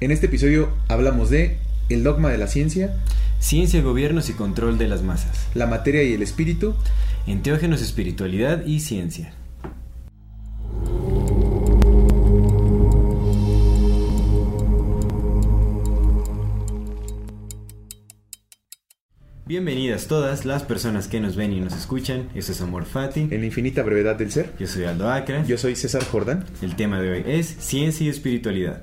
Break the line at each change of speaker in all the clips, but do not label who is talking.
En este episodio hablamos de el dogma de la ciencia,
Ciencia, gobiernos y control de las masas.
la materia y el espíritu.
Enteógenos, espiritualidad y ciencia. Bienvenidas todas las personas que nos ven y nos escuchan. Eso es Amor Fati.
En la infinita brevedad del ser.
Yo soy Aldo Acra.
Yo soy César Jordán.
El tema de hoy es ciencia y espiritualidad.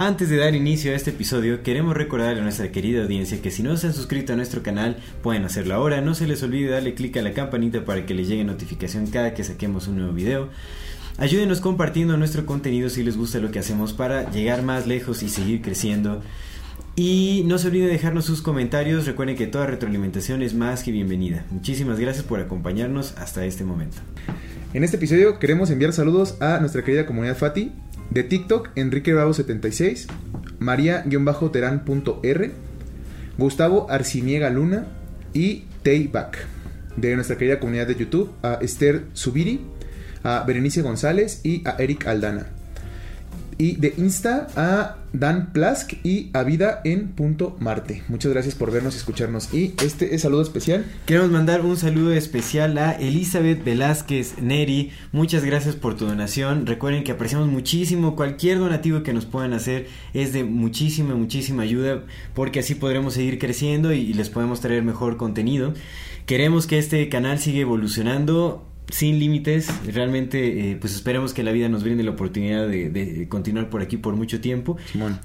Antes de dar inicio a este episodio, queremos recordar a nuestra querida audiencia que si no se han suscrito a nuestro canal, pueden hacerlo ahora. No se les olvide darle clic a la campanita para que les llegue notificación cada que saquemos un nuevo video. Ayúdenos compartiendo nuestro contenido si les gusta lo que hacemos para llegar más lejos y seguir creciendo. Y no se olviden de dejarnos sus comentarios. Recuerden que toda retroalimentación es más que bienvenida. Muchísimas gracias por acompañarnos hasta este momento.
En este episodio queremos enviar saludos a nuestra querida comunidad Fati. De TikTok, Enrique Bravo76, María-Terán.r, Gustavo Arciniega Luna y Tayback. De nuestra querida comunidad de YouTube, a Esther Zubiri, a Berenice González y a Eric Aldana. Y de Insta a Dan Plask y a Vida en Punto Marte. Muchas gracias por vernos y escucharnos. Y este es saludo especial.
Queremos mandar un saludo especial a Elizabeth Velázquez Neri. Muchas gracias por tu donación. Recuerden que apreciamos muchísimo cualquier donativo que nos puedan hacer. Es de muchísima, muchísima ayuda porque así podremos seguir creciendo y, y les podemos traer mejor contenido. Queremos que este canal siga evolucionando sin límites. Realmente, eh, pues esperemos que la vida nos brinde la oportunidad de, de continuar por aquí por mucho tiempo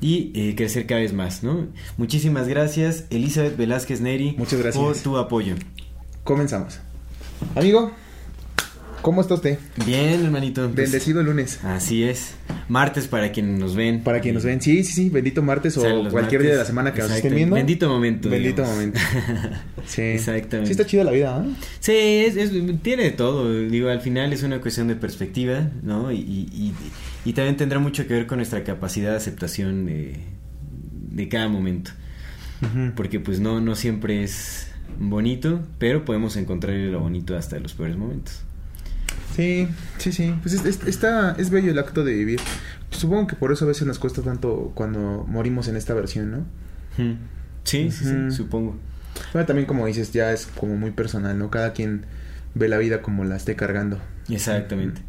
y eh, crecer cada vez más, ¿no? Muchísimas gracias, Elizabeth Velázquez Neri,
Muchas gracias.
por tu apoyo.
Comenzamos. Amigo, ¿cómo está usted?
Bien, hermanito. pues,
Bendecido lunes.
Así es. Martes para quienes nos ven.
Para quienes nos ven, sí, sí, sí, bendito martes o cualquier día de la semana que nos estén viendo.
Bendito momento.
Bendito
digamos.
momento. Sí.
Exactamente.
Sí está chida la vida, ¿eh?
Sí, es, es- tiene todo. Digo, al final es una cuestión de perspectiva, ¿no? Y, y- y- y también tendrá mucho que ver con nuestra capacidad de aceptación de, de cada momento. Porque pues no, no siempre es bonito, pero podemos encontrar lo bonito hasta los peores momentos.
Sí, sí, sí. Pues es, es- está, es bello el acto de vivir. Supongo que por eso a veces nos cuesta tanto cuando morimos en esta versión, ¿no?
Sí, sí, sí, supongo.
Bueno, también como dices, ya es como muy personal, ¿no? Cada quien ve la vida como la esté cargando.
Exactamente.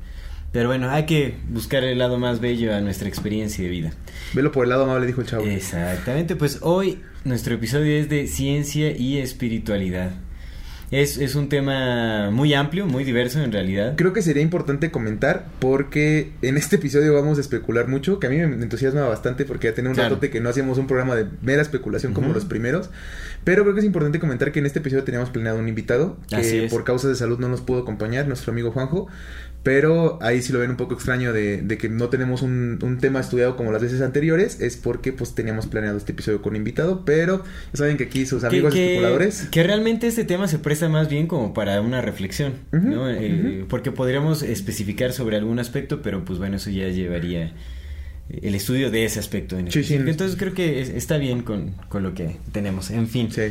Pero bueno, hay que buscar el lado más bello a nuestra experiencia de vida.
Velo por el lado amable, dijo el chavo.
Exactamente, pues hoy nuestro episodio es de ciencia y espiritualidad. Es, es un tema muy amplio, muy diverso en realidad.
Creo que sería importante comentar porque en este episodio vamos a especular mucho, que a mí me entusiasma bastante porque ya tenía un
Claro.
ratote que no hacíamos un programa de mera especulación como los primeros. Pero creo que es importante comentar que en este episodio teníamos planeado un invitado que por causas de salud no nos pudo acompañar, nuestro amigo Juanjo. Pero ahí sí lo ven un poco extraño de, de que no tenemos un, un tema estudiado como las veces anteriores. Es porque pues teníamos planeado este episodio con invitado. Pero ya saben que aquí sus amigos
que,
especuladores...
que realmente este tema se presta más bien como para una reflexión, ¿no? Eh. Porque podríamos especificar sobre algún aspecto, pero pues bueno, eso ya llevaría el estudio de ese aspecto. En
Sí, sí.
Entonces creo que es- está bien con, con lo que tenemos. En fin.
Sí.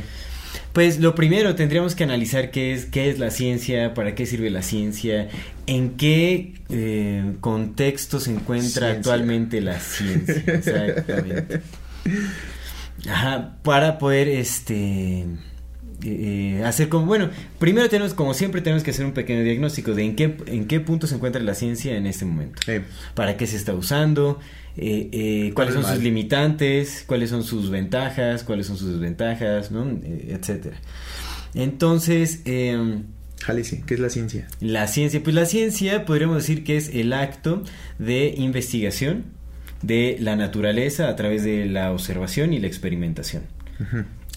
Pues lo primero tendríamos que analizar qué es, qué es la ciencia, para qué sirve la ciencia, en qué eh, contexto se encuentra
Ciencia.
actualmente la ciencia. Exactamente. Ajá, para poder este eh, hacer como bueno, primero tenemos como siempre tenemos que hacer un pequeño diagnóstico de en qué en qué punto se encuentra la ciencia en este momento.
Eh,
¿Para qué se está usando? Eh, eh, ¿Cuáles son sus limitantes? ¿Cuáles son sus ventajas? ¿Cuáles son sus desventajas? ¿no? Eh, etcétera. Entonces, eh,
¿qué es la ciencia?
la ciencia, pues la ciencia podríamos decir que es el acto de investigación de la naturaleza a través de la observación y la experimentación.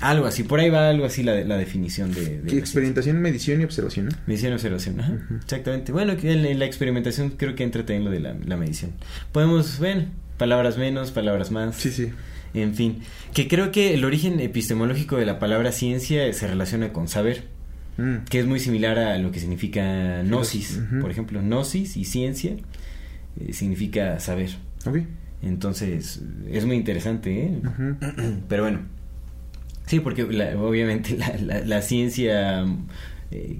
Algo así, por ahí va algo así la, la definición de...
experimentación, medición y observación, ¿no?
Medición y observación, ajá, exactamente. Bueno, que en, en la experimentación creo que entra también lo de la, la medición. Podemos, bueno, palabras menos, palabras más.
Sí, sí.
En fin, que creo que el origen epistemológico de la palabra ciencia se relaciona con saber,
Mm.
que es muy similar a lo que significa gnosis, por ejemplo, gnosis y ciencia eh, significa saber. Entonces, es muy interesante, ¿eh? Pero bueno, sí, porque la- obviamente la, la- la ciencia eh,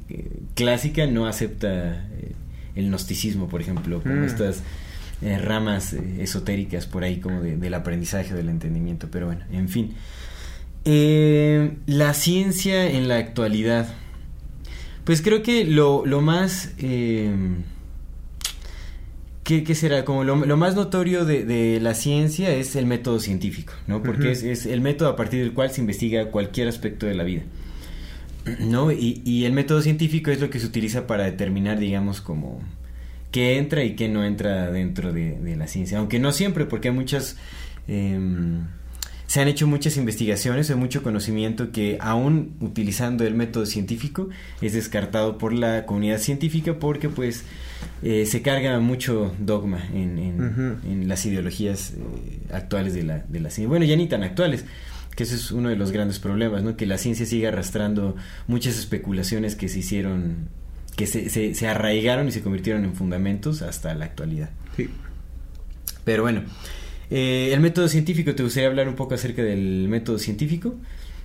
clásica no acepta eh, el gnosticismo, por ejemplo, como
Mm.
estas eh, ramas eh, esotéricas por ahí como de- del aprendizaje, del entendimiento, pero bueno, en fin. Eh, la ciencia en la actualidad. Pues creo que lo, lo más... ¿Qué, qué será? Como lo, lo más notorio de, de la ciencia es el método científico, ¿no? Porque es, es el método a partir del cual se investiga cualquier aspecto de la vida, ¿no? Y, y el método científico es lo que se utiliza para determinar, digamos, como qué entra y qué no entra dentro de, de la ciencia. Aunque no siempre, porque hay muchas... em, se han hecho muchas investigaciones, hay mucho conocimiento que aún utilizando el método científico es descartado por la comunidad científica porque pues eh, se carga mucho dogma en, en- en las ideologías eh, actuales de la, de la ciencia. Bueno, ya ni tan actuales, que ese es uno de los grandes problemas, ¿no? Que la ciencia sigue arrastrando muchas especulaciones que se hicieron, que se, se, se arraigaron y se convirtieron en fundamentos hasta la actualidad.
Sí.
Pero bueno, eh, el método científico, ¿te gustaría hablar un poco acerca del método científico?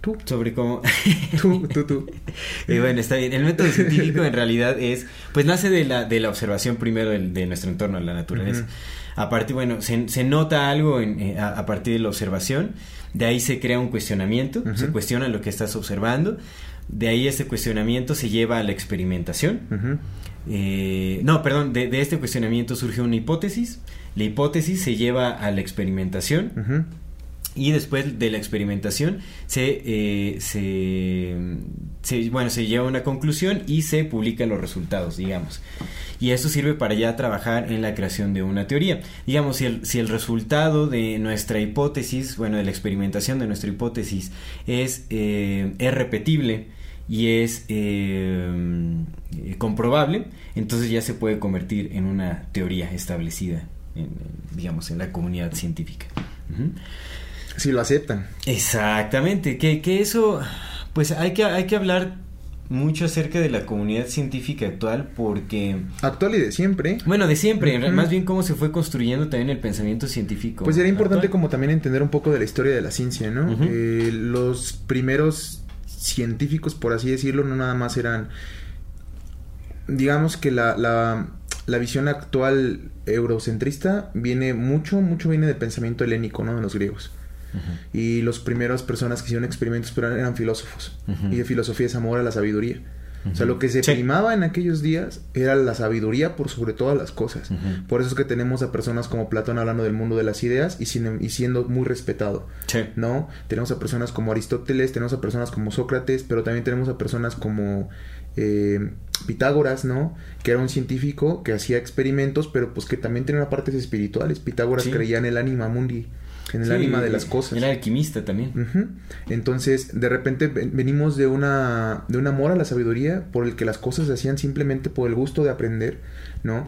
Tú.
Sobre cómo...
Tú, tú, tú.
Eh, bueno, está bien. El método científico en realidad es, pues nace de la, de la observación primero del- de, nuestro entorno, la naturaleza.
Ujú.
A partir, bueno, se, se nota algo en, eh, a, a partir de la observación, de ahí se crea un cuestionamiento,
Ujú.
se cuestiona lo que estás observando, de ahí ese cuestionamiento se lleva a la experimentación. Eh, no, perdón, de, de este cuestionamiento surge una hipótesis, la hipótesis se lleva a la experimentación. Y después de la experimentación se, eh, se, bueno, se lleva una conclusión y se publican los resultados, digamos. Y eso sirve para ya trabajar en la creación de una teoría. Digamos, si el, si el resultado de nuestra hipótesis, bueno, de la experimentación de nuestra hipótesis es, eh, es repetible y es eh, comprobable, entonces ya se puede convertir en una teoría establecida, en- digamos, en la comunidad científica.
Si lo aceptan.
Exactamente, que, que eso, pues hay que, hay que hablar mucho acerca de la comunidad científica actual porque,
Actual y de siempre.
bueno, de siempre, más bien cómo se fue construyendo también el pensamiento científico.
Pues era importante
actual.
como también entender un poco de la historia de la ciencia, ¿no? Eh, los primeros científicos, por así decirlo, no nada más eran, digamos que la, la, la visión actual eurocentrista viene mucho, mucho viene del pensamiento helénico, ¿no? De los griegos. Y las primeras personas que hicieron experimentos pero eran filósofos. Y de filosofía es amor a la sabiduría. O sea, lo que se
Sí.
primaba en aquellos días era la sabiduría por sobre todas las cosas. Por eso es que tenemos a personas como Platón hablando del mundo de las ideas y, sin- y siendo muy respetado.
Sí.
¿no? Tenemos a personas como Aristóteles, tenemos a personas como Sócrates, pero también tenemos a personas como eh, Pitágoras, ¿no? Que era un científico que hacía experimentos, pero pues que también tenía partes espirituales. Pitágoras
Sí.
creía en el ánima mundi, en el
Sí,
ánima de las cosas.
Era alquimista también.
Entonces, de repente ven- venimos de una de un amor a la sabiduría por el que las cosas se hacían simplemente por el gusto de aprender, ¿no?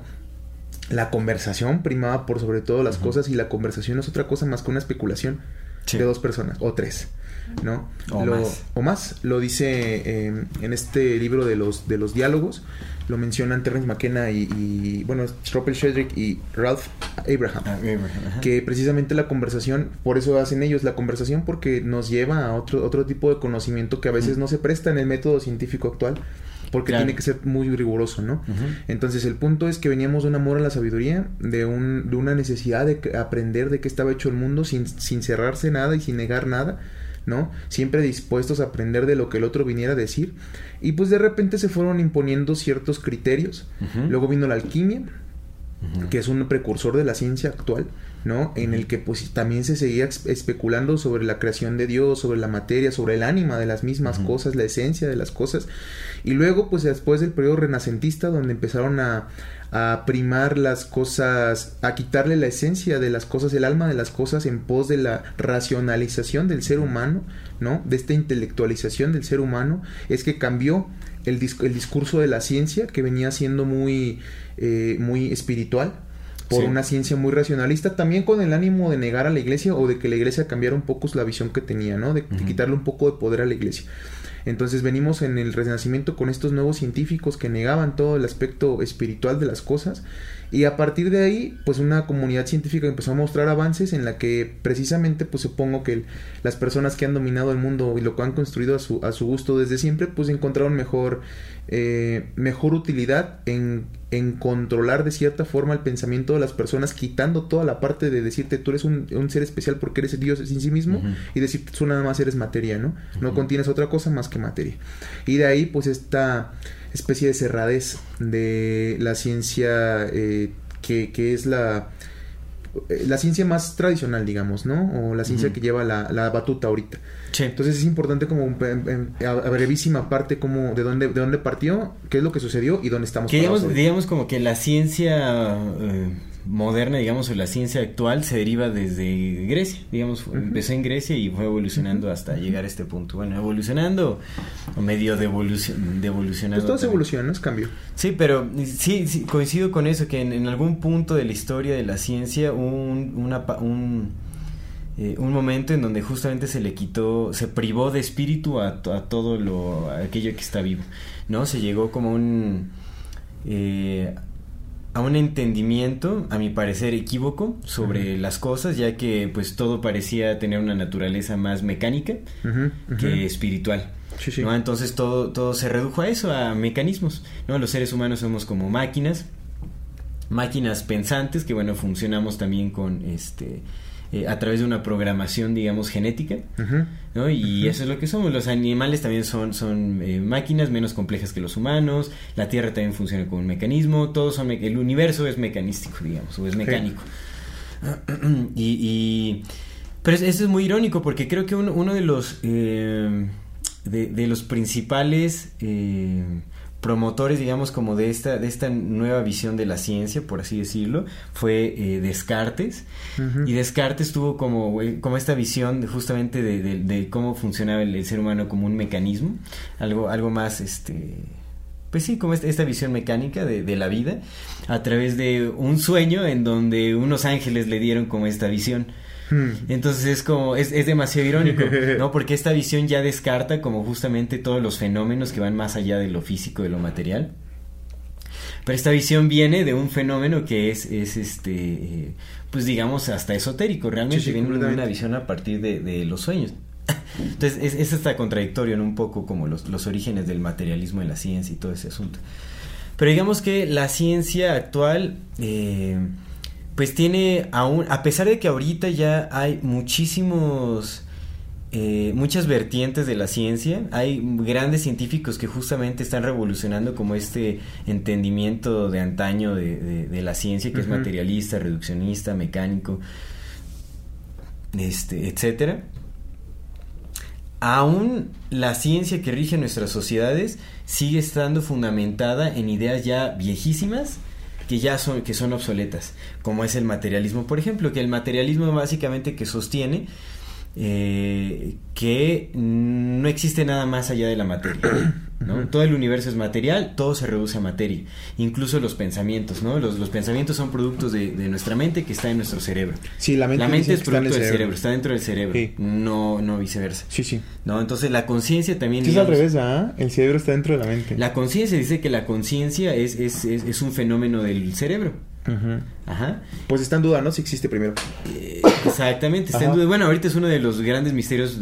La conversación primaba por sobre todo las cosas y la conversación no es otra cosa más que una especulación
Sí.
de dos personas o tres, ¿no?
O
Lo-
más.
O más. Lo dice eh, en este libro de los de los diálogos, lo mencionan Terence McKenna y, y, bueno, Stroppel Shedrick y Ralph Abraham
Ah, Abraham,
que precisamente la conversación, por eso hacen ellos la conversación, porque nos lleva a otro, otro tipo de conocimiento que a veces
Mm.
no se presta en el método científico actual, porque
Claro.
tiene que ser muy riguroso, ¿no? Entonces el punto es que veníamos de un amor a la sabiduría, de, un, de una necesidad de aprender de qué estaba hecho el mundo sin, sin cerrarse nada y sin negar nada, ¿no? Siempre dispuestos a aprender de lo que el otro viniera a decir. Y pues de repente se fueron imponiendo ciertos criterios. Luego vino la alquimia, que es un precursor de la ciencia actual, ¿no? En el que pues también se seguía especulando sobre la creación de Dios, sobre la materia, sobre el ánima de las mismas cosas, la esencia de las cosas. Y luego pues después del periodo renacentista donde empezaron a, a primar las cosas, a quitarle la esencia de las cosas, el alma de las cosas en pos de la racionalización del ser humano, ¿no? De esta intelectualización del ser humano, es que cambió el, el discurso de la ciencia que venía siendo muy, eh, muy espiritual por una ciencia muy racionalista, también con el ánimo de negar a la iglesia o de que la iglesia cambiara un poco la visión que tenía, ¿no? de quitarle un poco de poder a la iglesia. Entonces venimos en el Renacimiento con estos nuevos científicos que negaban todo el aspecto espiritual de las cosas y a partir de ahí, pues una comunidad científica empezó a mostrar avances en la que precisamente, pues supongo que las personas que han dominado el mundo y lo que han construido a su, a su gusto desde siempre, pues encontraron mejor, eh, mejor utilidad en, en, controlar de cierta forma el pensamiento de las personas, quitando toda la parte de decirte tú eres un, un ser especial porque eres Dios en sí mismo y decirte tú nada más eres materia, ¿no? No contienes otra cosa más que materia. Y de ahí, pues esta especie de cerradez de la ciencia eh, que, que, es la, la ciencia más tradicional, digamos, ¿no? O la ciencia que lleva la, la, batuta ahorita. Entonces es importante como a, brevísima parte como de dónde, de dónde partió, qué es lo que sucedió y dónde estamos.
digamos, digamos como que la ciencia... Eh, moderna, digamos, o la ciencia actual se deriva desde Grecia, digamos, empezó en Grecia y fue evolucionando hasta llegar a este punto. Bueno, evolucionando o medio de, evolución, de.
Pues todo es evolución, no es cambio.
Sí, pero sí, sí coincido con eso, que en, algún punto de la historia de la ciencia un, una, un, eh, un momento en donde justamente se le quitó, se privó de espíritu a, a todo lo, aquello que está vivo, ¿no? Se llegó como un... Eh, a un entendimiento, a mi parecer equívoco, sobre las cosas, ya que pues todo parecía tener una naturaleza más mecánica que espiritual. ¿no? Entonces todo, todo se redujo a eso, a mecanismos. ¿no? Los seres humanos somos como máquinas, máquinas pensantes, que bueno, funcionamos también con este eh, a través de una programación, digamos, genética, ¿no? Y eso es lo que somos. Los animales también son, son eh, máquinas menos complejas que los humanos, la Tierra también funciona como un mecanismo, todos son el universo es mecanístico, digamos, o es mecánico. y, pero eso es muy irónico porque creo que uno, de los eh, de, de, los principales promotores, digamos, como de esta, de esta nueva visión de la ciencia, por así decirlo, fue eh, Descartes. Y Descartes tuvo como, como esta visión justamente de, cómo funcionaba el, ser humano como un mecanismo, algo, algo más, este, pues sí, como esta, visión mecánica de, la vida, a través de un sueño en donde unos ángeles le dieron como esta visión. Hmm. Entonces es como, es, es, demasiado irónico, ¿no? Porque esta visión ya descarta como justamente todos los fenómenos que van más allá de lo físico, de lo material. Pero esta visión viene de un fenómeno que es, es este, pues digamos, hasta esotérico, realmente viene de una visión a partir de, los sueños. Entonces es, es hasta contradictorio, en Un poco como los, los orígenes del materialismo en la ciencia y todo ese asunto. Pero digamos que la ciencia actual... Eh, pues tiene aún, a pesar de que ahorita ya hay muchísimos, eh, muchas vertientes de la ciencia, hay grandes científicos que justamente están revolucionando como este entendimiento de antaño de, de, la ciencia, que es materialista, reduccionista, mecánico, este, etcétera. Aún la ciencia que rige nuestras sociedades sigue estando fundamentada en ideas ya viejísimas que ya son, que son obsoletas, como es el materialismo, por ejemplo, que el materialismo básicamente que sostiene eh, que no existe nada más allá de la materia. ¿No? Todo el universo es material, todo se reduce a materia, incluso los pensamientos, ¿no? Los, los pensamientos son productos de, nuestra mente que está en nuestro cerebro.
Sí, la mente,
la mente es producto del cerebro. está dentro del cerebro, no, no viceversa.
Sí, sí.
¿No? Entonces la conciencia también...
es al revés, ¿ah? El cerebro está dentro de la mente.
La conciencia dice que la conciencia es, es, es, un fenómeno del cerebro.
Ajá. Pues está en duda, ¿no? Si existe primero.
Eh, exactamente, está en duda. Bueno, ahorita es uno de los grandes misterios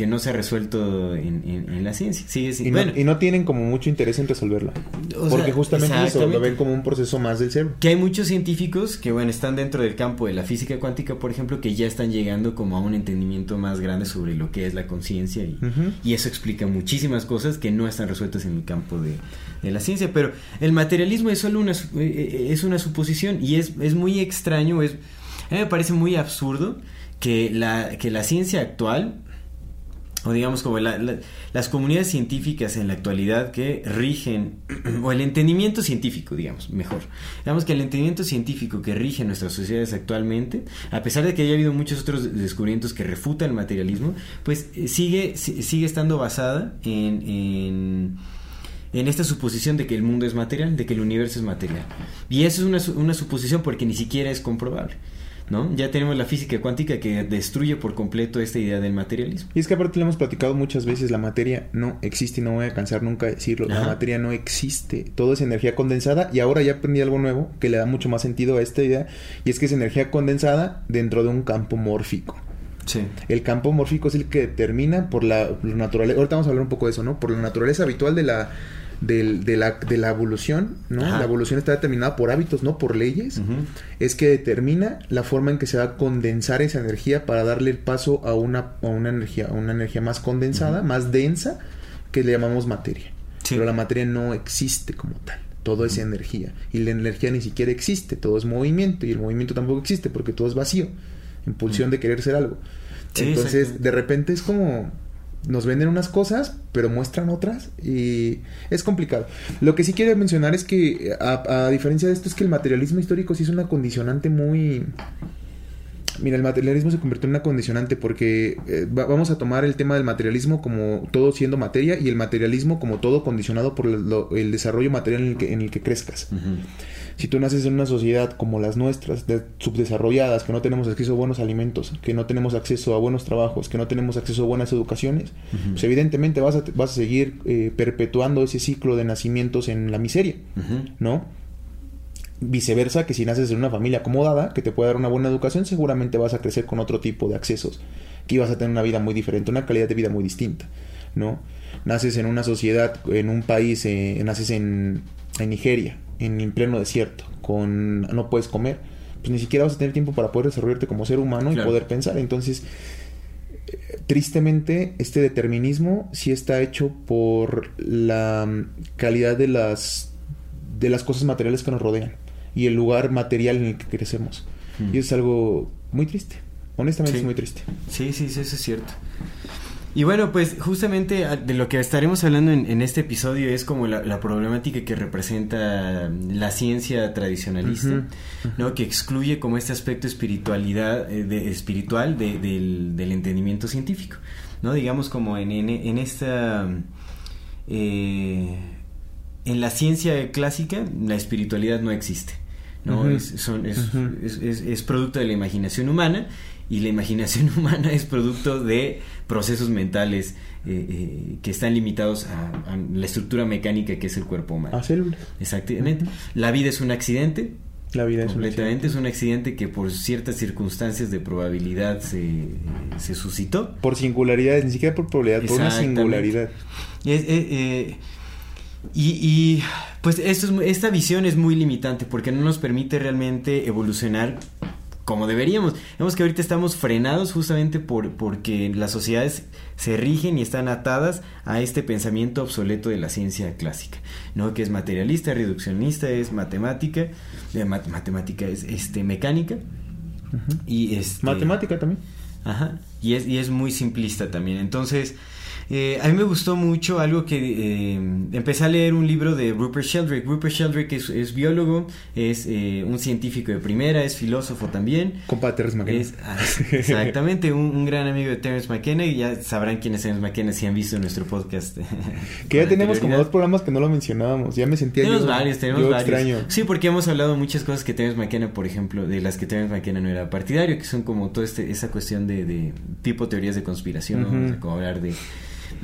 que no se ha resuelto en, en- en la ciencia. Sigue sin-
Y,
bueno,
no, y no tienen como mucho interés en resolverla. Porque
sea,
justamente eso lo ven como un proceso más del cerebro.
que hay muchos científicos que, bueno, están dentro del campo de la física cuántica, por ejemplo, que ya están llegando como a un entendimiento más grande sobre lo que es la conciencia y, eso explica muchísimas cosas que no están resueltas en el campo de, de la ciencia. Pero el materialismo es solo una, eh, eh, es una suposición y es, es muy extraño, es, a mí me parece muy absurdo que la, que la ciencia actual o digamos como la- la- las comunidades científicas en la actualidad que rigen, o el entendimiento científico, digamos, mejor. Digamos que el entendimiento científico que rige nuestras sociedades actualmente, a pesar de que haya habido muchos otros descubrimientos que refutan el materialismo, pues eh, sigue, si- sigue estando basada en, en, en esta suposición de que el mundo es material, de que el universo es material. Y eso es una, una suposición porque ni siquiera es comprobable. ¿No? Ya tenemos la física cuántica que destruye por completo esta idea del materialismo.
Y es que aparte le hemos platicado muchas veces, la materia no existe y no voy a cansar nunca de decirlo. La materia no existe. Todo es energía condensada y ahora ya aprendí algo nuevo que le da mucho más sentido a esta idea y es que es energía condensada dentro de un campo mórfico.
Sí.
El campo mórfico es el que determina por la, la naturaleza. Ahorita vamos a hablar un poco de eso, ¿no? Por la naturaleza habitual de la, del- de la, de la evolución, ¿no?
Ajá.
La evolución está determinada por hábitos, no por leyes. Es que determina la forma en que se va a condensar esa energía para darle el paso a una, a una energía, a una energía más condensada, más densa, que le llamamos materia.
Sí.
Pero la materia no existe como tal. Todo es energía. Y la energía ni siquiera existe. Todo es movimiento. Y el movimiento tampoco existe porque todo es vacío. Impulsión de querer ser algo.
Sí,
Entonces, de repente es como nos venden unas cosas, pero muestran otras y es complicado. Lo que sí quiero mencionar es que, a, a diferencia de esto, es que el materialismo histórico sí es una condicionante muy... Mira, el materialismo se convirtió en una condicionante porque eh, va- vamos a tomar el tema del materialismo como todo siendo materia y el materialismo como todo condicionado por el desarrollo material en el que, en el que crezcas. Si tú naces en una sociedad como las nuestras, de- subdesarrolladas, que no tenemos acceso a buenos alimentos, que no tenemos acceso a buenos trabajos, que no tenemos acceso a buenas educaciones, pues evidentemente vas a, vas a seguir eh, perpetuando ese ciclo de nacimientos en la miseria. ¿no? Viceversa, que si naces en una familia acomodada, que te puede dar una buena educación, seguramente vas a crecer con otro tipo de accesos, que ibas a tener una vida muy diferente, una calidad de vida muy distinta, ¿no? Naces en una sociedad, en un país, eh, naces en, en Nigeria, en el pleno desierto, con no puedes comer, pues ni siquiera vas a tener tiempo para poder desarrollarte como ser humano
Claro.
y poder pensar. Entonces, eh, tristemente, este determinismo sí está hecho por la mm, calidad de las de las cosas materiales que nos rodean y el lugar material en el que crecemos.
Mm.
Y es algo muy triste. Honestamente
Sí.
es muy triste.
Sí, sí, sí, eso es cierto. Y bueno, pues justamente a- de lo que estaremos hablando en, en este episodio es como la, la problemática que representa la ciencia tradicionalista, ¿no? Que excluye como este aspecto espiritualidad, eh, de, espiritual de- del, del entendimiento científico, ¿no? Digamos como en, en, en esta... eh, en la ciencia clásica la espiritualidad no existe, ¿no?
Ujú.
es, son- es-
Ujú.
es- es- es producto de la imaginación humana y la imaginación humana es producto de procesos mentales eh, eh, que están limitados a, a la estructura mecánica que es el cuerpo humano.
A células.
Exactamente. La vida es un accidente.
La vida es un
completamente es un accidente que por ciertas circunstancias de probabilidad se, se suscitó.
Por singularidades, ni siquiera por probabilidad, por una singularidad.
Es- eh, y, y, pues esto es esta visión es muy limitante porque no nos permite realmente evolucionar como deberíamos. Vemos que ahorita estamos frenados justamente por porque las sociedades se rigen y están atadas a este pensamiento obsoleto de la ciencia clásica, ¿no? Que es materialista, reduccionista, es matemática, eh, mat- matemática es este mecánica
Ujú.
y este
Matemática también.
Ajá. Y es, y es muy simplista también. Entonces, eh, a mí me gustó mucho algo que eh, empecé a leer un libro de Rupert Sheldrake. Rupert Sheldrake es, es biólogo, es eh, un científico de primera, es filósofo también.
Compa de Terrence McKenna.
Es, ah, exactamente, un, un gran amigo de Terence McKenna. Y ya sabrán quién es Terence McKenna si han visto nuestro podcast.
Que ya tenemos como dos programas que no lo mencionábamos. Ya me sentía
Tenemos
yo,
varios, tenemos
yo
varios.
extraño.
Sí, porque hemos hablado muchas cosas que Terence McKenna, por ejemplo, de las que Terence McKenna no era partidario, que son como toda este, esa cuestión de, de tipo teorías de conspiración, ¿no?
Ujú.
O sea, como hablar de...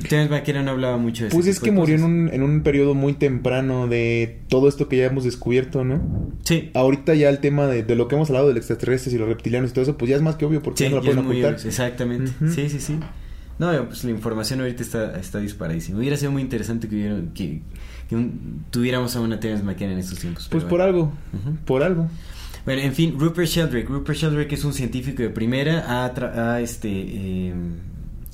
Terence McKenna no hablaba mucho de ese
Pues es que murió en un, en un periodo muy temprano de todo esto que ya hemos descubierto, ¿no?
Sí.
Ahorita ya el tema de, de lo que hemos hablado del extraterrestres y los reptilianos y todo eso, pues ya es más que obvio porque
Sí,
ya no lo pueden ocultar.
exactamente. Sí, sí, sí. No, pues la información ahorita está, está disparadísima. Hubiera sido muy interesante que, hubiera, que, que un- tuviéramos a una Terence McKenna en estos tiempos.
Pues por
bueno.
algo, por algo.
Bueno, en fin, Rupert Sheldrake. Rupert Sheldrake es un científico de primera, ha, tra- ha, este, eh,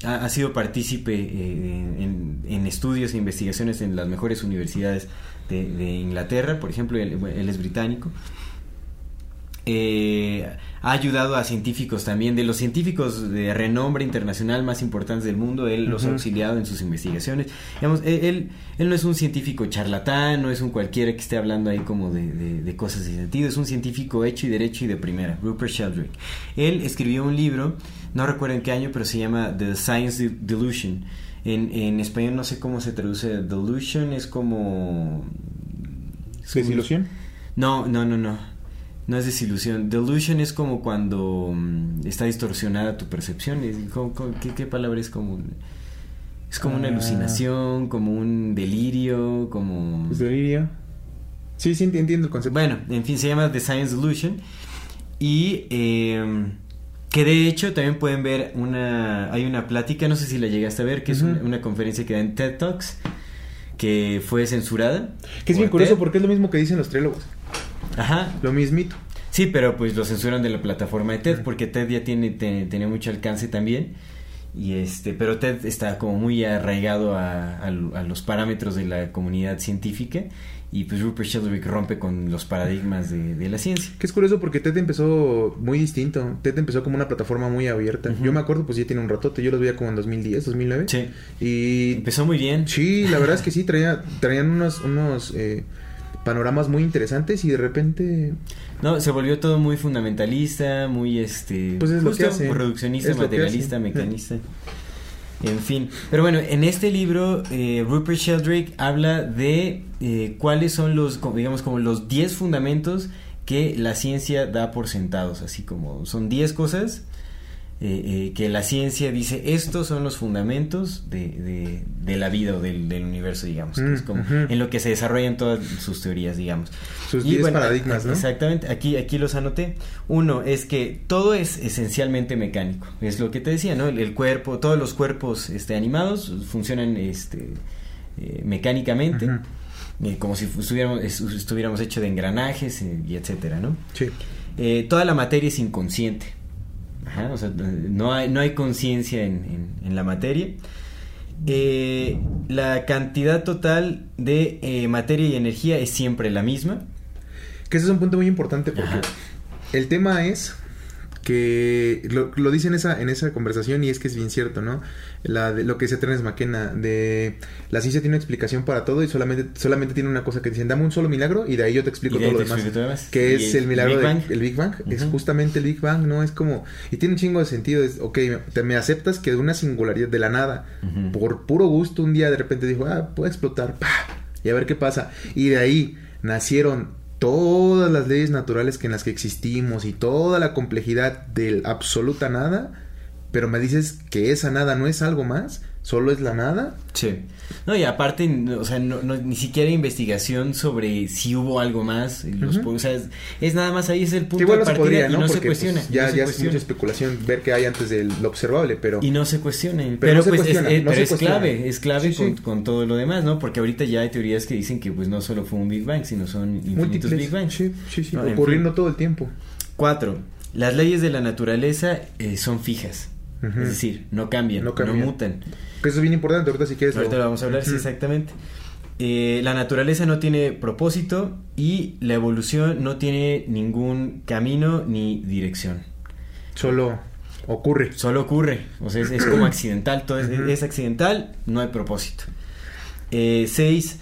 ha, ha sido partícipe eh, en, en estudios e investigaciones en las mejores universidades de, de Inglaterra, por ejemplo, él, él es británico. Eh, ha ayudado a científicos también, de los científicos de renombre internacional más importantes del mundo, él los ha
Ujú.
auxiliado en sus investigaciones. Digamos, él, él, él no es un científico charlatán, no es un cualquiera que esté hablando ahí como de, de- de cosas sin sentido, es un científico hecho y derecho y de primera, Rupert Sheldrake. Él escribió un libro, no recuerdo en qué año, pero se llama The Science De- Delusion. En, en español no sé cómo se traduce delusion, es como... es como-
¿Desilusión?
no, no, no, no. No es desilusión. Delusion es como cuando mm, está distorsionada tu percepción. Es- ¿cómo- cómo- qué, qué palabra es como? Es como una
Ah.
alucinación, como un delirio, como...
Pues delirio. Sí, sí, enti- entiendo el concepto.
Bueno, en fin, se llama The Science Delusion. Y eh, que de hecho también pueden ver una... Hay una plática, no sé si la llegaste a ver, que es una, una conferencia que da en TED Talks, que fue censurada.
que es bien curioso
TED.
porque es lo mismo que dicen los triólogos.
Ajá,
Lo mismito.
Sí, pero pues lo censuran de la plataforma de TED porque TED ya tiene, te- tenía mucho alcance también. Y este, pero TED está como muy arraigado a, a- a los parámetros de la comunidad científica y pues Rupert Sheldrake rompe con los paradigmas de, de la ciencia.
Que es curioso porque TED empezó muy distinto. TED empezó como una plataforma muy abierta. Yo me acuerdo, pues ya tiene un ratote. Yo los veía como en 2010, 2009.
Sí.
Y
Empezó muy bien.
sí, la verdad es que sí, traía, traían unos, unos eh, panoramas muy interesantes y de repente...
No, se volvió todo muy fundamentalista, muy este
Pues es lo que hace.
reduccionista, materialista, mecanista. En fin, pero bueno, en este libro eh, Rupert Sheldrake habla de eh, cuáles son los, digamos, como los 10 fundamentos que la ciencia da por sentados, así como son 10 cosas eh, eh, que la ciencia dice, estos son los fundamentos de, de- de la vida o del, del universo, digamos, que
Mm,
es como
ujú.
en lo que se desarrollan todas sus teorías, digamos.
Sus
Y
10
bueno,
paradigmas, ¿no?
Exactamente, aquí, aquí los anoté. Uno es que todo es esencialmente mecánico, es lo que te decía, ¿no? El, el cuerpo, todos los cuerpos este, animados funcionan este, eh, mecánicamente, como si estuviéramos, es- estuviéramos hechos de engranajes y etcétera, ¿no?
Sí.
Eh, toda la materia es inconsciente. Ajá, o sea, no hay, no hay conciencia en, en- en la materia. Eh, la cantidad total de eh, materia y energía es siempre la misma.
Que ese es un punto muy importante porque
Ajá.
el tema es que lo, lo dice en esa, en esa conversación y es que es bien cierto, ¿no? La de, lo que dice Terence McKenna, de la ciencia tiene una explicación para todo y solamente, solamente tiene una cosa que dicen, dame un solo milagro y de ahí yo te explico todo lo demás. Que es el milagro del Big Bang, es justamente el Big Bang, ¿no? Es como, y tiene un chingo de sentido, es, ok, me, te, me aceptas que de una singularidad de la nada, por puro gusto, un día de repente dijo, ah, puede explotar, ¡pah! y a ver qué pasa. Y de ahí nacieron todas las leyes naturales en las que existimos y toda la complejidad del absoluta nada, pero me dices que esa nada no es algo más, solo es la nada.
Sí. No, y aparte, no, o sea, no, no- ni siquiera investigación sobre si hubo algo más. Los, O sea, es, es nada más ahí, es el punto
igual
de
no
partida
podría,
y
¿no?
no se
pues,
cuestiona.
ya
no se
ya es mucha especulación ver qué hay antes de lo observable, pero...
Y no se cuestionen.
Pero
Pero,
no
pues es-
cuestiona,
es,
no
pero
se
es clave, es clave
Sí, sí.
Con, todo lo demás, ¿no? Porque ahorita ya hay teorías que dicen que pues no solo fue un Big Bang, sino son infinitos
múltiples,
Big Bangs.
sí, sí, sí,
No, en
ocurriendo todo el tiempo.
Cuatro, las leyes de la naturaleza eh, son fijas. Es decir, no cambian,
No
mutan.
Que eso es bien importante, ahorita si quieres...
Ahorita lo vamos a hablar, sí, exactamente. Eh, la naturaleza no tiene propósito y la evolución no tiene ningún camino ni dirección.
Solo ocurre.
Solo ocurre, o sea, es, es como accidental, todo es accidental, no hay propósito. Eh, seis,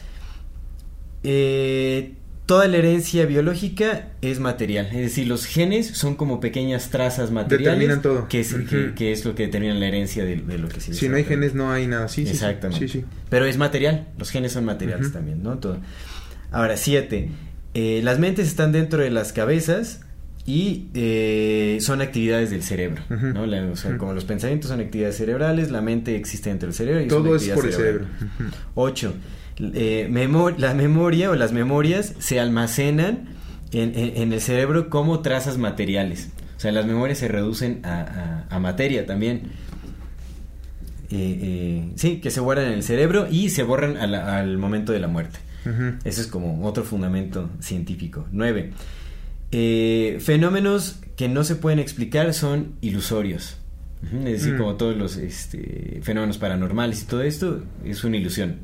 eh, toda la herencia biológica es material, es decir, los genes son como pequeñas trazas materiales
Determinan todo.
Que, es, que lo que determina la herencia de, de lo que se
Si no hay genes no hay nada. Sí.
Exactamente.
Sí, sí.
Pero es material, los genes son materiales también, ¿no? Todo. Ahora, siete. eh, las mentes están dentro de las cabezas y eh, son actividades del cerebro,
Ujú.
¿no? La- o sea,
Ujú.
como los pensamientos son actividades cerebrales, la mente existe dentro del cerebro y
Todo es por el cerebro.
Ocho. Eh, memo- la memoria o las memorias se almacenan en, en- en el cerebro como trazas materiales. O sea, las memorias se reducen a, a- a materia también. eh, eh, sí, que se guardan en el cerebro y se borran al, al momento de la muerte.
Ujú.
Ese es como otro fundamento científico. 9. fenómenos que no se pueden explicar son ilusorios. Es decir,
Mm.
como todos los este, fenómenos paranormales y todo esto es una ilusión.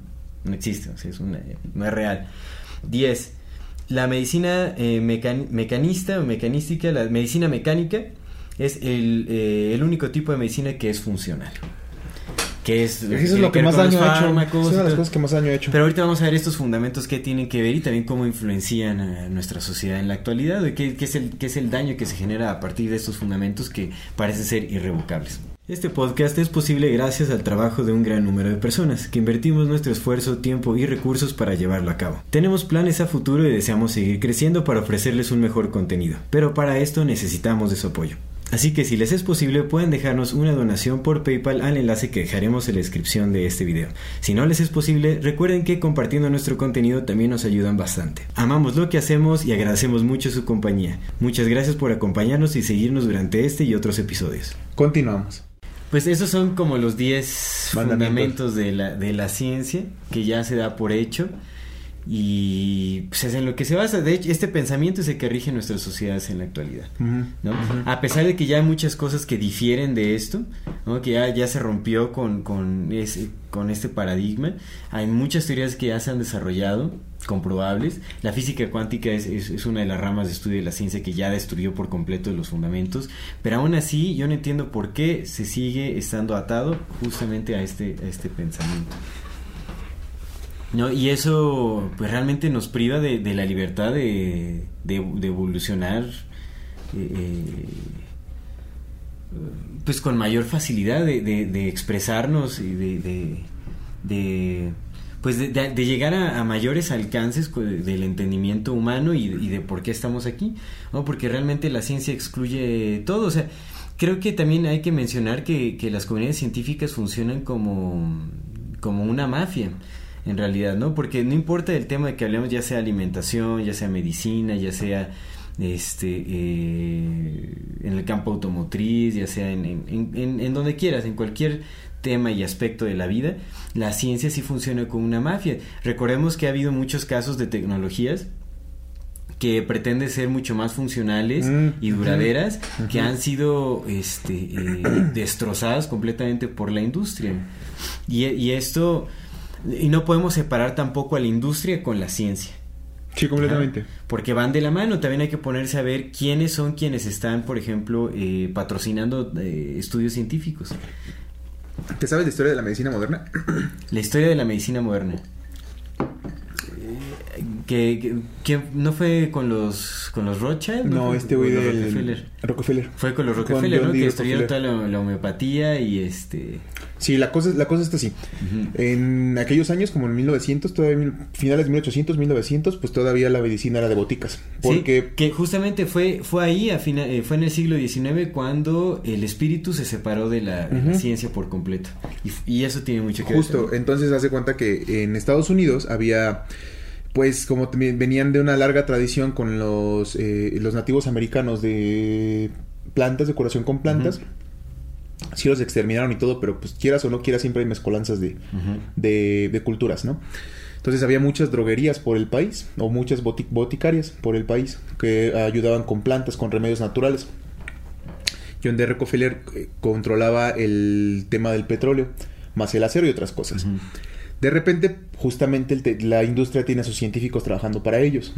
No existe, o sea, es una- no es real. 10. La medicina eh, mecan- mecanista o mecanística, la medicina mecánica es el, eh, el único tipo de medicina que es funcional. Que es,
Eso es lo que más daño ha hecho. Es una de las cosas que más daño ha hecho.
Pero ahorita vamos a ver estos fundamentos que tienen que ver y también cómo influencian a nuestra sociedad en la actualidad y qué, qué es el, qué es el daño que se genera a partir de estos fundamentos que parecen ser irrevocables. Este podcast es posible gracias al trabajo de un gran número de personas que invertimos nuestro esfuerzo, tiempo y recursos para llevarlo a cabo. Tenemos planes a futuro y deseamos seguir creciendo para ofrecerles un mejor contenido, pero para esto necesitamos de su apoyo. Así que si les es posible pueden dejarnos una donación por PayPal al enlace que dejaremos en la descripción de este video. Si no les es posible, recuerden que compartiendo nuestro contenido también nos ayudan bastante. Amamos lo que hacemos y agradecemos mucho su compañía. Muchas gracias por acompañarnos y seguirnos durante este y otros episodios.
Continuamos.
Pues esos son como los 10
Mandamientos.
fundamentos de la, de la ciencia que ya se da por hecho y pues es en lo que se basa. De hecho, este pensamiento es el que rige nuestras sociedades en la actualidad. ¿no? A pesar de que ya hay muchas cosas que difieren de esto, ¿no? que ya, ya se rompió con, con, ese, con este paradigma, hay muchas teorías que ya se han desarrollado, comprobables. La física cuántica es, es, una de las ramas de estudio de la ciencia que ya destruyó por completo los fundamentos, pero aún así yo no entiendo por qué se sigue estando atado justamente a este, a este pensamiento. ¿no? Y eso pues realmente nos priva de, de la libertad de, de, evolucionar eh, eh, pues con mayor facilidad de, expresarnos y de, pues de, llegar a, mayores alcances co- del entendimiento humano y, de por qué estamos aquí, ¿no? Porque realmente la ciencia excluye todo, o sea, creo que también hay que mencionar que, que las comunidades científicas funcionan como, como una mafia en realidad, ¿no? Porque no importa el tema de que hablemos, ya sea alimentación, ya sea medicina, ya sea este eh, en el campo automotriz, ya sea en- en- en- en donde quieras, en cualquier tema y aspecto de la vida, la ciencia sí funciona como una mafia. Recordemos que ha habido muchos casos de tecnologías que pretenden ser mucho más funcionales
Mm,
y duraderas que
ujú.
han sido este, eh, destrozadas completamente por la industria y, y esto y no podemos separar tampoco a la industria con la ciencia
Sí, completamente.
Ajá, porque van de la mano también hay que ponerse a ver quiénes son quienes están por ejemplo eh, patrocinando eh, estudios científicos
¿Te sabes la historia de la medicina moderna?
la historia de la medicina moderna que, que- que no fue con los con los Rothschild
No, este
con
güey del
Rockefeller.
Rockefeller.
fue con los
Con
Rockefeller
John
¿no? Que destruyeron toda la, la homeopatía y este
Sí, la cosa, la cosa está así. En aquellos años, como en 1900, todavía finales de 1800, 1900, pues todavía la medicina era de boticas. Porque
Sí, que justamente fue, fue ahí, a fina- eh, fue en el siglo XIX cuando el espíritu se separó de la, ciencia por completo. Y, eso tiene mucho que
Justo,
ver.
entonces hace cuenta que en Estados Unidos había, pues como venían de una larga tradición con los, eh, los nativos americanos de plantas, de curación con plantas. Sí los exterminaron y todo, pero pues quieras o no quieras, siempre hay mezcolanzas de, de, de culturas, ¿no? Entonces había muchas droguerías por el país, o muchas boti- boticarias por el país, que ayudaban con plantas, con remedios naturales. John D. Rockefeller eh, controlaba el tema del petróleo, más el acero y otras cosas. De repente, justamente el la industria tiene a sus científicos trabajando para ellos.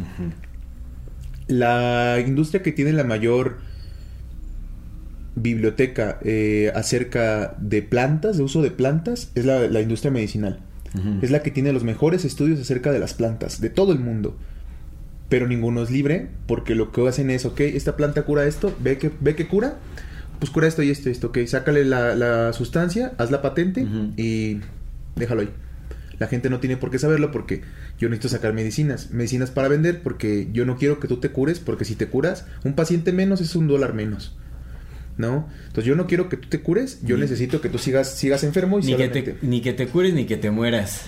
La industria que tiene la mayor biblioteca eh, acerca de plantas, de uso de plantas, es la, la industria medicinal. Es la que tiene los mejores estudios acerca de las plantas, de todo el mundo. Pero ninguno es libre, porque lo que hacen es, ok, esta planta cura esto, ve que, ve que cura, pues cura esto y esto y esto, ok, sácale la, la sustancia, haz la patente y déjalo ahí. La gente no tiene por qué saberlo porque yo necesito sacar medicinas, medicinas para vender, porque yo no quiero que tú te cures, porque si te curas, un paciente menos es un dólar menos. ¿No? Entonces yo no quiero que tú te cures, yo
Ni-
necesito que tú sigas, sigas enfermo y
Ni que, te, ni que te cures ni que te mueras.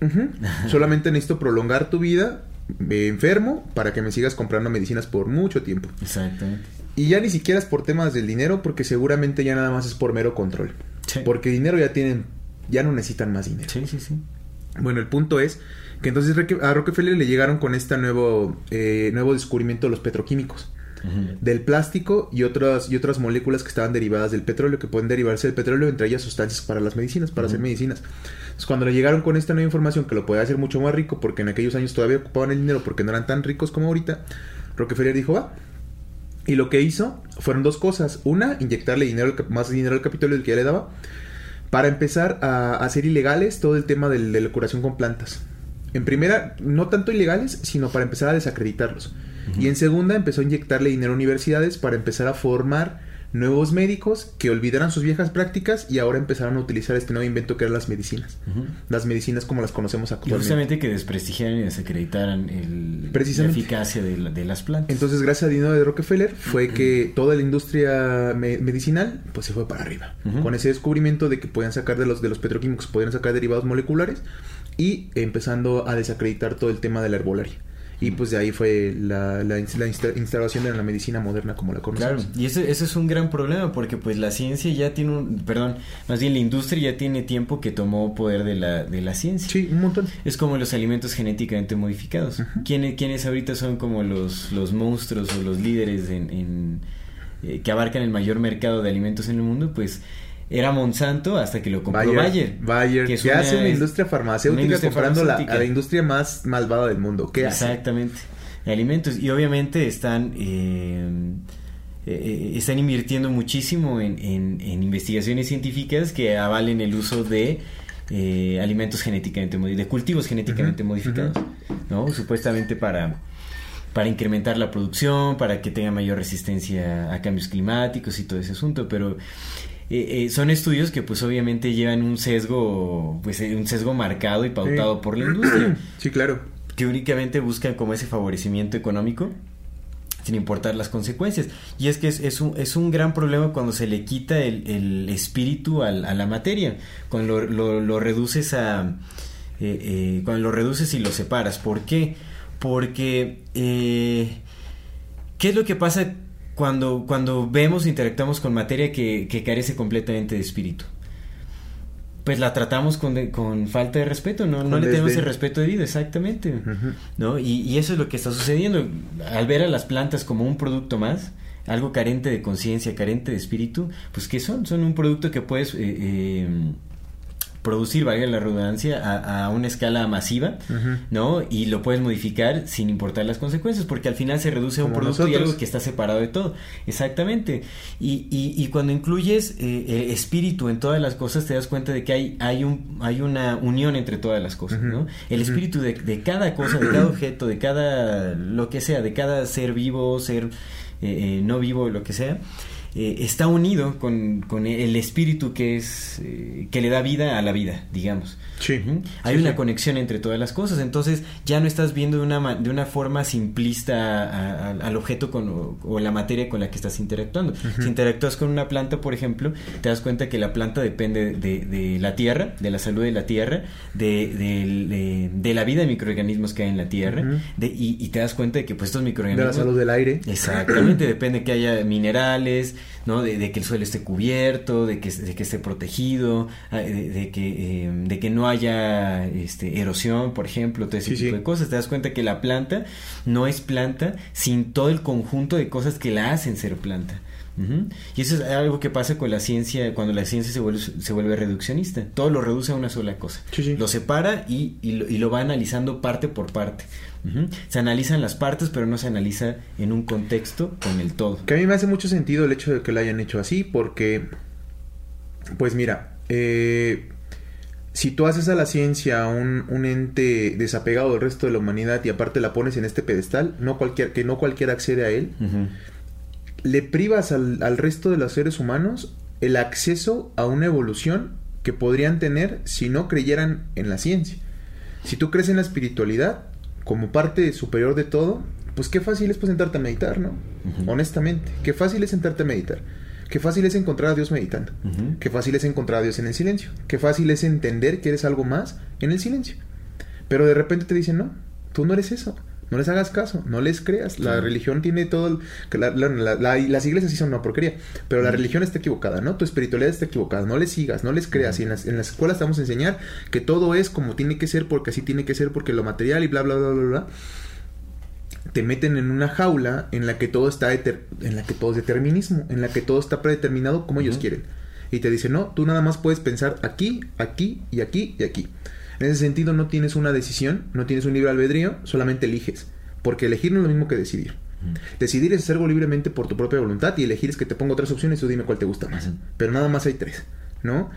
Solamente necesito prolongar tu vida eh, enfermo para que me sigas comprando medicinas por mucho tiempo.
Exactamente.
Y ya ni siquiera es por temas del dinero, porque seguramente ya nada más es por mero control.
Sí.
Porque dinero ya tienen, ya no necesitan más dinero.
Sí, sí, sí.
Bueno, el punto es que entonces a Rockefeller le llegaron con este nuevo, eh, nuevo descubrimiento de los petroquímicos. Del plástico y otras, y otras moléculas que estaban derivadas del petróleo, que pueden derivarse del petróleo, entre ellas sustancias para las medicinas, para hacer medicinas. Entonces, cuando le llegaron con esta nueva información que lo podía hacer mucho más rico, porque en aquellos años todavía ocupaban el dinero porque no eran tan ricos como ahorita, Rockefeller dijo, va. Y lo que hizo fueron dos cosas. Una, inyectarle dinero, más dinero al Capitolio del que ya le daba, para empezar a hacer ilegales todo el tema de la curación con plantas. En primera, no tanto ilegales, sino para empezar a desacreditarlos. Y en segunda, empezó a inyectarle dinero a universidades para empezar a formar nuevos médicos que olvidaran sus viejas prácticas y ahora empezaron a utilizar este nuevo invento que eran las medicinas. Las medicinas como las conocemos
Y
actualmente.
justamente que desprestigiaran y desacreditaran el,
Precisamente.
la eficacia de, la- de las plantas.
Entonces, gracias al dinero de Rockefeller, fue que toda la industria me- medicinal pues se fue para arriba. Con ese descubrimiento de que podían sacar de los, de los petroquímicos, podían sacar derivados moleculares y empezando a desacreditar todo el tema de la herbolaria. Y pues de ahí fue la, la inst- la insta- instalación de la medicina moderna como la
Claro,
conocemos.
y ese, ese es un gran problema porque pues la ciencia ya tiene un, perdón, más bien la industria ya tiene tiempo que tomó poder de la, de la ciencia.
Sí, un montón.
Es como los alimentos genéticamente modificados.
Ujú.
¿Quiénes, quiénes ahorita son como los, los monstruos o los líderes en, en, eh, que abarcan el mayor mercado de alimentos en el mundo? Pues era Monsanto hasta que lo compró Bayer.
Bayer,
que
que,
es una-
hace una industria farmacéutica
una industria
comprando la- a la industria más malvada del mundo. ¿Qué hace?
Exactamente. De alimentos. Y obviamente están, eh, eh, están invirtiendo muchísimo en, en- en investigaciones científicas que avalen el uso de eh, alimentos genéticamente modificados, de cultivos genéticamente modificados, ¿no? Supuestamente para para incrementar la producción, para que tenga mayor resistencia a cambios climáticos y todo ese asunto, pero eh, eh, son estudios que pues obviamente llevan un sesgo, pues eh, un sesgo marcado y pautado
Sí.
por la industria
Sí, claro.
que únicamente buscan como ese favorecimiento económico sin importar las consecuencias. Y es que es, es un, es un gran problema cuando se le quita el, el espíritu al- a la materia, cuando lo, lo- lo reduces a... eh, eh, cuando lo reduces y lo separas. ¿Por qué? Porque... eh, ¿Qué es lo que pasa cuando, cuando vemos interactuamos con materia que, que carece completamente de espíritu? Pues la tratamos con, de- con falta de respeto, no, no le tenemos el respeto debido, exactamente. ¿no? Y, y eso es lo que está sucediendo. Al ver a las plantas como un producto más, algo carente de conciencia, carente de espíritu, pues ¿qué son? Son un producto que puedes eh, eh, producir, valga la redundancia, a, a una escala masiva. ¿no? Y lo puedes modificar sin importar las consecuencias, porque al final se reduce a un
Como
producto y
nosotros.
algo que está separado de todo. Exactamente. Y, y, y cuando incluyes eh, el espíritu en todas las cosas, te das cuenta de que hay, hay, un, hay una unión entre todas las cosas. ¿no? El espíritu de, de cada cosa, de cada objeto, de cada lo que sea, de cada ser vivo, ser eh, eh, no vivo, lo que sea, eh, está unido con, con el espíritu que es eh, que le da vida a la vida, digamos.
Sí.
Hay una
sí.
conexión entre todas las cosas, entonces ya no estás viendo de una, de una forma simplista a- a- al objeto con, o, o la materia con la que estás interactuando. Si interactúas con una planta, por ejemplo, te das cuenta que la planta depende de, de la tierra, de la salud de la tierra, de, de- de la vida de microorganismos que hay en la tierra, de- y, y te das cuenta de que pues estos
De
microorganismos...
la salud del aire.
Exactamente, depende que haya minerales, ¿no? De, de que el suelo esté cubierto, de que, de que esté protegido, ah, de, de que, eh, de que no haya este, erosión, por ejemplo, todo ese
Sí,
tipo
sí.
de cosas. Te das cuenta que la planta no es planta sin todo el conjunto de cosas que la hacen ser planta. Y eso es algo que pasa con la ciencia, cuando la ciencia se vuelve, se vuelve reduccionista. Todo lo reduce a una sola cosa.
Sí, sí.
Lo separa y, y lo, y lo va analizando parte por parte. Se analizan las partes, pero no se analiza en un contexto con el todo.
Que a mí me hace mucho sentido el hecho de que lo hayan hecho así, porque, pues mira, eh, si tú haces a la ciencia un, un ente desapegado del resto de la humanidad y aparte la pones en este pedestal, no cualquier, que no cualquiera accede a él. Le privas al, al resto de los seres humanos el acceso a una evolución que podrían tener si no creyeran en la ciencia. Si tú crees en la espiritualidad como parte superior de todo, pues qué fácil es pues sentarte a meditar, ¿no? Honestamente, qué fácil es sentarte a meditar. Qué fácil es encontrar a Dios meditando.
Ujú.
Qué fácil es encontrar a Dios en el silencio. Qué fácil es entender que eres algo más en el silencio. Pero de repente te dicen, no, tú no eres eso. No les hagas caso, no les creas. La religión tiene todo. el- que la- la- la- la- las iglesias sí son una porquería, pero la religión está equivocada, ¿no? Tu espiritualidad está equivocada. No les sigas, no les creas. Y en las, en las escuelas te vamos a enseñar que todo es como tiene que ser, porque así tiene que ser, porque lo material y bla, bla, bla, bla, bla. Te meten en una jaula en la que todo está en la que todo es determinismo, en la que todo está predeterminado como ellos quieren. Y te dicen, no, tú nada más puedes pensar aquí, aquí y aquí y aquí. En ese sentido no tienes una decisión, no tienes un libre albedrío, solamente eliges. Porque elegir no es lo mismo que decidir. Decidir es hacer algo libremente por tu propia voluntad y elegir es que te pongo tres opciones y tú dime cuál te gusta más. Pero nada más hay tres, ¿no?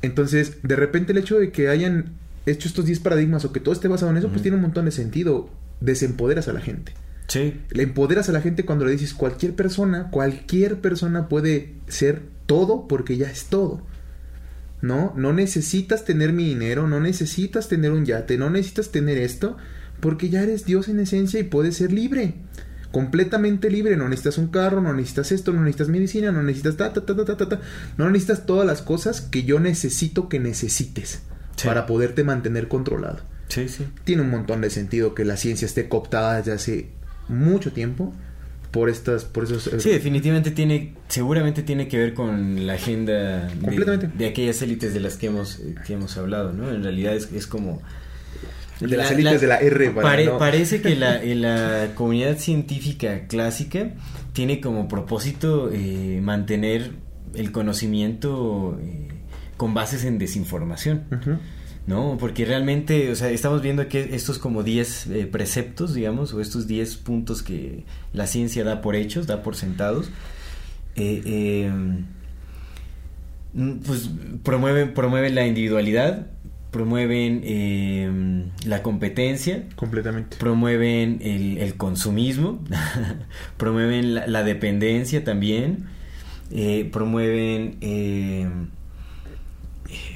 Entonces, de repente el hecho de que hayan hecho estos 10 paradigmas o que todo esté basado en eso, pues tiene un montón de sentido. Desempoderas a la gente.
Sí.
Le empoderas a la gente cuando le dices cualquier persona, cualquier persona puede ser todo porque ya es todo. ¿No? No necesitas tener mi dinero, no necesitas tener un yate, no necesitas tener esto, porque ya eres Dios en esencia y puedes ser libre. Completamente libre, no necesitas un carro, no necesitas esto, no necesitas medicina, no necesitas ta ta ta ta ta ta, ta. no necesitas todas las cosas que yo necesito que necesites
Sí.
para poderte mantener controlado
Sí, sí.
tiene un montón de sentido que la ciencia esté cooptada desde hace mucho tiempo por estas por esos eh,
Sí, definitivamente tiene, seguramente tiene que ver con la agenda de-
Completamente.
de, aquellas élites de las que hemos, que hemos hablado, ¿no? En realidad es, es como...
de las élites de la R para
pare-
no-
Parece que la, la comunidad científica clásica tiene como propósito eh, mantener el conocimiento eh, con bases en desinformación. ¿No? Porque realmente, o sea, estamos viendo que estos como 10 eh, preceptos, digamos, o estos 10 puntos que la ciencia da por hechos, da por sentados, eh, eh, mm, pues promueven, promueven la individualidad, promueven eh, la competencia,
completamente
promueven el, el consumismo, promueven la, la dependencia también, eh, promueven, eh,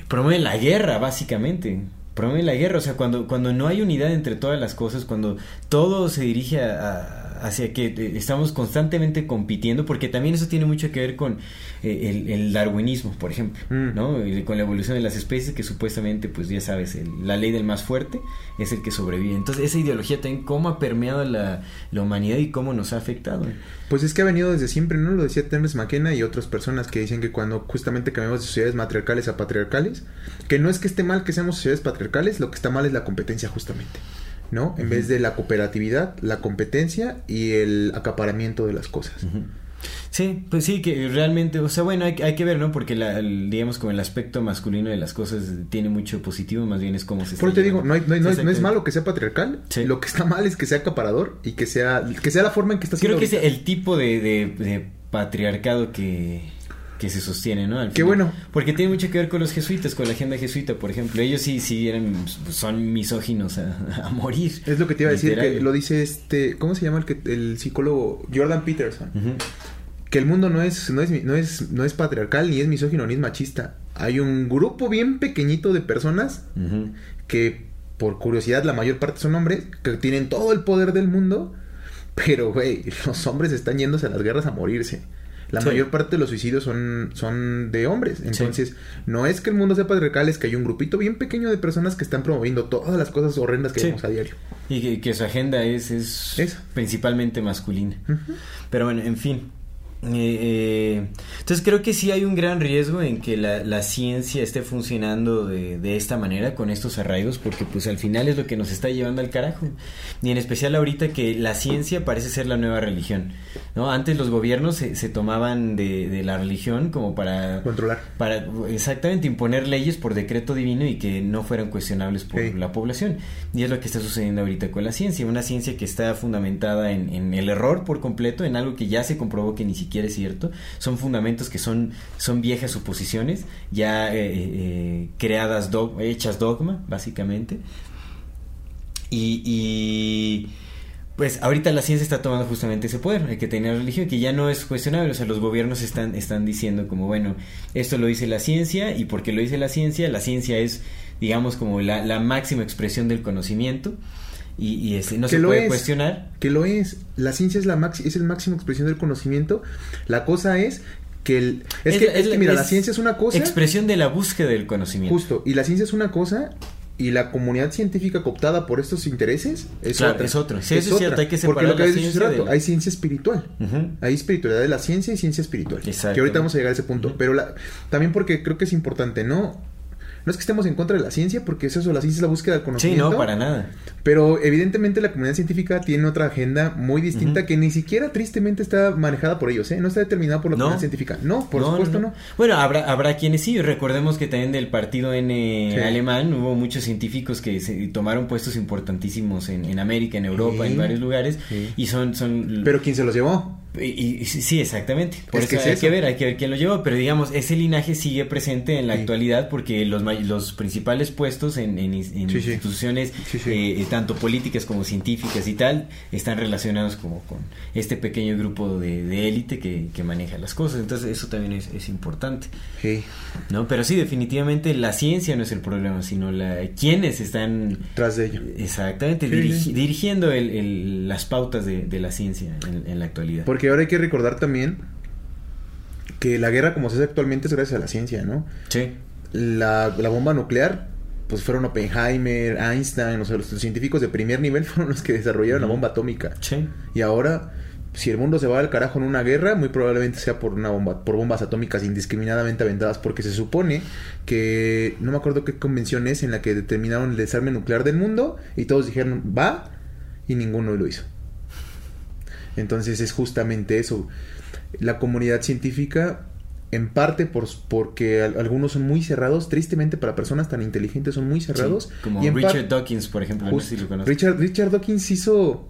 promueven la guerra, básicamente. Promueven la guerra, o sea, cuando, cuando no hay unidad entre todas las cosas, cuando todo se dirige a- a- hacia que eh, estamos constantemente compitiendo, porque también eso tiene mucho que ver con eh, el, el darwinismo, por ejemplo,
Mm.
¿no? Y con la evolución de las especies, que supuestamente, pues ya sabes, el- la ley del más fuerte es el que sobrevive. Entonces, esa ideología también, cómo ha permeado la, la humanidad y cómo nos ha afectado.
pues es que ha venido desde siempre no lo decía Terence McKenna y otras personas que dicen que cuando justamente cambiamos de sociedades matriarcales a patriarcales que no es que esté mal que seamos sociedades patriarcales lo que está mal es la competencia justamente no en vez de la cooperatividad la competencia y el acaparamiento de las cosas.
Sí, pues sí, que realmente, o sea, bueno, hay, hay que ver, ¿no? Porque, la, el- digamos, como el aspecto masculino de las cosas tiene mucho positivo, más bien es como se
Por te digo, no, hay- no hay- no es, no es
Exactamente.
malo que sea patriarcal.
Sí.
Lo que está mal es que sea acaparador y que sea, que sea la forma en que está
Creo que es el tipo de, de- de patriarcado que, que se sostiene, ¿no? Al
Qué
final.
bueno.
Porque tiene mucho que ver con los jesuitas, con la agenda jesuita, por ejemplo. Ellos sí, sí eran, son misóginos a, a morir.
Es lo que te iba a decir, que lo dice este, ¿cómo se llama el que el psicólogo Jordan Peterson? Que el mundo no es, no es, no es, no es patriarcal, ni es misógino, ni es machista. Hay un grupo bien pequeñito de personas que, por curiosidad, la mayor parte son hombres, que tienen todo el poder del mundo, pero, güey, los hombres están yéndose a las guerras a morirse. La
Sí.
mayor parte de los suicidios son, son de hombres. Entonces, no es que el mundo sea patriarcal, es que hay un grupito bien pequeño de personas que están promoviendo todas las cosas horrendas que
Sí.
vemos a diario.
Y que, que su agenda es, es principalmente masculina. Pero bueno, en fin. Eh, eh, entonces creo que sí hay un gran riesgo en que la, la ciencia esté funcionando de, de esta manera, con estos arraigos, porque pues al final es lo que nos está llevando al carajo. Y en especial ahorita que la ciencia parece ser la nueva religión. ¿no? Antes los gobiernos se, se tomaban de, de la religión como para
Controlar.
para exactamente imponer leyes por decreto divino y que no fueran cuestionables por
Sí.
la población. Y es lo que está sucediendo ahorita con la ciencia, una ciencia que está fundamentada en, en el error por completo, en algo que ya se comprobó que ni siquiera es cierto. Son fundamentos que son, son viejas suposiciones, ya eh, eh, creadas, dog- hechas dogma, básicamente. Y, y, pues ahorita la ciencia está tomando justamente ese poder, el que tenía la religión, que ya no es cuestionable, o sea, los gobiernos están, están diciendo como, bueno, esto lo dice la ciencia, y porque lo dice la ciencia, la ciencia es, digamos, como la, la máxima expresión del conocimiento, y, y este, no
Que
se
lo
puede
es.
cuestionar.
Que lo es. La ciencia es la maxi es el máximo expresión del conocimiento. La cosa es que el es, que, es mira, la
es
ciencia es una cosa
Expresión de la búsqueda del conocimiento.
justo y la ciencia es una cosa y la comunidad científica cooptada por estos intereses es
Claro,
otra.
es otro. Sí, eso es cierto, hay que
Porque
separar
lo que
la
habías dicho hace rato, hay ciencia espiritual. Hay espiritualidad de la ciencia y ciencia espiritual.
Exactamente.
Que ahorita vamos a llegar a ese punto. Pero la, también porque creo que es importante, ¿no? No es que estemos en contra de la ciencia, porque es eso, la ciencia es la búsqueda del
Sí,
conocimiento.
no, para nada.
Pero evidentemente la comunidad científica tiene otra agenda muy distinta que ni siquiera tristemente está manejada por ellos, ¿eh? No está determinada por la
No.
comunidad científica. No, por
No,
supuesto no.
Bueno, habrá, habrá quienes sí. Recordemos que también del partido N
Sí.
alemán hubo muchos científicos que se tomaron puestos importantísimos en, en América, en Europa,
Sí.
en varios lugares.
Sí.
Y son... son
Pero ¿quién se los llevó?
Y, y- sí, exactamente. Por
Es
eso
que es
hay
eso.
que ver, hay que ver quién lo llevó. Pero digamos, ese linaje sigue presente en la
Sí.
actualidad porque los, los principales puestos en, en is- en
Sí, sí.
instituciones,
Sí,
eh, tanto políticas como científicas y tal, están relacionados como con este pequeño grupo de élite que, que maneja las cosas. Entonces, eso también es, es importante. ¿no? Pero sí, definitivamente la ciencia no es el problema, sino la quienes están
Tras de ello.
exactamente dirigi- dirigiendo el- el- las pautas de, de la ciencia en, en la actualidad.
Porque ahora hay que recordar también que la guerra como se hace actualmente es gracias a la ciencia, ¿no?
Sí.
La, la bomba nuclear, pues fueron Oppenheimer, Einstein, o sea, los científicos de primer nivel fueron los que desarrollaron la bomba atómica.
Sí.
Y ahora, si el mundo se va al carajo en una guerra, muy probablemente sea por una bomba, por bombas atómicas indiscriminadamente aventadas, porque se supone que no me acuerdo qué convención es en la que determinaron el desarme nuclear del mundo y todos dijeron va y ninguno lo hizo. Entonces es justamente eso. La comunidad científica, en parte por, porque al- algunos son muy cerrados, tristemente para personas tan inteligentes son muy cerrados.
Sí, Como
y
Richard Dawkins, por ejemplo. no sé si
Justo.
lo.
Richard, Richard Dawkins hizo.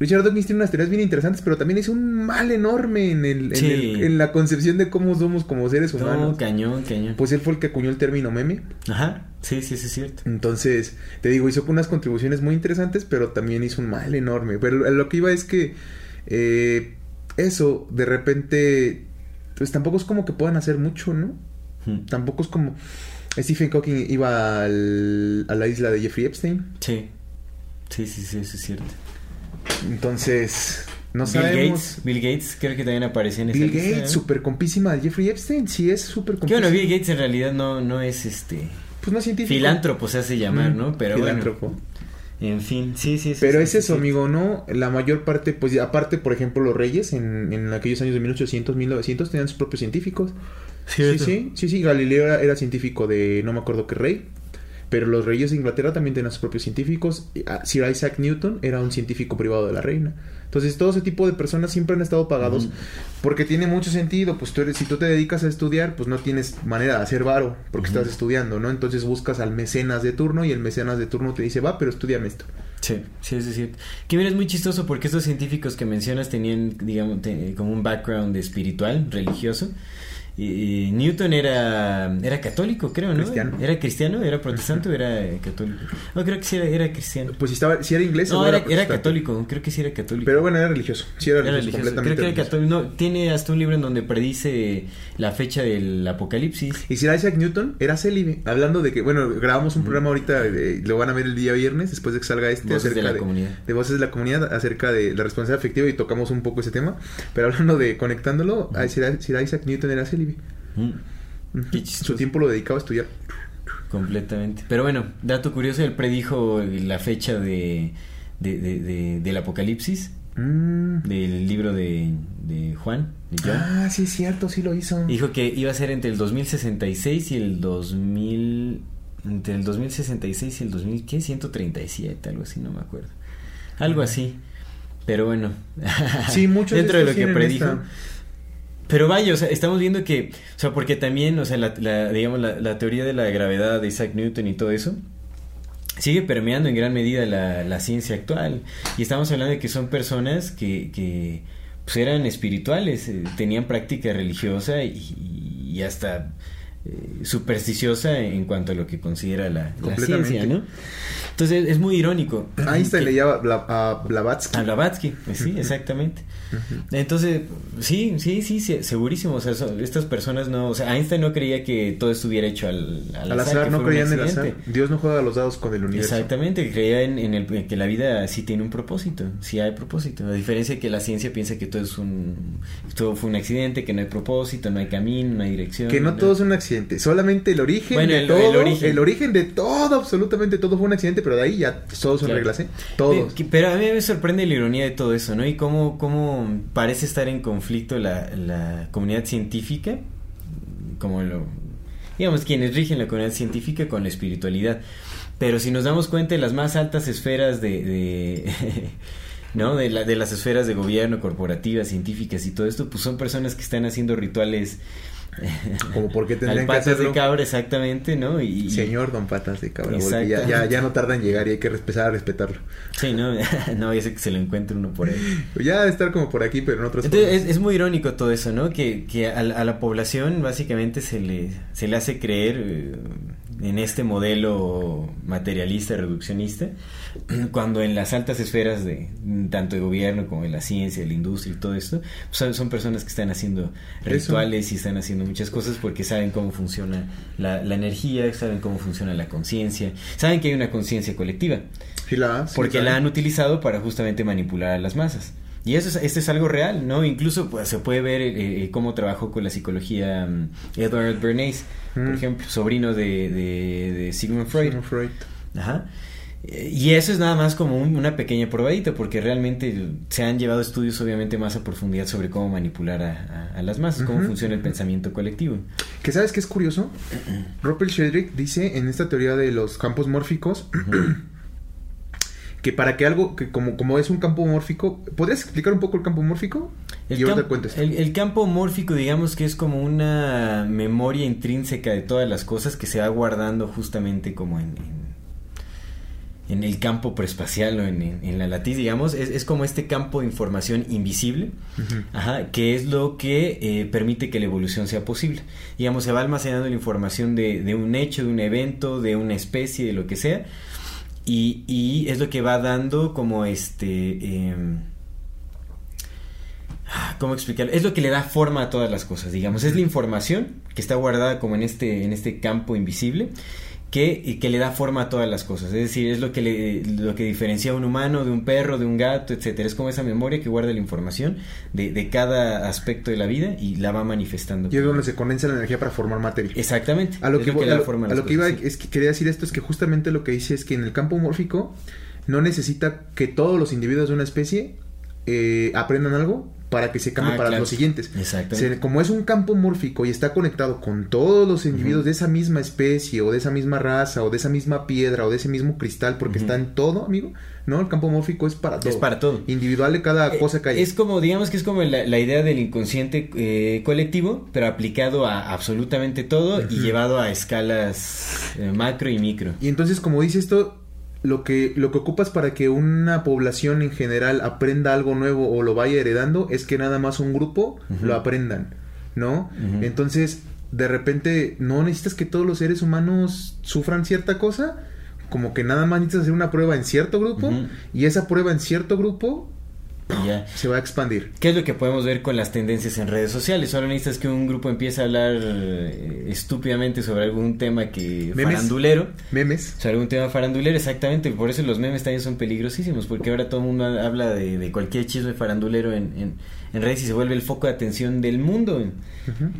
Richard Dawkins tiene unas teorías bien interesantes, pero también hizo un mal enorme en, el, en,
Sí.
el- en la concepción de cómo somos como seres
No,
humanos.
cañón, cañón.
Pues él fue el que acuñó el término meme.
Ajá. Sí, sí, sí, es cierto.
Entonces, te digo, hizo unas contribuciones muy interesantes, pero también hizo un mal enorme. Pero lo que iba es que eh, eso, de repente, pues tampoco es como que puedan hacer mucho, ¿no?
Hmm.
Tampoco es como... Stephen Hawking iba al- a la isla de Jeffrey Epstein.
Sí. Sí, sí, sí, eso es cierto.
Entonces, no
Bill
sabemos.
Gates, Bill Gates creo que también aparece en esa
Bill
lista,
Gates,
¿no?
super compísima de Jeffrey Epstein. Sí, es súper
Que
compísima.
bueno, Bill Gates en realidad no, no es este
Pues no es científico.
filántropo se hace llamar,
Mm,
¿no? Pero
filántropo.
bueno. En fin, sí, sí, sí.
Pero
sí,
es
sí,
eso,
sí.
amigo, ¿no? La mayor parte, pues aparte, por ejemplo, los reyes en, en aquellos años de 1800, 1900 tenían sus propios científicos. Sí, sí, sí, sí. Galileo era, era científico de no me acuerdo qué rey. Pero los reyes de Inglaterra también tenían sus propios científicos. Ah, Sir Isaac Newton era un científico privado de la reina. Entonces, todo ese tipo de personas siempre han estado pagados porque tiene mucho sentido. Pues tú eres, si tú te dedicas a estudiar, pues no tienes manera de hacer varo porque estás estudiando, ¿no? Entonces buscas al mecenas de turno y el mecenas de turno te dice, va, pero estudiame esto.
Sí, sí, es cierto. Que mira, es muy chistoso porque estos científicos que mencionas tenían, digamos, te- como un background espiritual, religioso. Y, y Newton era, era católico, creo, ¿no?
Cristiano.
¿Era cristiano? ¿Era protestante o era católico? No, creo que sí era, era cristiano.
Pues si estaba, si era inglés,
No,
o
era, era católico, creo que sí era católico.
Pero bueno, era religioso. Sí, era,
Era
religioso,
religioso. Creo que era católico. No, tiene hasta un libro en donde predice la fecha del apocalipsis.
Y Sir Isaac Newton era célibe. Hablando de que, bueno, grabamos un programa ahorita, de- lo van a ver el día viernes, después de que salga este,
Voces
acerca
de la comunidad.
de Voces de la Comunidad, acerca de la responsabilidad afectiva y tocamos un poco ese tema. Pero hablando de conectándolo, Sir, Sir Isaac Newton era célibe.
Mm,
Ujú.
Qué chistoso.
Su tiempo lo dedicaba a estudiar.
completamente. Pero bueno, dato curioso, él predijo la fecha de, de- de- de- del apocalipsis.
Mm.
del libro de, de Juan, John.
Ah, sí, es cierto, sí lo hizo.
Dijo que iba a ser entre el 2066 y el 2000. Entre el 2066 y el 2000. ¿Qué? 137, algo así, no me acuerdo. Algo así. Pero bueno.
Sí, muchos
Dentro de lo que predijo.
esta-
Pero vaya, o sea, estamos viendo que. O sea, porque también, o sea, la, digamos, la, la teoría de la gravedad de Isaac Newton y todo eso. Sigue permeando en gran medida la, la ciencia actual. Y estamos hablando de que son personas que, que pues eran espirituales, eh, tenían práctica religiosa y, y hasta eh, supersticiosa en cuanto a lo que considera la, la ciencia, ¿no? Entonces es muy irónico.
Einstein
que-
leía Bla- a Blavatsky.
a Blavatsky, pues sí, exactamente. Entonces, sí, sí, sí, sí, segurísimo. O sea, son- estas personas no. O sea, Einstein no creía que todo estuviera hecho al, al
Al azar, no creían en el azar. Dios no juega a los dados con el universo.
Exactamente, creía en, en el, en que la vida sí tiene un propósito, sí hay propósito. A diferencia de que la ciencia piensa que todo es un, todo fue un accidente, que no hay propósito, no hay camino, no hay dirección.
Que no
¿no?
todo es un accidente accidente. Solamente el origen
Bueno,
de
el-
todo,
el origen.
origen de todo, absolutamente todo fue un accidente, pero de ahí ya todos son
Claro.
reglas, ¿eh? Todos.
Eh, Pero a mí me sorprende la ironía de todo eso, ¿no? Y cómo, cómo parece estar en conflicto la, la comunidad científica, como lo... Digamos, quienes rigen la comunidad científica con la espiritualidad. Pero si nos damos cuenta de las más altas esferas de... de ¿no? De, la, de las esferas de gobierno, corporativas, científicas y todo esto, pues son personas que están haciendo rituales
Como porque tendrían
al
que
patas de
hacerlo.
cabra, exactamente, ¿no? Y,
Señor Don Patas de Cabra, porque ya, ya, ya no tarda en llegar y hay que empezar a respetarlo.
Sí, ¿no? no, ya sé que se lo encuentre uno por ahí.
Ya debe estar como por aquí, pero en otros
Entonces, es, es muy irónico todo eso, ¿no? Que, que a, la- a la población básicamente se le, se le hace creer eh, en este modelo materialista, reduccionista, cuando en las altas esferas de tanto de gobierno como de la ciencia, de la industria y todo esto, pues son, son personas que están haciendo rituales y están haciendo muchas cosas porque saben cómo funciona la, la energía, saben cómo funciona la conciencia, saben que hay una conciencia colectiva.
Sí, la, sí,
Porque la han utilizado para justamente manipular a las masas. Y eso es, esto es algo real, ¿no? Incluso pues, se puede ver eh, eh, cómo trabajó con la psicología mm, Edward Bernays, por
Mm.
ejemplo, sobrino de, de, de Sigmund Freud.
Sigmund Freud.
Ajá. Eh, Y eso es nada más como un- una pequeña probadita, porque realmente se han llevado estudios obviamente más a profundidad sobre cómo manipular a, a- a las masas, cómo funciona el pensamiento colectivo.
Que sabes que es curioso. Rupert Sheldrake dice en esta teoría de los campos mórficos que para que algo que como, como es un campo mórfico, ¿podrías explicar un poco el campo mórfico?
El,
y
camp- el- el campo mórfico, digamos que es como una memoria intrínseca de todas las cosas que se va guardando justamente como en, en, en el campo prespacial o en, en- la latiz, digamos. Es, es como este campo de información invisible, ajá, que es lo que eh, permite que la evolución sea posible. Digamos, se va almacenando la información de, de un hecho, de un evento, de una especie, de lo que sea. Y, y es lo que va dando como este... em, ah, ¿Cómo explicarlo? Es lo que le da forma a todas las cosas, digamos. Es la información que está guardada como en este, en este campo invisible que, y que le da forma a todas las cosas. Es decir, es lo que, le, lo que diferencia a un humano de un perro, de un gato, etcétera. Es como esa memoria que guarda la información de, de cada aspecto de la vida y la va manifestando.
Y es donde se condensa la energía para formar materia.
Exactamente.
A lo
Es
que, voy-
le
a lo- a lo que iba es que quería decir esto es que justamente lo que dice es que en el campo mórfico no necesita que todos los individuos de una especie eh, aprendan algo para que se cambie
Ah,
para
claro.
los siguientes.
Exactamente.
Se- como es un campo mórfico y está conectado con todos los individuos de esa misma especie o de esa misma raza o de esa misma piedra o de ese mismo cristal porque está en todo, amigo, ¿no? El campo mórfico es para todo.
Es para todo.
Individual de cada
Eh,
cosa que hay.
Es como, digamos que es como la, la idea del inconsciente eh, colectivo, pero aplicado a absolutamente todo y llevado a escalas eh, macro y micro.
Y entonces, como dice esto, lo que, lo que ocupas para que una población en general aprenda algo nuevo o lo vaya heredando es que nada más un grupo lo aprendan, ¿no? Entonces, de repente, no necesitas que todos los seres humanos sufran cierta cosa, como que nada más necesitas hacer una prueba en cierto grupo y esa prueba en cierto grupo
Y ya.
se va a expandir.
¿Qué es lo que podemos ver con las tendencias en redes sociales? Solo necesitas que un grupo empiece a hablar eh, estúpidamente sobre algún tema que
Memes.
farandulero.
Memes.
sobre algún tema farandulero, exactamente. Por eso los memes también son peligrosísimos, porque ahora todo el mundo habla de, de cualquier chisme farandulero en, en, en redes y se vuelve el foco de atención del mundo.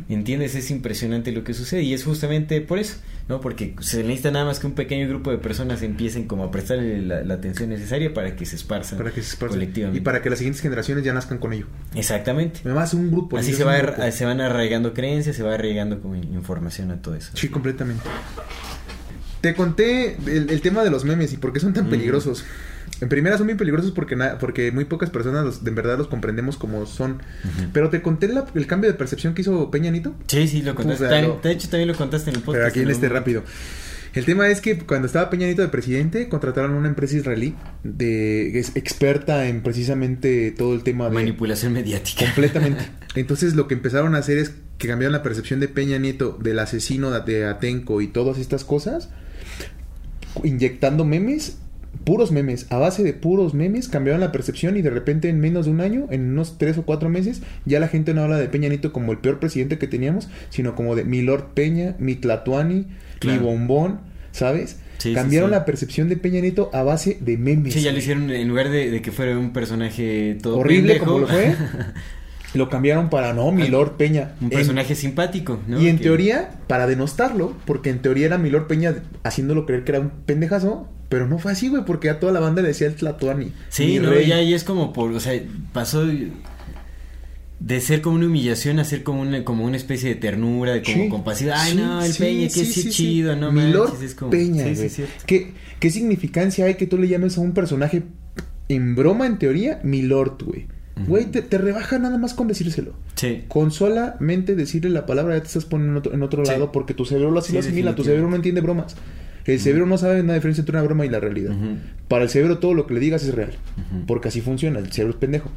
¿Entiendes? Es impresionante lo que sucede y es justamente por eso, ¿no? Porque se necesita nada más que un pequeño grupo de personas empiecen como a prestarle la, la atención necesaria para que se esparzan
Para que se esparza.
colectivamente.
Y para que las siguientes generaciones ya nazcan con ello.
Exactamente.
Además, un grupo.
Así se, va,
grupo.
se van arraigando creencias, se va arraigando como información a todo eso.
Sí, completamente. Te conté el, el tema de los memes y por qué son tan
Mm.
peligrosos. En primera son bien peligrosos porque, porque muy pocas personas los- de verdad los comprendemos como son. Pero te conté la- el cambio de percepción que hizo Peña Nieto.
Sí, sí, lo contaste. También-
lo-
de hecho, también lo contaste en el podcast.
Pero aquí en este rápido. El tema es que cuando estaba Peña Nieto de presidente, contrataron a una empresa israelí de que es experta en precisamente todo el tema de
Manipulación mediática.
completamente. Entonces lo que empezaron a hacer es que cambiaron la percepción de Peña Nieto del asesino de Atenco y todas estas cosas, inyectando memes, puros memes, a base de puros memes, cambiaron la percepción y de repente en menos de un año, en unos tres o cuatro meses, ya la gente no habla de Peña Nieto como el peor presidente que teníamos, sino como de mi Lord Peña, mi Tlatuani,
Claro.
mi Bombón, ¿sabes?
Sí, sí,
Cambiaron
sí.
la percepción de Peña Nieto a base de memes.
Sí, ya lo hicieron en lugar de, de que fuera un personaje todo
Horrible
pendejo.
como lo fue. lo cambiaron para no, Milord Peña.
Un
En-
personaje simpático, ¿no?
y en
Que-
teoría, para denostarlo, porque en teoría era Milord Peña haciéndolo creer que era un pendejazo, pero no fue así, güey, porque a toda la banda le decía el Tlatoani.
Sí, no,
rey.
ya, ya es como por, o sea, pasó de ser como una humillación a ser como una, como una especie de ternura, de como
Sí,
compasiva. Ay,
sí,
no, el
sí,
Peña, que
sí,
chido, no
Milord
es como...
Peña,
sí, sí,
güey. ¿Qué, ¿Qué significancia hay que tú le llames a un personaje en broma, en teoría, Milord, güey? Güey, te, te rebaja nada más con decírselo.
Sí.
Con solamente decirle la palabra ya te estás poniendo en otro, en otro
Sí.
lado porque tu cerebro lo así
Sí,
lo asimila, tu cerebro no entiende bromas. El cerebro no sabe la diferencia entre una broma y la realidad. Para el cerebro todo lo que le digas es real, porque así funciona, el cerebro es pendejo.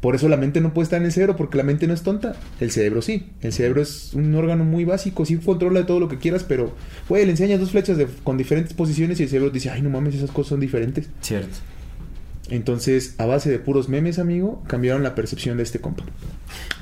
Por eso la mente no puede estar en el cerebro, porque la mente no es tonta. El cerebro sí. El cerebro es un órgano muy básico, sí controla todo lo que quieras, pero, güey, le enseñas dos flechas de- con diferentes posiciones y el cerebro dice, ay, no mames, esas cosas son diferentes.
Cierto.
Entonces, a base de puros memes, amigo, cambiaron la percepción de este compa.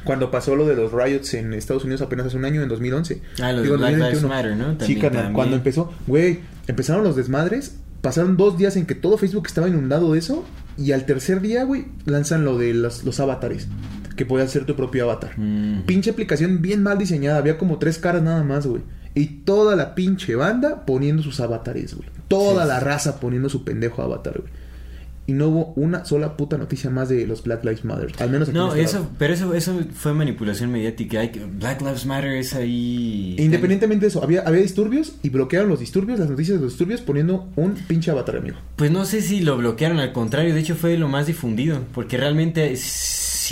Cuando pasó lo de los riots en Estados Unidos apenas hace un año, en 2011.
Ah, lo de
Digo,
Black Lives
2021.
Matter, ¿no?
sí,
También-
carnal.
también.
Cuando empezó, güey, empezaron los desmadres. Pasaron dos días en que todo Facebook estaba inundado de eso. Y al tercer día, güey, lanzan lo de los, los avatares. Que podías ser tu propio avatar.
Mm.
Pinche aplicación bien mal diseñada. Había como tres caras nada más, güey. Y toda la pinche banda poniendo sus avatares, güey. Toda
Sí,
la
sí.
raza poniendo su pendejo avatar, güey. Y no hubo una sola puta noticia más de los Black Lives Matter. Al menos aquí
No,
en este
eso,
lado.
pero eso, eso fue manipulación mediática. Hay que- Black Lives Matter es ahí.
Independientemente de eso, había, había disturbios y bloquearon los disturbios, las noticias de los disturbios, poniendo un pinche avatar, amigo.
Pues no sé si lo bloquearon, al contrario, de hecho fue lo más difundido, porque realmente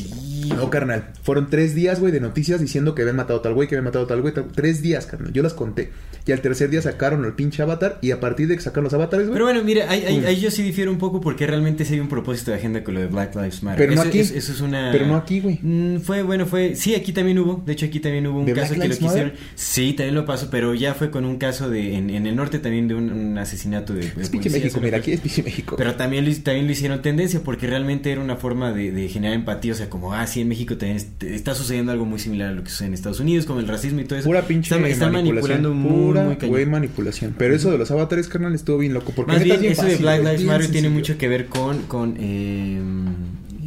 sí.
No, carnal. Fueron tres días, güey, de noticias diciendo que habían matado a tal güey, que habían matado a tal güey. tal- Tres días, carnal. Yo las conté. Y al tercer día sacaron el pinche avatar. Y a partir de que sacaron los avatares, güey.
Pero bueno, mira, ahí, ahí- ahí yo sí difiero un poco porque realmente sí hay un propósito de agenda con lo de Black Lives Matter.
Pero no
eso,
aquí.
es- eso es una...
Pero no aquí, güey.
Mm, fue, bueno, fue... Sí, aquí también hubo. De hecho, aquí también hubo un
¿De
caso
Black
que lo
Matter?
quisieron... Sí, también lo pasó, pero ya fue con un caso de... En, en el norte también de un, un asesinato de... de
es pinche México, mira, aquí es pinche México.
Pero también lo, también lo hicieron tendencia porque realmente era una forma de, de generar empatía. O sea, como, ah, sí, en México también está sucediendo algo muy similar a lo que sucede en Estados Unidos, como el racismo y todo eso.
Pura pinche manipulación.
manipulando
pura,
muy cañón.
güey, manipulación. Pero eso de los avatares, carnal, estuvo bien loco. Porque
Más bien, eso de Black Lives Matter tiene mucho que ver con, con eh,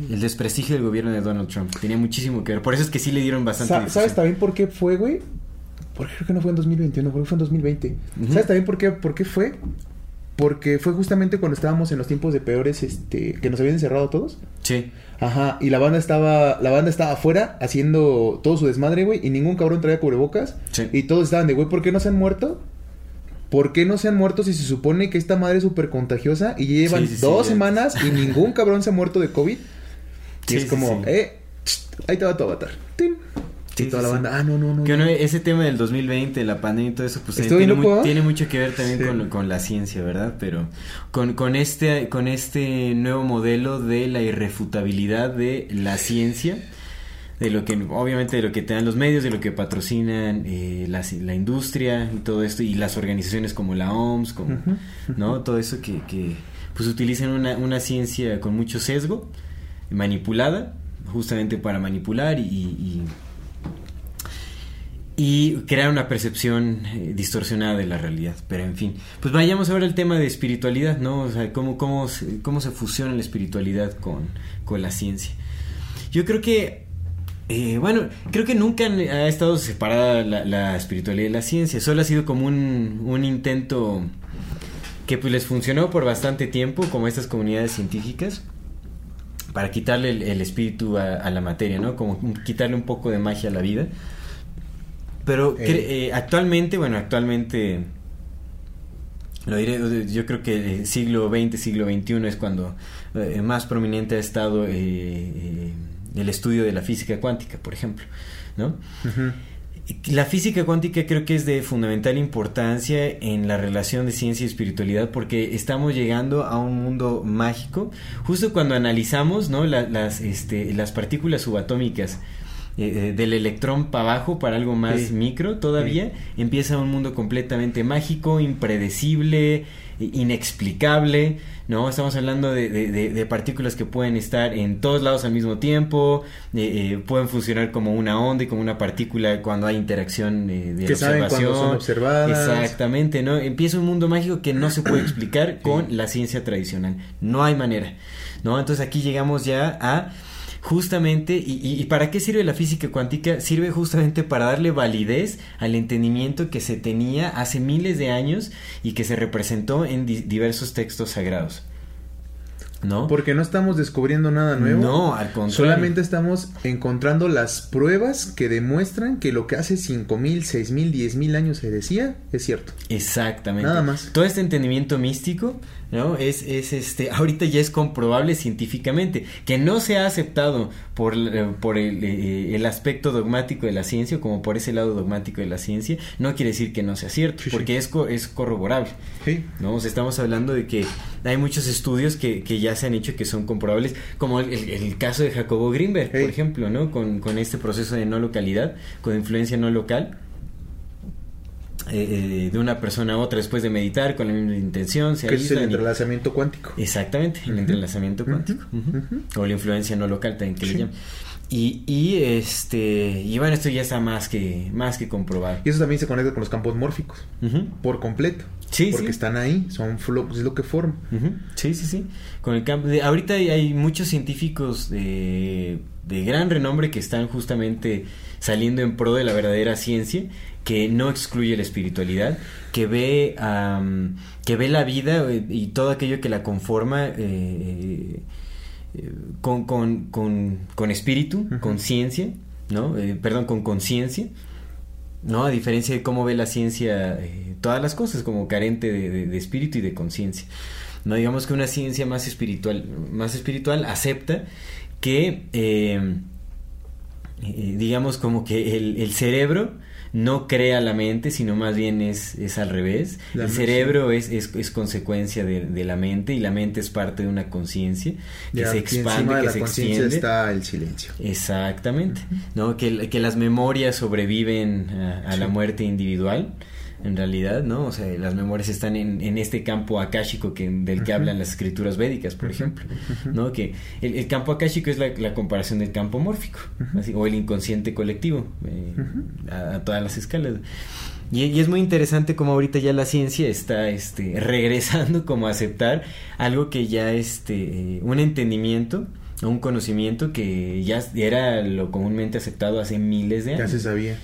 el desprestigio del gobierno de Donald Trump. Tenía muchísimo que ver. Por eso es que sí le dieron bastante
Sa-
difusión.
¿Sabes también por qué fue, güey? Porque creo que no fue en 2021, creo que fue en 2020.
Ujú.
¿Sabes también por qué, por qué fue? Porque fue justamente cuando estábamos en los tiempos de peores, este, que nos habían encerrado todos.
Sí.
Ajá, y la banda estaba, la banda estaba afuera haciendo todo su desmadre, güey, y ningún cabrón traía cubrebocas.
Sí.
Y todos estaban de, güey, ¿por qué no se han muerto? ¿Por qué no se han muerto si se supone que esta madre es súper contagiosa y llevan
Sí, sí, sí,
dos semanas y ningún cabrón se ha muerto de COVID? Y es como, eh, ahí te va tu avatar. Tin.
Sí,
y toda
sí,
la banda, ah, no, no, no.
Que
no.
ese tema del 2020, la pandemia y todo eso, pues eh, tiene, tiene mucho que ver también
Sí.
con, con la ciencia, ¿verdad? Pero con, con, este, con este nuevo modelo de la irrefutabilidad de la ciencia, de lo que, obviamente, de lo que te dan los medios, de lo que patrocinan eh, la, la industria y todo esto, y las organizaciones como la OMS, como,
Ujú,
¿no? Todo eso que, que pues utilizan una, una ciencia con mucho sesgo, manipulada, justamente para manipular y- y y crear una percepción eh, distorsionada de la realidad. Pero en fin, pues vayamos ahora al tema de espiritualidad, ¿no? O sea, cómo, cómo, cómo se fusiona la espiritualidad con, con la ciencia. Yo creo que, eh, bueno, creo que nunca ha estado separada la, la espiritualidad de la ciencia, solo ha sido como un, un intento que pues les funcionó por bastante tiempo, como estas comunidades científicas para quitarle el, el espíritu a, a la materia, ¿no? Como quitarle un poco de magia a la vida. Pero
Eh.
eh, actualmente, bueno, actualmente, lo diré, yo creo que el siglo XX, siglo XXI es cuando eh, más prominente ha estado eh, eh, el estudio de la física cuántica, por ejemplo, ¿no? La física cuántica creo que es de fundamental importancia en la relación de ciencia y espiritualidad porque estamos llegando a un mundo mágico justo cuando analizamos ¿no? La- las, este, las partículas subatómicas eh, eh, del electrón para abajo para algo más
Sí.
micro todavía empieza un mundo completamente mágico, impredecible, inexplicable, ¿no? Estamos hablando de, de- de- de partículas que pueden estar en todos lados al mismo tiempo, eh, eh, pueden funcionar como una onda y como una partícula cuando hay interacción de
Que
observación.
son observadas.
Exactamente, ¿no? Empieza un mundo mágico que no se puede explicar con la ciencia tradicional. No hay manera, ¿no? Entonces aquí llegamos ya a justamente, y, para qué sirve la física cuántica? Sirve justamente para darle validez al entendimiento que se tenía hace miles de años y que se representó en diversos textos sagrados. ¿no?
Porque no estamos descubriendo nada nuevo.
No, al contrario.
Solamente estamos encontrando las pruebas que demuestran que lo que hace cinco mil, seis mil, diez mil años se decía es cierto.
Exactamente.
Nada más.
Todo este entendimiento místico, ¿no? Es, es este, ahorita ya es comprobable científicamente, que no se ha aceptado por, eh, por el, eh, el, aspecto dogmático de la ciencia, como por ese lado dogmático de la ciencia, no quiere decir que no sea cierto, porque Es, es corroborable.
Sí.
¿no? estamos hablando de que hay muchos estudios que, que ya se han hecho que son comprobables, como el, el, caso de Jacobo Greenberg, por ejemplo, ¿no? Con, con este proceso de no localidad, con influencia no local eh, eh, de una persona a otra después de meditar con la misma intención.
Se es el entrelazamiento cuántico.
Exactamente, el entrelazamiento cuántico. O la influencia no local también que le llaman. Y, y, este y bueno esto ya está más que más que comprobado.
Y eso también se conecta con los campos mórficos. Por completo.
Sí
porque están ahí son es lo que forman
sí sí sí. Con el campo de, ahorita hay, muchos científicos de, de gran renombre que están justamente saliendo en pro de la verdadera ciencia que no excluye la espiritualidad, que ve, que ve la vida eh, y todo aquello que la conforma eh, eh, con, con, con, espíritu, con ciencia, ¿no? perdón, con conciencia. ¿no? A diferencia de cómo ve la ciencia todas las cosas, como carente de, espíritu y de conciencia. No digamos que una ciencia más espiritual, más espiritual acepta que, digamos, como que el, el cerebro no crea la mente, sino más bien es, es al revés. el cerebro es, es, consecuencia de, la mente y la mente es parte de una conciencia que se expande, que
la
se extiende.
está el silencio.
Exactamente, ¿no? Que, que, las memorias sobreviven a, la muerte individual en realidad, ¿no? O sea, las memorias están en, en este campo akáshico que, del que hablan las escrituras védicas, por ejemplo, ¿no? Que el, campo akáshico es la, comparación del campo mórfico, o el inconsciente colectivo, eh, a, todas las escalas. Y, es muy interesante como ahorita ya la ciencia está este, regresando como a aceptar algo que ya, este, un entendimiento un conocimiento que ya era lo comúnmente aceptado hace miles de años.
Ya se sabía.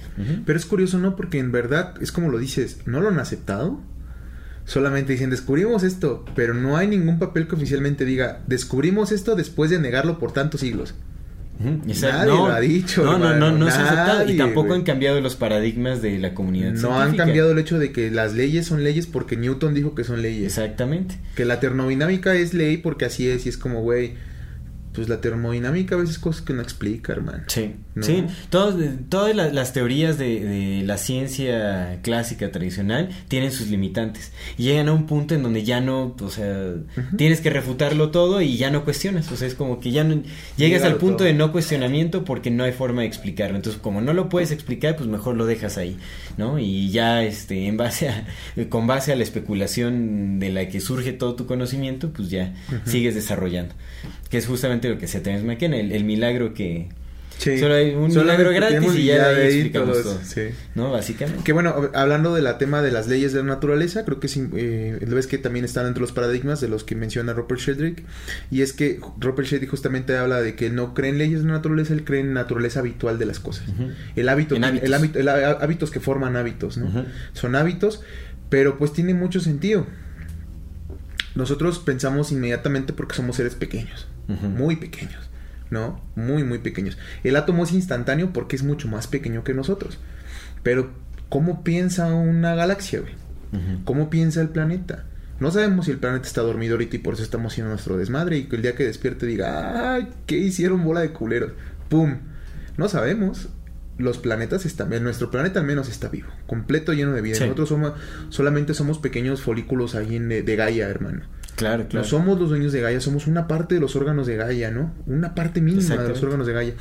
Pero es curioso, ¿no? Porque en verdad, es como lo dices, no lo han aceptado. Solamente dicen, descubrimos esto, pero no hay ningún papel que oficialmente diga, descubrimos esto después de negarlo por tantos siglos.
Nadie no, lo ha dicho. No, no, no, no se ha aceptado. Y tampoco han cambiado los paradigmas de la comunidad.
No han cambiado el hecho de que las leyes son leyes porque Newton dijo que son leyes.
Exactamente.
Que la termodinámica es ley porque así es y es como, güey pues la termodinámica a veces cosas que no explica, hermano.
Sí, sí. todas las, teorías de, la ciencia clásica tradicional tienen sus limitantes. Y llegan a un punto en donde ya no, o sea, tienes que refutarlo todo y ya no cuestionas. O sea, es como que ya no, llegas al punto de no cuestionamiento porque no hay forma de explicarlo. Entonces, como no lo puedes explicar, pues mejor lo dejas ahí, ¿no? Y ya, este, en base a, con base a la especulación de la que surge todo tu conocimiento, pues ya sigues desarrollando. Que es justamente lo que se James McKenna, el, el milagro que, Solo hay un milagro gratis y ya, ahí explicamos todo. ¿No? Básicamente.
Que bueno, hablando de la tema de las leyes de la naturaleza, creo que eh, ves que también están entre los paradigmas de los que menciona Robert Sheldrick. Y es que Robert Sheldrick justamente habla de que no cree en leyes de la naturaleza, él cree en naturaleza habitual de las cosas. El hábito, hábitos. El, hábitos que forman hábitos, ¿no? Son hábitos, pero pues tiene mucho sentido. Nosotros pensamos inmediatamente porque somos seres pequeños muy pequeños, ¿no? Muy, muy pequeños. El átomo es instantáneo porque es mucho más pequeño que nosotros. Pero, ¿cómo piensa una galaxia, güey? ¿Cómo piensa el planeta? No sabemos si el planeta está dormido ahorita y por eso estamos haciendo nuestro desmadre y que el día que despierte diga, ¡ay! ¿Qué hicieron bola de culeros? ¡Pum! No sabemos. Los planetas están, nuestro planeta al menos está vivo, completo, lleno de vida. Nosotros somos, solamente somos pequeños folículos ahí en, de Gaia, hermano.
Claro, claro.
No somos los dueños de Gaia, somos una parte de los órganos de Gaia, ¿no? Una parte mínima de los órganos de Gaia.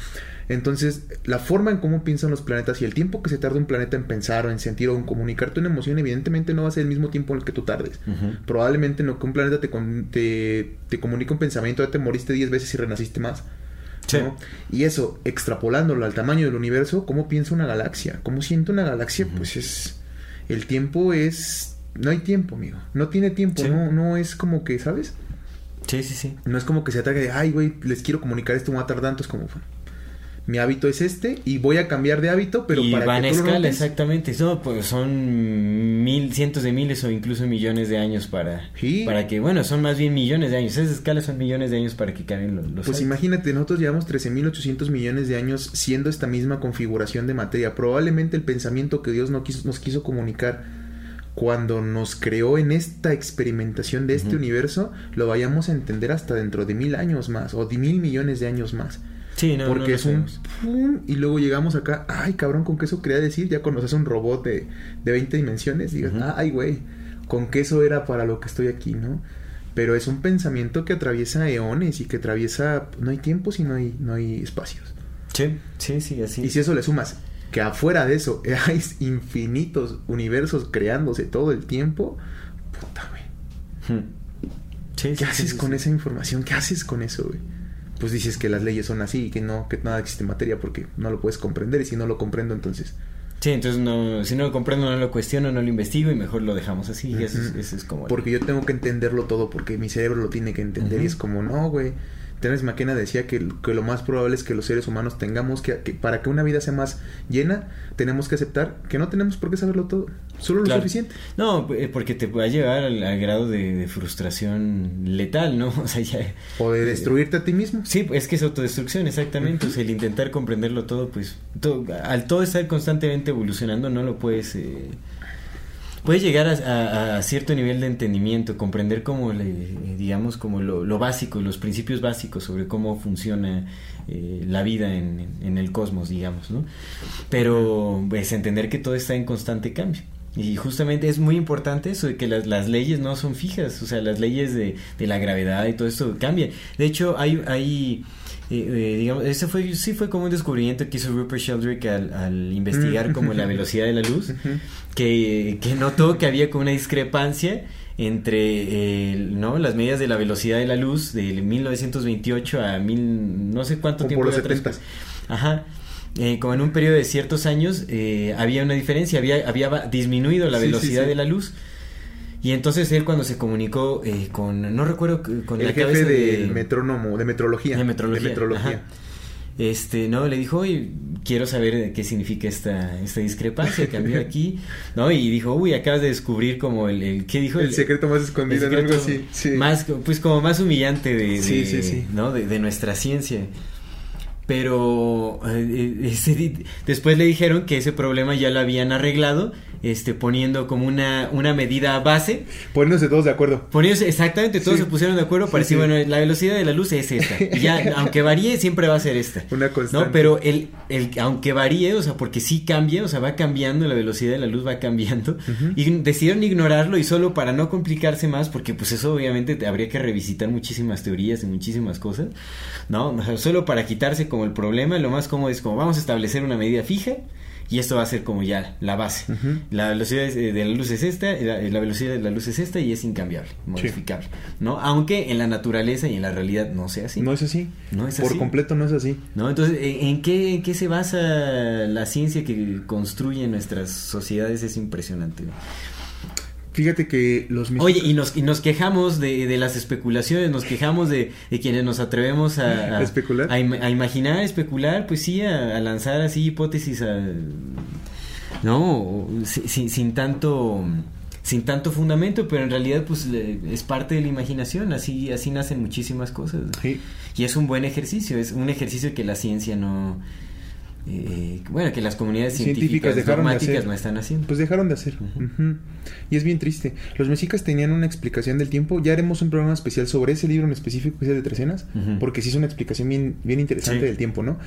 Entonces, la forma en cómo piensan los planetas y el tiempo que se tarda un planeta en pensar o en sentir o en comunicarte una emoción, evidentemente no va a ser el mismo tiempo en el que tú tardes. Probablemente no que un planeta te, te, te comunique un pensamiento, ya te moriste 10 veces y renaciste más. Y eso, extrapolándolo al tamaño del universo, ¿cómo piensa una galaxia? ¿Cómo siente una galaxia? Pues es. El tiempo es no hay tiempo, amigo. No tiene tiempo, no, no es como que, ¿sabes?
Sí, sí, sí.
No es como que se ataque de, ay, güey, les quiero comunicar esto, me va a tardar tanto. Es como, mi hábito es este y voy a cambiar de hábito, pero
y
para
van
que
a
tú
escala, exactamente. No, pues son mil, cientos de miles o incluso millones de años para,
Sí.
para que, bueno, son más bien millones de años. Esas escalas son millones de años para que cambien los, los
Pues
hábitos.
imagínate, nosotros llevamos 13.800 millones de años siendo esta misma configuración de materia. Probablemente el pensamiento que Dios no quiso- nos quiso comunicar cuando nos creó en esta experimentación de este universo, lo vayamos a entender hasta dentro de mil años más o de mil millones de años más.
Sí, no, no
Porque
lo
es un pum, y luego llegamos acá, ay cabrón, con qué eso quería decir, ya conoces un robot de, de 20 dimensiones, digas,
Ujú.
ay güey, con qué eso era para lo que estoy aquí, ¿no? Pero es un pensamiento que atraviesa eones y que atraviesa, no hay tiempos y no hay, no hay espacios.
Sí, sí, sí, así.
Y si eso le sumas que afuera de eso hay infinitos universos creándose todo el tiempo, puta güey.
Hmm. Sí,
¿Qué
sí,
haces
sí,
con esa información? ¿Qué haces con eso, güey? Pues dices que las leyes son así y que no, que nada existe en materia porque no lo puedes comprender y si no lo comprendo entonces...
Sí, entonces no, si no lo comprendo, no lo cuestiono, no lo investigo y mejor lo dejamos así. Y eso, es,
Ujú.
eso es como...
Porque yo tengo que entenderlo todo porque mi cerebro lo tiene que entender y es como, no, güey. Terence McKenna decía que, que lo más probable es que los seres humanos tengamos que, que para que una vida sea más llena, tenemos que aceptar que no tenemos por qué saberlo todo, solo lo suficiente.
No, eh, porque te va a llevar al, al grado de, de frustración letal, ¿no? O sea, ya...
O de destruirte a ti mismo.
Sí, es que es autodestrucción, exactamente. O sea, el intentar comprenderlo todo, pues, todo- al todo estar constantemente evolucionando, no lo puedes... Eh, puedes llegar a, cierto nivel de entendimiento, comprender como, eh, digamos, como lo, básico, los principios básicos sobre cómo funciona eh, la vida en, el cosmos, digamos, ¿no? Pero, pues, entender que todo está en constante cambio. Y justamente es muy importante eso de que las, leyes no son fijas, o sea, las leyes de, la gravedad y todo esto cambian. De hecho, hay eh, digamos, ese fue, sí fue como un descubrimiento que hizo Rupert Sheldrake al, al investigar como la velocidad de la luz, que, que notó que había como una discrepancia entre eh, ¿no? las medidas de la velocidad de la luz de 1928 a mil, no sé cuánto tiempo
por los
era atrás.
70s.
Ajá. Eh, como en un periodo de ciertos años eh, había una diferencia, había, había disminuido la
Sí, sí,
velocidad
sí.
de la luz. Y entonces él cuando se comunicó eh, con, no recuerdo, con
El
la
jefe
cabeza
del
de,
metrónomo, de metrología.
de metrología.
De metrología.
ajá. Este, no, le dijo, oye, quiero saber qué significa esta, esta discrepancia, cambió aquí, ¿no? Y dijo, uy, acabas de descubrir como el, el ¿qué dijo?
El secreto más escondido,
secreto
algo así. Sí.
Más, pues como más humillante de, de-
Sí, sí, sí.
¿no? de, de nuestra ciencia. Pero eh, ese di- después le dijeron que ese problema ya lo habían arreglado, este, poniendo como una, una medida base.
Poniéndose todos de acuerdo.
Poniéndose, exactamente, todos
Sí.
se pusieron de acuerdo para
Sí,
decir,
sí.
bueno, la velocidad de la luz es esta. Y ya, aunque varíe, siempre va a ser esta.
Una constante.
No, pero el, el, aunque varíe, o sea, porque sí cambia, o sea, va cambiando, la velocidad de la luz va cambiando. Y decidieron ignorarlo y solo para no complicarse más, porque pues eso obviamente te- habría que revisitar muchísimas teorías y muchísimas cosas, ¿no? O sea, solo para quitarse como el problema, lo más cómodo es como vamos a establecer una medida fija y esto va a ser como ya la base. La velocidad eh, de la luz es esta, la, la velocidad de la luz es esta y es incambiable, modificable, ¿no? Aunque en la naturaleza y en la realidad no sea así.
No es así.
No es
Por
así.
completo no es así.
¿No? Entonces, ¿en qué, en qué se basa la ciencia que construye nuestras sociedades? Es impresionante.
Fíjate que los
Oye,
místicos-
y nos, y nos quejamos de, de las especulaciones, nos quejamos de, de quienes nos atrevemos a,
¿A especular?
A, a imaginar, a especular, pues sí, a, a lanzar así hipótesis, a- ¿no? Si- si- sin tanto sin tanto fundamento, pero en realidad pues le- es parte de la imaginación, así así nacen muchísimas cosas.
Sí.
Y es un buen ejercicio, es un ejercicio que la ciencia no... eh, bueno, que las comunidades
Científicas dejaron de hacer.
no están haciendo.
Pues dejaron de hacer. Y es bien triste. Los mexicas tenían una explicación del tiempo. Ya haremos un programa especial sobre ese libro en específico, que es de tres escenas,
Ujú.
porque sí es una explicación bien, bien interesante
Sí.
del tiempo, ¿no?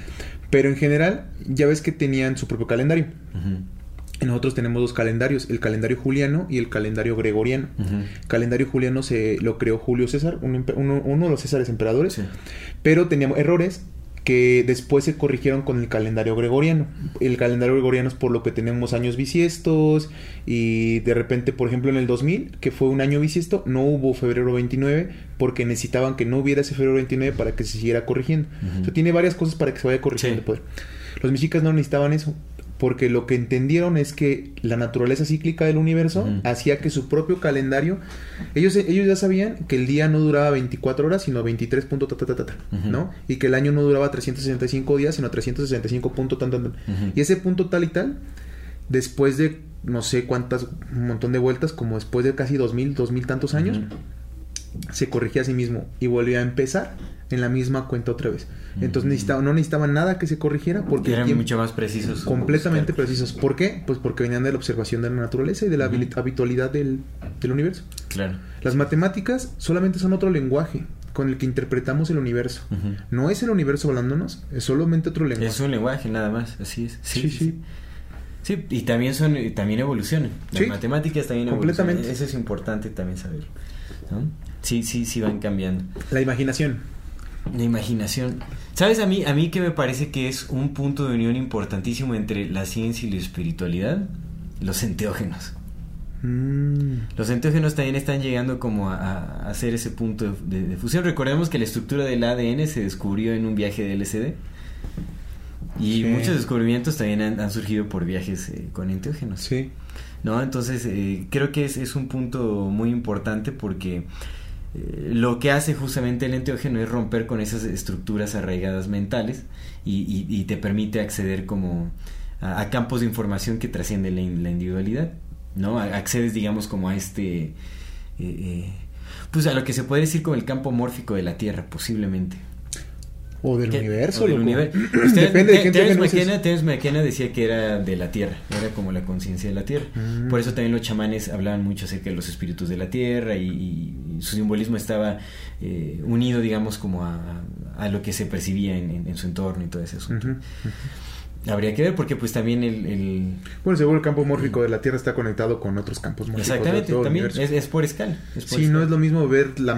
Pero en general, ya ves que tenían su propio calendario. Nosotros tenemos dos calendarios, el calendario juliano y el calendario gregoriano. El calendario juliano se lo creó Julio César, un uno, uno de los Césares emperadores,
Sí.
pero teníamos errores que después se corrigieron con el calendario gregoriano. El calendario gregoriano es por lo que tenemos años bisiestos y de repente, por ejemplo, en el 2000, que fue un año bisiesto, no hubo febrero 29 porque necesitaban que no hubiera ese febrero 29 para que se siguiera corrigiendo.
Ujú.
O sea, tiene varias cosas para que se vaya corrigiendo
Sí.
el poder. Los mexicas no necesitaban eso. Porque lo que entendieron es que la naturaleza cíclica del universo hacía que su propio calendario, ellos, ellos ya sabían que el día no duraba 24 horas, sino 23 punto ta. ¿no? Y que el año no duraba 365 días, sino 365 punto tan, tan. Y ese punto tal y tal, después de no sé cuántas, un montón de vueltas, como después de casi 2000, 2000 tantos años, se corrigía a sí mismo y volvía a empezar en la misma cuenta otra vez. Entonces necesitaba, no necesitaba nada que se corrigiera porque
eran mucho más precisos.
completamente precisos. ¿Por qué? Pues porque venían de la observación de la naturaleza y de la habitualidad del, del universo.
Claro.
Las matemáticas solamente son otro lenguaje con el que interpretamos el universo. No es el universo hablándonos, es solamente otro lenguaje.
Es un lenguaje nada más, así es. Sí,
Sí,
sí.
sí.
sí. Sí, y también son y también evolucionan. Las
Sí.
matemáticas también
Completamente.
evolucionan. Eso es importante también saberlo. ¿no? Sí, sí, sí van cambiando.
La imaginación.
La imaginación. ¿Sabes a mí a mí que me parece que es un punto de unión importantísimo entre la ciencia y la espiritualidad? Los enteógenos.
Mm,
Los enteógenos también están llegando como a, a hacer ese punto de, de fusión. Recordemos que la estructura del ADN se descubrió en un viaje de LSD. Y
Sí.
muchos descubrimientos también han, han surgido por viajes eh, con enteógenos.
sí.
¿no? Entonces, eh, creo que es, es un punto muy importante porque lo que hace justamente el enteógeno es romper con esas estructuras arraigadas mentales y, te permite acceder como a, campos de información que trascienden la, in- la individualidad, ¿no? Accedes, digamos, como a este... eh, eh, pues a lo que se puede decir como el campo mórfico de la Tierra, posiblemente.
O del
¿Qué?
universo,
O del universo.
Depende de dices.
McKenna, Terence McKenna decía que era de la Tierra, era como la conciencia de la Tierra.
Mm.
Por eso también los chamanes hablaban mucho acerca de los espíritus de la Tierra y, y su simbolismo estaba eh, unido, digamos, como a, a lo que se percibía en, en- en su entorno y todo ese asunto. Habría que ver porque pues también el... el-
Bueno, seguro el campo mórfico de la Tierra está conectado con otros campos mórficos
Exactamente, también es, es por escala. es por
Sí, no es lo mismo ver la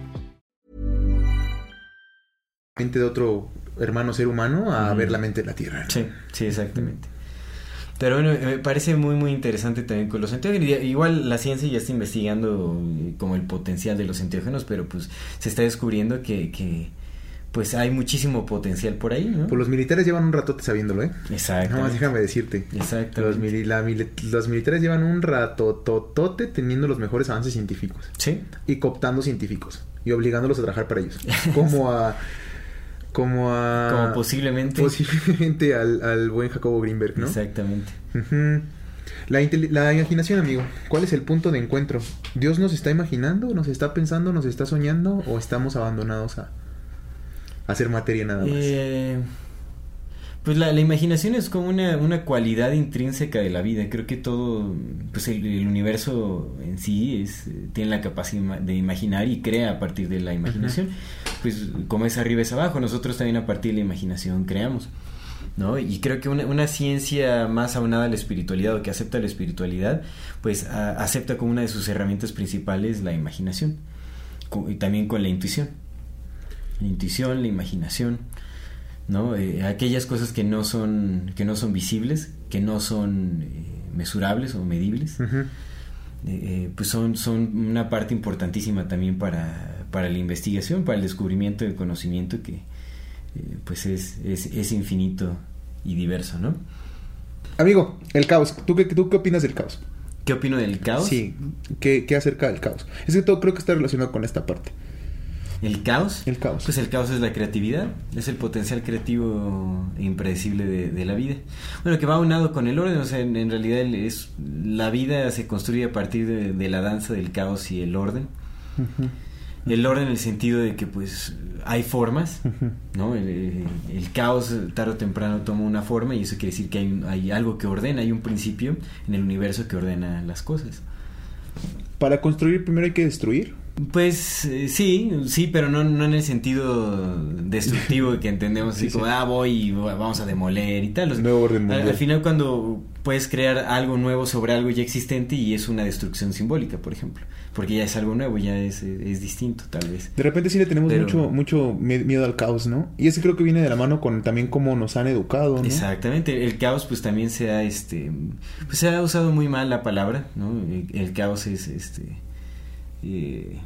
mente de otro hermano ser humano a ver la mente de la Tierra.
Sí, sí, exactamente. Pero bueno, me parece muy, muy interesante también con los enteógenos. Igual la ciencia ya está investigando eh, como el potencial de los enteógenos, pero pues se está descubriendo que, que pues hay muchísimo potencial por ahí, ¿no?
Pues los militares llevan un ratote sabiéndolo, ¿eh?
Exacto.
No, déjame decirte.
Exacto.
Mili- los militares llevan un ratototote teniendo los mejores avances científicos
Sí.
y cooptando científicos y obligándolos a trabajar para ellos. Como a. Como a.
Como posiblemente.
Posiblemente al, al buen Jacobo Greenberg, ¿no?
Exactamente.
La, la imaginación, amigo. ¿Cuál es el punto de encuentro? ¿Dios nos está imaginando, nos está pensando, nos está soñando o estamos abandonados a, a hacer materia nada más?
Eh, pues la, la imaginación es como una, una cualidad intrínseca de la vida. Creo que todo, pues el, el universo en sí es, tiene la capacidad de imaginar y crea a partir de la imaginación. Pues como es arriba es abajo, nosotros también a partir de la imaginación creamos. ¿no? Y creo que una, una ciencia más aunada a la espiritualidad o que acepta la espiritualidad, pues a- acepta como una de sus herramientas principales la imaginación. Y también con la intuición. La intuición, la imaginación. ¿No? Eh, aquellas cosas que no son que no son visibles, que no son eh, mesurables o medibles, eh, eh, pues son, son una parte importantísima también para, para la investigación, para el descubrimiento del conocimiento que pues es, es, es infinito y diverso, ¿no?
Amigo, el caos. ¿Tú qué, ¿Tú qué opinas del caos?
¿Qué opino del caos?
Sí, ¿qué, qué acerca del caos? Es que todo creo que está relacionado con esta parte.
El caos.
El caos.
Pues el caos es la creatividad, es el potencial creativo e impredecible de, de la vida. Bueno, que va unado con el orden, o sea, en, en realidad es, la vida se construye a partir de, de la danza del caos y el orden. El orden en el sentido de que pues hay formas, ¿no? El, el- el caos tarde o temprano toma una forma y eso quiere decir que hay, un- hay algo que ordena, hay un principio en el universo que ordena las cosas.
Para construir primero hay que destruir.
Pues eh, sí, sí, pero no, no en el sentido destructivo que entendemos así
Sí,
como,
sí.
ah, voy y va- vamos a demoler y tal. O sea,
Nuevo orden
al,
mundial.
al final cuando puedes crear algo nuevo sobre algo ya existente y es una destrucción simbólica, por ejemplo, porque ya es algo nuevo, ya es, es distinto tal vez.
De repente sí le tenemos
Pero-
mucho mucho miedo al caos, ¿no? Y ese creo que viene de la mano con también cómo nos han educado, ¿no?
Exactamente, el caos pues también se ha este pues se ha usado muy mal la palabra, ¿no? El, el caos es este eh,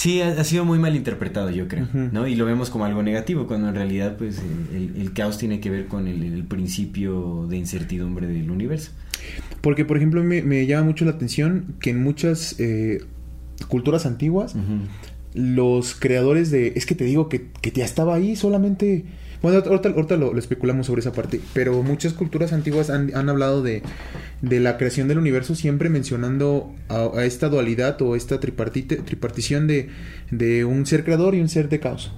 sí ha, ha sido muy mal interpretado yo creo. ¿no? Y lo vemos como algo negativo cuando en realidad pues el, el- caos tiene que ver con el, el principio de incertidumbre del universo.
Porque, por ejemplo, me, me llama mucho la atención que en muchas eh, culturas antiguas, los creadores de... Es que te digo que, que ya estaba ahí solamente... Bueno, ahorita, ahorita lo, lo especulamos sobre esa parte, pero muchas culturas antiguas han, han hablado de, de la creación del universo siempre mencionando a, a esta dualidad o esta tripartite, tripartición de, de un ser creador y un ser de caos.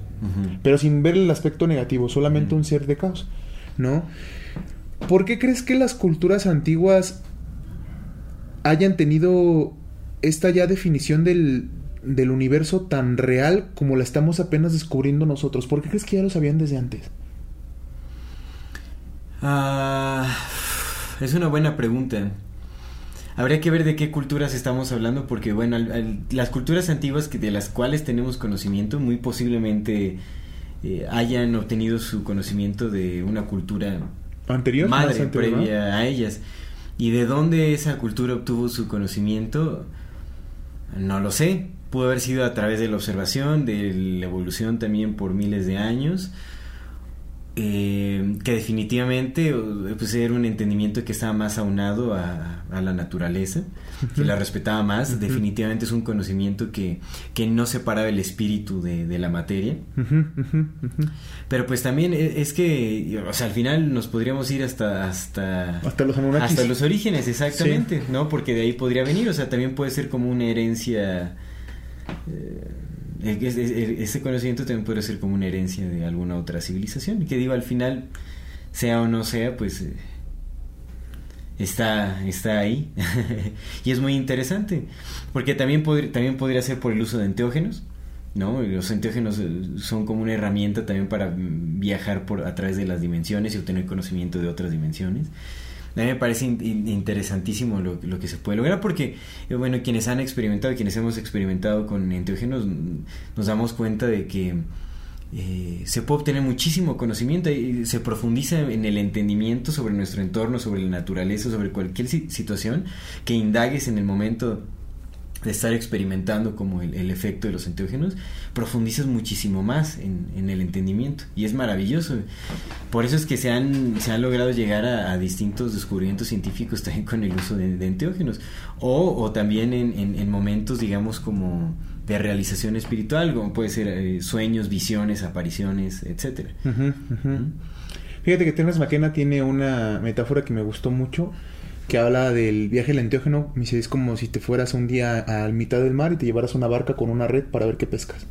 Pero sin ver el aspecto negativo, solamente un ser de caos, ¿no? ¿Por qué crees que las culturas antiguas hayan tenido esta ya definición del, del universo tan real como la estamos apenas descubriendo nosotros? ¿Por qué crees que ya lo sabían desde antes?
Ah, es una buena pregunta. Habría que ver de qué culturas estamos hablando, porque bueno, al- al- las culturas antiguas que de las cuales tenemos conocimiento, muy posiblemente eh, hayan obtenido su conocimiento de una cultura
¿Anterior?
Madre
anterior, ¿no?
previa a ellas. Y de dónde esa cultura obtuvo su conocimiento, no lo sé. Pudo haber sido a través de la observación, de la evolución también por miles de años. eh, que definitivamente eh, pues era un entendimiento que estaba más aunado a, a la naturaleza, que la respetaba más. Definitivamente es un conocimiento que, que no separaba el espíritu de, de la materia.
Ujú, ujú.
Pero pues también e- es que, o sea, al final nos podríamos ir hasta hasta
Hasta los Anunnakis.
hasta los orígenes, exactamente, ¿no? Porque de ahí podría venir, o sea, también puede ser como una herencia. Eh, es- es- ese conocimiento también puede ser como una herencia de alguna otra civilización. Y que digo, al final, sea o no sea, pues eh, está, está ahí. y es muy interesante. Porque también, también podría ser por el uso de enteógenos. ¿no? Los enteógenos eh, son como una herramienta también para mm, viajar por a través de las dimensiones y obtener conocimiento de otras dimensiones. A mí me parece in- in- interesantísimo lo, que se puede lograr porque, eh, bueno, quienes han experimentado, quienes hemos experimentado con enteógenos, nos damos cuenta de que eh, se puede obtener muchísimo conocimiento y se profundiza en el entendimiento sobre nuestro entorno, sobre la naturaleza, sobre cualquier si- situación que indagues en el momento de estar experimentando como el, el efecto de los enteógenos, profundizas muchísimo más en, en el entendimiento y es maravilloso. Por eso es que se han, se han logrado llegar a, a distintos descubrimientos científicos también con el uso de, de enteógenos o, o también en, en- en momentos, digamos, como de realización espiritual, como puede ser eh, sueños, visiones, apariciones,
ujú. Fíjate que Terence McKenna tiene una metáfora que me gustó mucho, que habla del viaje lenteógeno. Me dice, es como si te fueras un día a mitad del mar y te llevaras una barca con una red para ver qué pescas.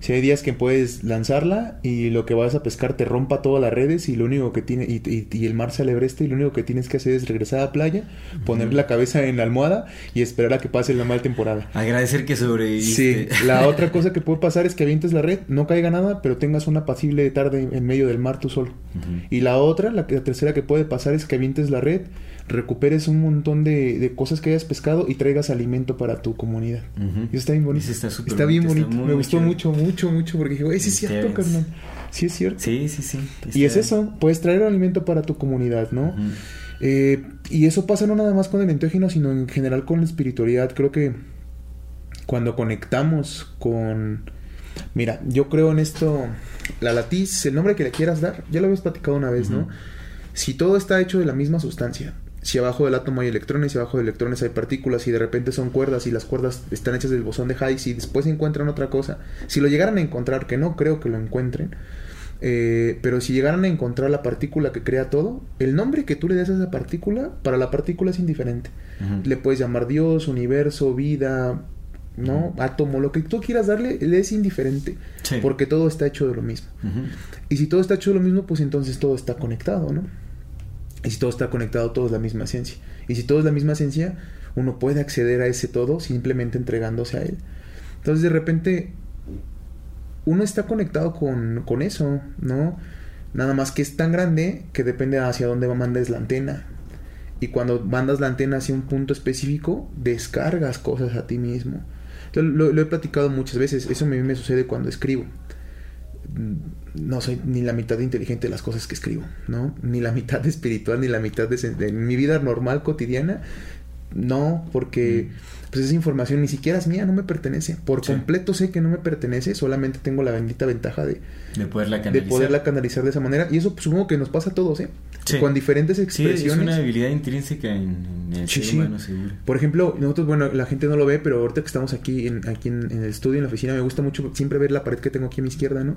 Si hay días que puedes lanzarla y lo que vas a pescar te rompa todas las redes y lo único que tiene y, y- y el mar se alebreste y lo único que tienes que hacer es regresar a la playa, poner la cabeza en la almohada y esperar a que pase la mala temporada.
Agradecer que
Sí,
sobreviviste.
la otra cosa que puede pasar es que avientes la red, no caiga nada, pero tengas una pasible tarde en medio del mar tú solo. Y la otra, la, la tercera que puede pasar es que avientes la red, recuperes un montón de, de cosas que hayas pescado y traigas alimento para tu comunidad. Y eso está bien bonito.
Está
Está bien
bonito, está
Me gustó mucho, mucho, mucho, porque dije, sí es cierto, carnal. Sí es cierto.
Sí, sí, sí.
Y es eso, puedes traer alimento para tu comunidad, ¿no? Eh, y eso pasa no nada más con el enteógeno, sino en general con la espiritualidad. Creo que cuando conectamos con... Mira, yo creo en esto, la latiz, el nombre que le quieras dar, ya lo habías platicado una vez, ¿no? Si todo está hecho de la misma sustancia si abajo del átomo hay electrones y abajo de electrones hay partículas y de repente son cuerdas y las cuerdas están hechas del bosón de Higgs y después encuentran otra cosa, si lo llegaran a encontrar, que no creo que lo encuentren, eh, pero si llegaran a encontrar la partícula que crea todo, el nombre que tú le des a esa partícula, para la partícula es indiferente. Le puedes llamar Dios, universo, vida, ¿no? Átomo, lo que tú quieras darle, le es indiferente. Porque todo está hecho de lo mismo. Y si todo está hecho de lo mismo, pues entonces todo está conectado, ¿no? Y si todo está conectado, todo es la misma ciencia. Y si todo es la misma ciencia, uno puede acceder a ese todo simplemente entregándose a él. Entonces de repente uno está conectado con, con eso, ¿no? Nada más que es tan grande que depende hacia dónde mandes la antena. Y cuando mandas la antena hacia un punto específico, descargas cosas a ti mismo. Lo, lo, he platicado muchas veces. Eso a mí me sucede cuando escribo. No soy ni la mitad inteligente de las cosas que escribo, ¿no? Ni la mitad espiritual, ni la mitad de, de mi vida normal, cotidiana. No, porque... Mm pues esa información ni siquiera es mía, no me pertenece. Por completo sé que no me pertenece, solamente tengo la bendita ventaja de,
de, poderla, canalizar.
de poderla canalizar de esa manera. Y eso pues, supongo que nos pasa a todos, ¿eh? Con diferentes expresiones. Sí, es
una habilidad intrínseca en, el ser humano, seguro.
Por ejemplo, nosotros, bueno, la gente no lo ve, pero ahorita que estamos aquí en, aquí en, el estudio, en la oficina, me gusta mucho siempre ver la pared que tengo aquí a mi izquierda, ¿no?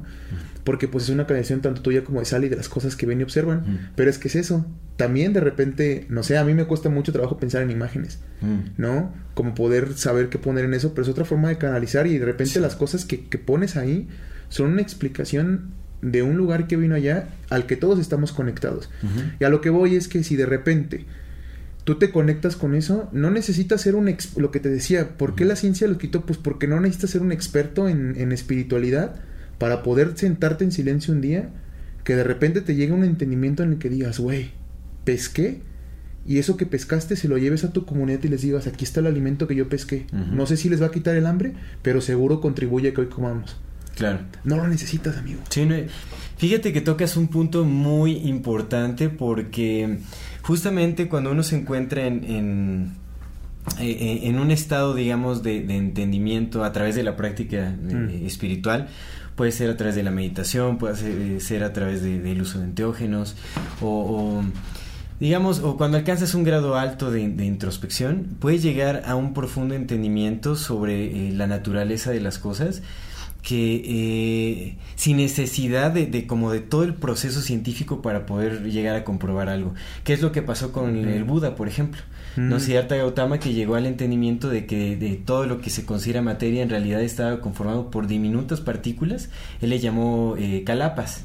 Porque pues es una canalización tanto tuya como de Sally de las cosas que ven y observan. Pero es que es eso. También de repente, no sé, a mí me cuesta mucho trabajo pensar en imágenes, ¿no? Como poder saber qué poner en eso, pero es otra forma de canalizar y de repente las cosas que, que pones ahí son una explicación de un lugar que vino allá al que todos estamos conectados. Y a lo que voy es que si de repente tú te conectas con eso, no necesitas ser un... lo que te decía, ¿por qué la ciencia lo quitó? Pues porque no necesitas ser un experto en, en espiritualidad para poder sentarte en silencio un día, que de repente te llegue un entendimiento en el que digas, güey, pesqué y eso que pescaste se lo lleves a tu comunidad y les digas, aquí está el alimento que yo pesqué. No sé si les va a quitar el hambre, pero seguro contribuye a que hoy comamos.
Claro.
No lo necesitas, amigo.
Sí, fíjate que tocas un punto muy importante porque justamente cuando uno se encuentra en, en, eh, eh, un estado, digamos, de, entendimiento a través de la práctica eh, mm. espiritual, puede ser a través de la meditación, puede ser, a través del uso de enteógenos o digamos, o cuando alcanzas un grado alto de, introspección, puedes llegar a un profundo entendimiento sobre eh, la naturaleza de las cosas que eh, sin necesidad de, como de todo el proceso científico para poder llegar a comprobar algo. ¿Qué es lo que pasó con el Buda, por ejemplo? No Siddhartha Gautama que llegó al entendimiento de que de todo lo que se considera materia en realidad estaba conformado por diminutas partículas. Él le llamó eh, calapas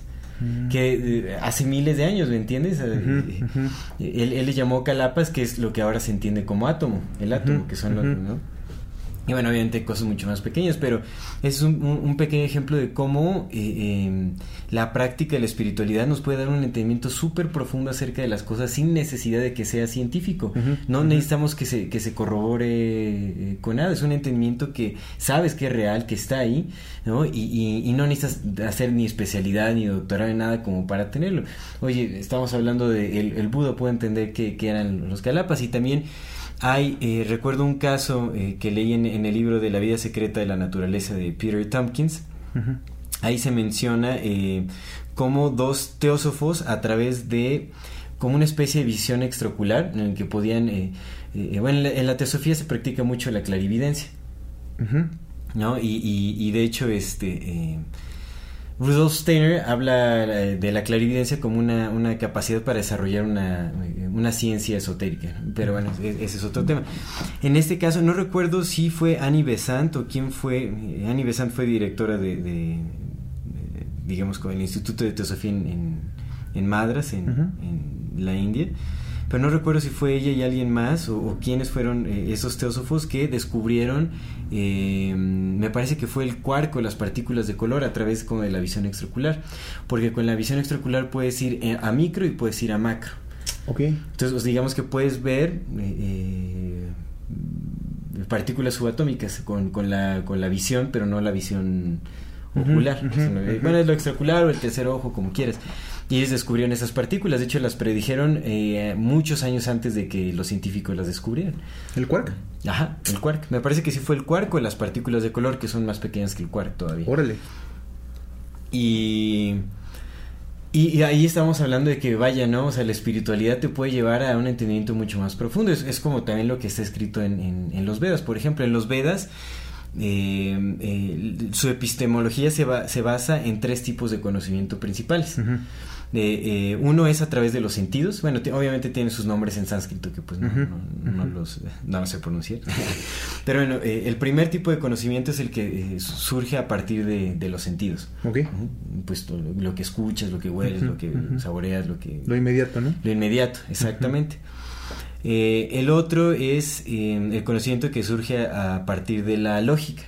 que eh, hace miles de años, ¿me entiendes? Eh, él, él, le llamó calapas, que es lo que ahora se entiende como átomo, el átomo, que son los, ¿no? Y bueno, obviamente cosas mucho más pequeñas, pero es un, un, pequeño ejemplo de cómo eh, em, la práctica de la espiritualidad nos puede dar un entendimiento súper profundo acerca de las cosas sin necesidad de que sea científico. no necesitamos que se, que se corrobore eh, con nada, es un entendimiento que sabes que es real, que está ahí, ¿no? Y, y, no necesitas hacer ni especialidad ni doctorado en nada como para tenerlo. Oye, estamos hablando de el, el Buda puede entender que, que eran los calapas y también hay, eh, recuerdo un caso eh, que leí en, el libro de La vida secreta de la naturaleza de Peter Tompkins. Ahí se menciona eh, cómo dos teósofos a través de como una especie de visión extraocular en el que podían bueno en la, teosofía se practica mucho la clarividencia. No y, y, y, de hecho este Rudolf Steiner habla eh, de la clarividencia como una, una capacidad para desarrollar una, una ciencia esotérica, pero bueno, e, ese es otro tema. En este caso, no recuerdo si fue Annie Besant o quién fue. Eh, Annie Besant fue directora de, digamos, con el Instituto de Teosofía en, en, Madras, en, en la India pero no recuerdo si fue ella y alguien más o, quiénes fueron eh, esos teósofos que descubrieron, eh, me parece que fue el cuarco, las partículas de color a través como de la visión extraocular, porque con la visión extraocular puedes ir eh, a micro y puedes ir a macro.
Ok.
Entonces, pues, digamos que puedes ver partículas subatómicas con, con, la, con la visión, pero no la visión ocular. Bueno, es lo extraocular o el tercer ojo, como quieras. Y ellos descubrieron esas partículas. De hecho, las predijeron eh, muchos años antes de que los científicos las descubrieran.
¿El quark?
Ajá, el quark. Me parece que sí fue el quark o las partículas de color que son más pequeñas que el quark todavía.
Órale.
Y Y, ahí estamos hablando de que vaya, ¿no? O sea, la espiritualidad te puede llevar a un entendimiento mucho más profundo. Es, como también lo que está escrito en, en, los Vedas. Por ejemplo, en los Vedas, eh, eh, su epistemología se, se basa en tres tipos de conocimiento principales. Eh, uno es a través de los sentidos. Bueno, obviamente tiene sus nombres en sánscrito que pues no, no, los no sé pronunciar. Pero bueno, eh, el primer tipo de conocimiento es el que eh, surge a partir de, los sentidos.
Ok.
Pues lo, que escuchas, lo que hueles, lo que saboreas, lo que...
Lo inmediato, ¿no?
Lo inmediato, exactamente. el otro es el conocimiento que surge a partir de la lógica.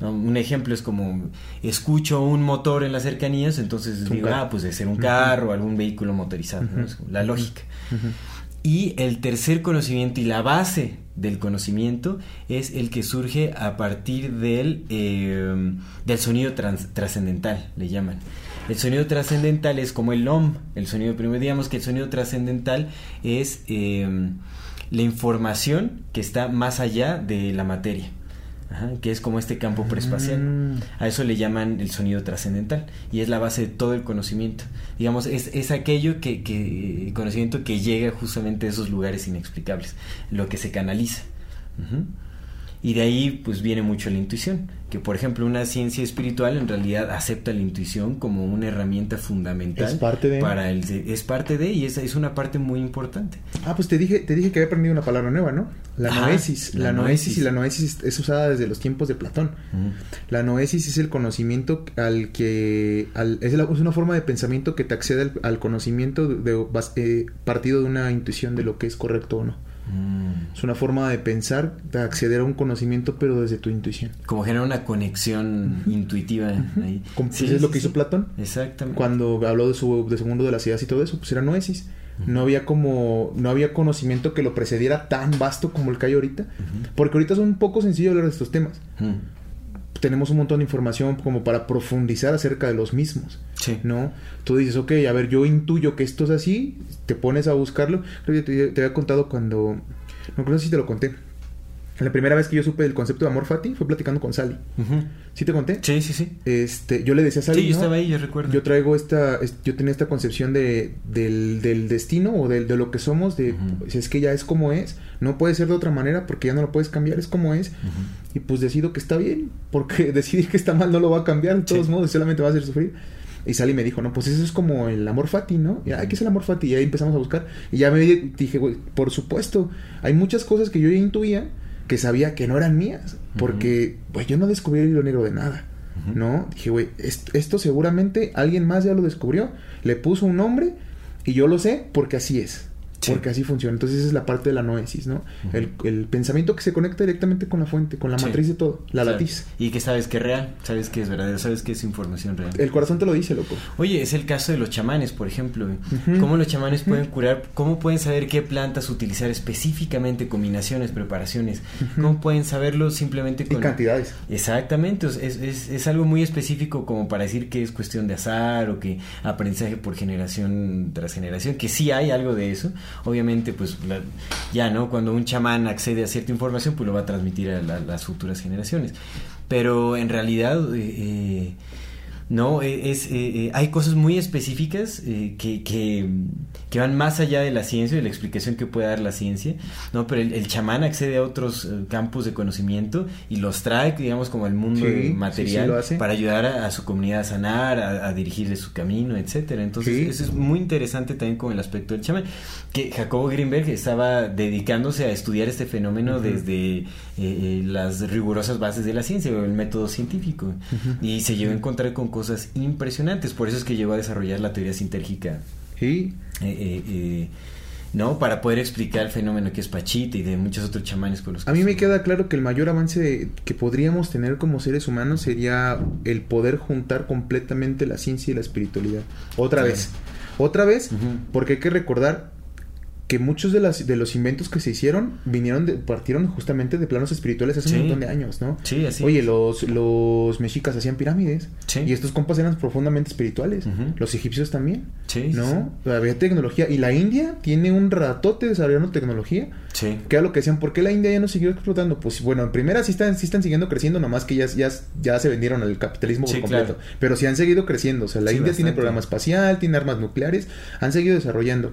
Un ejemplo es como escucho un motor en las cercanías, entonces digo, ah, pues de ser un carro o algún vehículo motorizado, la lógica. Y el tercer conocimiento y la base del conocimiento es el que surge a partir del, eh, del sonido trascendental, le llaman. El sonido trascendental es como el OM, el sonido primero, digamos que el sonido trascendental es eh, la información que está más allá de la materia que es como este campo prespacial. Mm. A eso le llaman el sonido trascendental y es la base de todo el conocimiento. Digamos, es, es aquello que, que, conocimiento que llega justamente a esos lugares inexplicables, lo que se canaliza. Y de ahí pues viene mucho la intuición, que por ejemplo una ciencia espiritual en realidad acepta la intuición como una herramienta fundamental
es parte de
para el es parte de y esa es una parte muy importante.
Ah, pues te dije te dije que había aprendido una palabra nueva, ¿no? La noesis, la, noesis. y la noesis es usada desde los tiempos de Platón. La noesis es el conocimiento al que es, una forma de pensamiento que te accede al, conocimiento de, eh, partido de una intuición de lo que es correcto o no. Mm. Es una forma de pensar, de acceder a un conocimiento, pero desde tu intuición.
Como genera una conexión intuitiva ahí.
es lo que hizo Platón.
Exactamente.
Cuando habló de su, de mundo de las ideas y todo eso, pues era noesis. No había como, no había conocimiento que lo precediera tan vasto como el que hay ahorita. Porque ahorita es un poco sencillo hablar de estos temas tenemos un montón de información como para profundizar acerca de los mismos.
Sí.
¿No? Tú dices, ok, a ver, yo intuyo que esto es así, te pones a buscarlo. Creo que te, había contado cuando. No creo si te lo conté. La primera vez que yo supe del concepto de amor fati fue platicando con Sally. ¿Sí te conté?
Sí, sí, sí.
Este, yo le decía a Sally.
Sí, yo estaba ahí, yo recuerdo.
Yo traigo esta. Yo tenía esta concepción de, del, del destino o de, de, lo que somos, de. si Es que ya es como es. No puede ser de otra manera porque ya no lo puedes cambiar, es como es. Y pues decido que está bien, porque decidir que está mal no lo va a cambiar, de todos modos, solamente va a hacer sufrir. Y Sally me dijo, no, pues eso es como el amor fati, ¿no? Y, ¿qué es el amor fati? Y ahí empezamos a buscar. Y ya me dije, güey, por supuesto, hay muchas cosas que yo ya intuía que sabía que no eran mías, porque, pues yo no descubrí el hilo negro de nada, ¿no? Dije, güey, esto seguramente alguien más ya lo descubrió, le puso un nombre y yo lo sé porque así es. Porque así funciona. Entonces esa es la parte de la noesis, ¿no? el, el, pensamiento que se conecta directamente con la fuente, con la matriz de todo, la latiz.
Y que sabes que es real, sabes que es verdadero, sabes que es información real.
El corazón te lo dice, loco.
Oye, es el caso de los chamanes, por ejemplo. ¿Cómo los chamanes pueden curar? ¿Cómo pueden saber qué plantas utilizar específicamente, combinaciones, preparaciones? ¿Cómo pueden saberlo simplemente
con... Y cantidades.
Exactamente, es, es, es algo muy específico como para decir que es cuestión de azar o que aprendizaje por generación tras generación, que sí hay algo de eso obviamente, pues ya, ¿no? Cuando un chamán accede a cierta información, pues lo va a transmitir a, las futuras generaciones. Pero en realidad... Eh, eh ¿no? E, es, eh, hay cosas muy específicas que, que, van más allá de la ciencia, de la explicación que puede dar la ciencia, ¿no? Pero el, chamán accede a otros campos de conocimiento y los trae, digamos, como al mundo material para ayudar a, su comunidad a sanar, a, dirigirle su camino, etcétera. Entonces, eso es muy interesante también con el aspecto del chamán. Que Jacobo Greenberg estaba dedicándose a estudiar este fenómeno desde las rigurosas bases de la ciencia o el método científico. Y se llegó a encontrar con cosas impresionantes. Por eso es que llegó a desarrollar la teoría sintérgica.
Sí.
Eh, eh, eh, ¿No? Para poder explicar el fenómeno que es Pachita y de muchos otros chamanes con los
A mí me queda claro que el mayor avance que podríamos tener como seres humanos sería el poder juntar completamente la ciencia y la espiritualidad. Otra vez. Otra vez, porque hay que recordar que muchos de, las, de los inventos que se hicieron vinieron de, partieron justamente de planos espirituales hace
Sí.
un montón de años, ¿no?
Sí, así
Oye,
es.
los, los mexicas hacían pirámides.
Sí.
Y estos compas eran profundamente espirituales. Los egipcios también.
Sí, sí,
¿No? Había tecnología. Y la India tiene un ratote desarrollando tecnología.
Sí.
Que era lo que decían, ¿por qué la India ya no siguió explotando? Pues bueno, en primera sí están, sí están siguiendo creciendo, nomás que ya, ya, ya se vendieron al capitalismo por completo.
claro.
Pero sí han seguido creciendo. O sea, la India tiene programa espacial, tiene armas nucleares, han seguido desarrollando.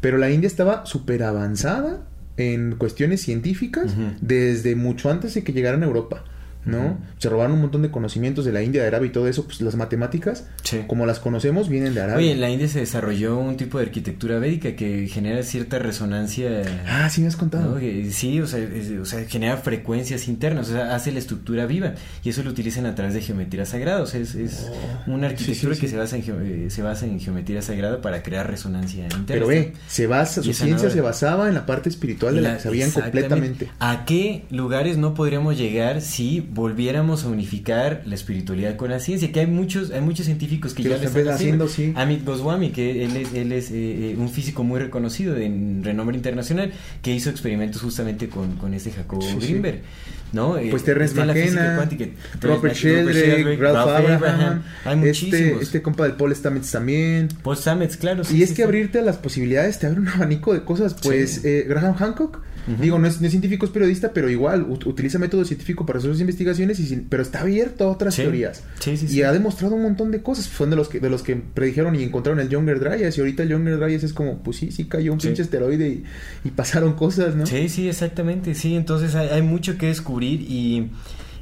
Pero la India estaba súper avanzada en cuestiones científicas desde mucho antes de que llegaran a Europa. ¿No? Se robaron un montón de conocimientos de la India, de Arabia y todo eso, pues las matemáticas,
Sí.
como las conocemos, vienen de Arabia.
Oye, en la India se desarrolló un tipo de arquitectura védica que genera cierta resonancia.
Ah, sí me has contado.
¿no? Que Sí, o sea, es- o sea, genera frecuencias internas, o sea, hace la estructura viva y eso lo utilizan a través de geometría sagrada, o sea, es, es una arquitectura
Oh. sí, sí.
que se basa, en eh, se basa en geometría sagrada para crear resonancia interna.
Pero ve, se basa, su ciencia
no-
se basaba en la parte espiritual de la, que sabían completamente.
¿A qué lugares no podríamos llegar si volviéramos a unificar la espiritualidad con la ciencia? Que hay muchos, hay muchos científicos que
Que
ya
lo están
haciendo.
haciendo, sí.
Amit Goswami, que él es, él es eh, eh, un físico muy reconocido de en renombre internacional, que hizo experimentos justamente con, con este Jacobo
Sí.
Greenberg. ¿no? Eh,
Pues Terrence
está en la física
McKenna,
cuántica,
Robert Sheldrake, Ralph Abraham,
Hay
este,
muchísimos.
este compa del Paul Stamets también.
Paul Stamets, claro. sí,
y es que abrirte a las posibilidades te abre un abanico de cosas. Pues eh, Graham Hancock, Digo, no es, no es científico, es periodista, pero igual ut- utiliza método científico para hacer sus investigaciones, y sin- pero está abierto a otras
Sí.
teorías.
Sí, sí,
Y ha demostrado un montón de cosas. Fueron de los que, de los que predijeron y encontraron el Younger Dryas. Y ahorita el Younger Dryas es como, pues sí, sí cayó un pinche esteroide y, y pasaron cosas, ¿no?
Sí, sí, exactamente, sí, entonces hay, hay mucho que descubrir y,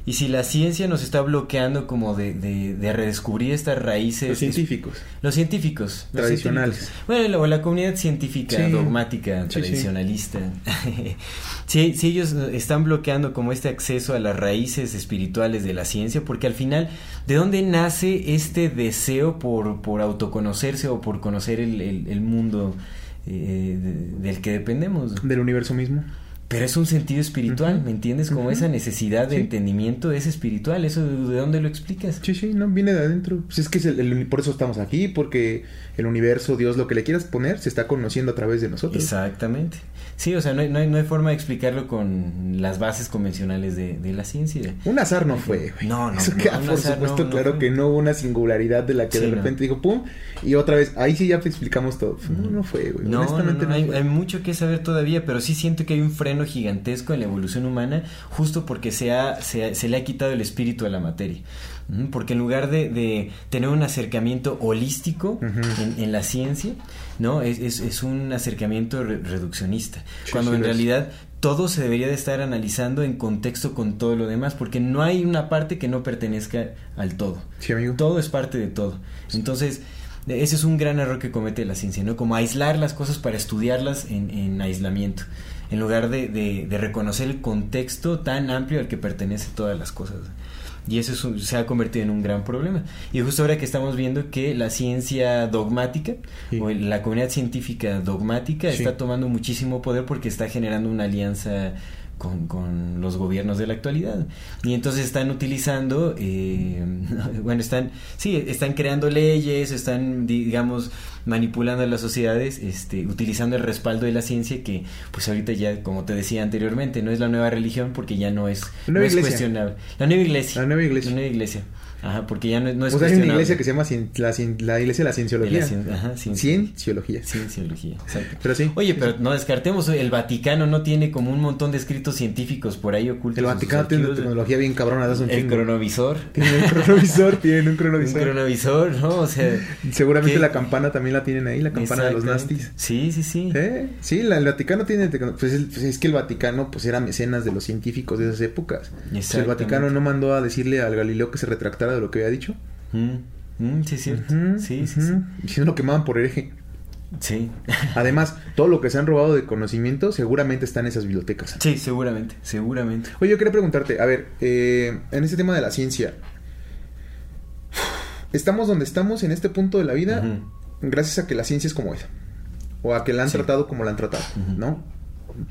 y si la ciencia nos está bloqueando como de, de, de redescubrir estas raíces...
Los científicos.
Los científicos. los
Tradicionales.
científicos. Bueno, la- o la comunidad científica,
Sí.
dogmática,
Sí,
tradicionalista. sí, sí, ellos están bloqueando como este acceso a las raíces espirituales de la ciencia, porque al final, ¿de dónde nace este deseo por, por autoconocerse o por conocer el, el- el mundo eh, de- del que dependemos?
Del universo mismo.
Pero es un sentido espiritual, ¿me entiendes? Como esa necesidad de
Sí.
entendimiento es espiritual. ¿Eso de, de dónde lo explicas?
Sí, sí, no, viene de adentro. Pues es que es el- el por eso estamos aquí, porque el universo, Dios, lo que le quieras poner, se está conociendo a través de nosotros.
Exactamente. Sí, o sea, no hay, no hay, no hay forma de explicarlo con las bases convencionales de, de la ciencia.
Un azar no fue, güey.
No, no,
Eso
no,
queda
un
por supuesto claro que no hubo una singularidad de la que
Sí,
de repente dijo pum, y otra vez, ahí sí ya te explicamos todo. No, no fue, güey.
No,
Honestamente
no, hay, hay mucho que saber todavía, pero sí siento que hay un freno gigantesco en la evolución humana justo porque se, ha, se, se le ha quitado el espíritu a la materia. Porque en lugar de, de tener un acercamiento holístico en, en la ciencia, ¿no? Es, es, es un acercamiento re- reduccionista.
Sí,
cuando
sí
en realidad todo se debería de estar analizando en contexto con todo lo demás, porque no hay una parte que no pertenezca al todo.
Sí, amigo.
Todo es parte de todo. Entonces, ese es un gran error que comete la ciencia, ¿no? Como aislar las cosas para estudiarlas en, en aislamiento, en lugar de, de- de reconocer el contexto tan amplio al que pertenece todas las cosas. Y eso es un- se ha convertido en un gran problema. Y justo ahora que estamos viendo que la ciencia dogmática,
Sí.
o la comunidad científica dogmática,
Sí.
está tomando muchísimo poder porque está generando una alianza con, con los gobiernos de la actualidad. Y entonces están utilizando, eh, bueno, están, sí, están creando leyes, están, digamos, manipulando a las sociedades, este, utilizando el respaldo de la ciencia que, pues ahorita ya, como te decía anteriormente, no es la nueva religión porque ya no es, no es cuestionable. La nueva iglesia.
La nueva iglesia.
La nueva iglesia. Ajá, porque ya no, no es
o sea, hay una iglesia que se llama cien- la, cien- la iglesia de la
De
cienciología.
la cien- ajá, ciencia.
Cienciología.
Cienciología, exacto.
Pero sí.
Oye, pero no descartemos, el Vaticano no tiene como un montón de escritos científicos por ahí ocultos.
El Vaticano tiene una tecnología bien cabrona, das un
El
chingo.
cronovisor.
Tienen un cronovisor, tienen un
Un
cronovisor.
cronovisor, ¿no? O sea.
Seguramente
¿qué?
la campana también la tienen ahí, la campana de los nastis.
Sí, sí, sí.
¿Eh? Sí, la- el Vaticano tiene pues, el- pues es que el Vaticano pues era mecenas de los científicos de esas épocas. Pues, el. Vaticano no mandó a decirle al Galileo que se retractara de lo que había dicho.
Mm, mm, sí, es cierto. Sí, sí.
Y si no lo quemaban por hereje.
sí. Sí.
Además, todo lo que se han robado de conocimiento seguramente está en esas bibliotecas.
Sí, seguramente, seguramente.
Oye, yo quería preguntarte, a ver, eh, en este tema de la ciencia, estamos donde estamos en este punto de la vida gracias a que la ciencia es como es. O a que la han
Sí.
tratado como la han tratado. ¿no?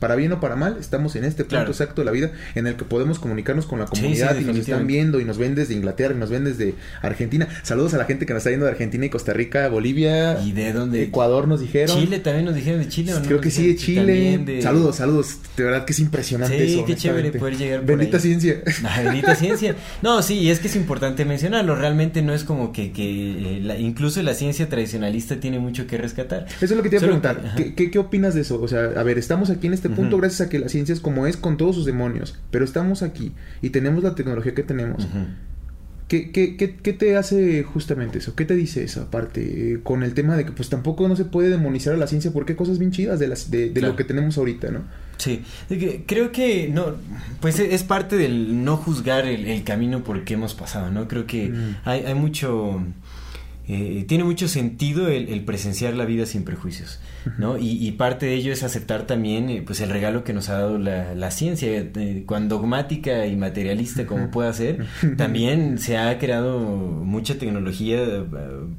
Para bien o para mal, estamos en este punto
Claro.
exacto de la vida en el que podemos comunicarnos con la comunidad
sí,
y nos están viendo y nos ven desde Inglaterra y nos ven desde Argentina. Saludos a la gente que nos está viendo de Argentina y Costa Rica, Bolivia,
¿Y de dónde?
Ecuador nos dijeron.
Chile también nos dijeron de Chile o no.
Creo que sí, de Chile.
de-
Saludos, saludos. De verdad que es impresionante
Sí,
eso.
qué chévere poder llegar por
Bendita
ahí.
ciencia.
La bendita ciencia. No, sí, y es que es importante mencionarlo. Realmente no es como que, que eh, la- incluso la ciencia tradicionalista tiene mucho que rescatar.
Eso es lo que te iba a
Solo
preguntar.
que-.
¿Qué, qué, qué opinas de eso? O sea, a ver, estamos aquí en este punto gracias a que la ciencia es como es con todos sus demonios, pero estamos aquí y tenemos la tecnología que tenemos. ¿Qué, qué, qué, qué te hace justamente eso? ¿Qué te dice eso aparte? eh, con el tema de que pues tampoco no se puede demonizar a la ciencia porque hay cosas bien chidas de, las, de, de
Claro.
lo que tenemos ahorita, ¿no?
Sí, creo que no, pues es parte del no juzgar el, el camino por el que hemos pasado, ¿no? Creo que
Mm.
hay, hay mucho, eh, tiene mucho sentido el, el presenciar la vida sin prejuicios, ¿no? Y, y parte de ello es aceptar también, eh, pues, el regalo que nos ha dado la, la ciencia, eh, cuán dogmática y materialista como pueda ser, también se ha creado mucha tecnología eh,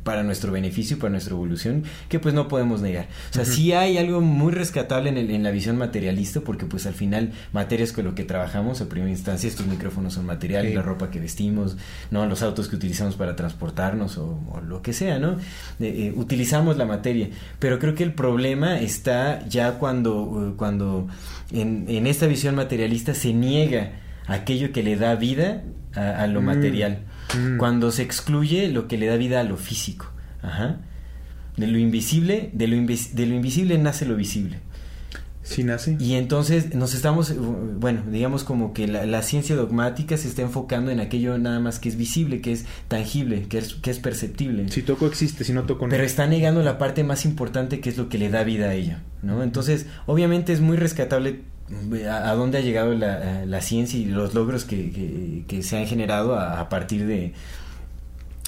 para nuestro beneficio, para nuestra evolución, que pues no podemos negar. O sea, sí hay algo muy rescatable en, el- en la visión materialista, porque pues al final materia es con lo que trabajamos, a primera instancia estos micrófonos son material,
Sí.
la ropa que vestimos, no los autos que utilizamos para transportarnos o, o lo que sea, ¿no? Eh, eh, utilizamos la materia, pero creo que el problema está ya cuando, eh, cuando en, en esta visión materialista se niega aquello que le da vida a, a lo
Mm.
material,
Mm.
cuando se excluye lo que le da vida a lo físico, ajá. De lo invisible, de lo, invis- de lo invisible nace lo visible.
Sí nace.
Y entonces nos estamos, eh, bueno, digamos como que la, la ciencia dogmática se está enfocando en aquello nada más que es visible, que es tangible, que es, que es perceptible.
Si toco existe, si no toco no.
Pero está negando la parte más importante que es lo que le da vida a ella, ¿no? Entonces, obviamente es muy rescatable eh, a, a dónde ha llegado la, eh, la ciencia y los logros que, que- que se han generado a, a partir de,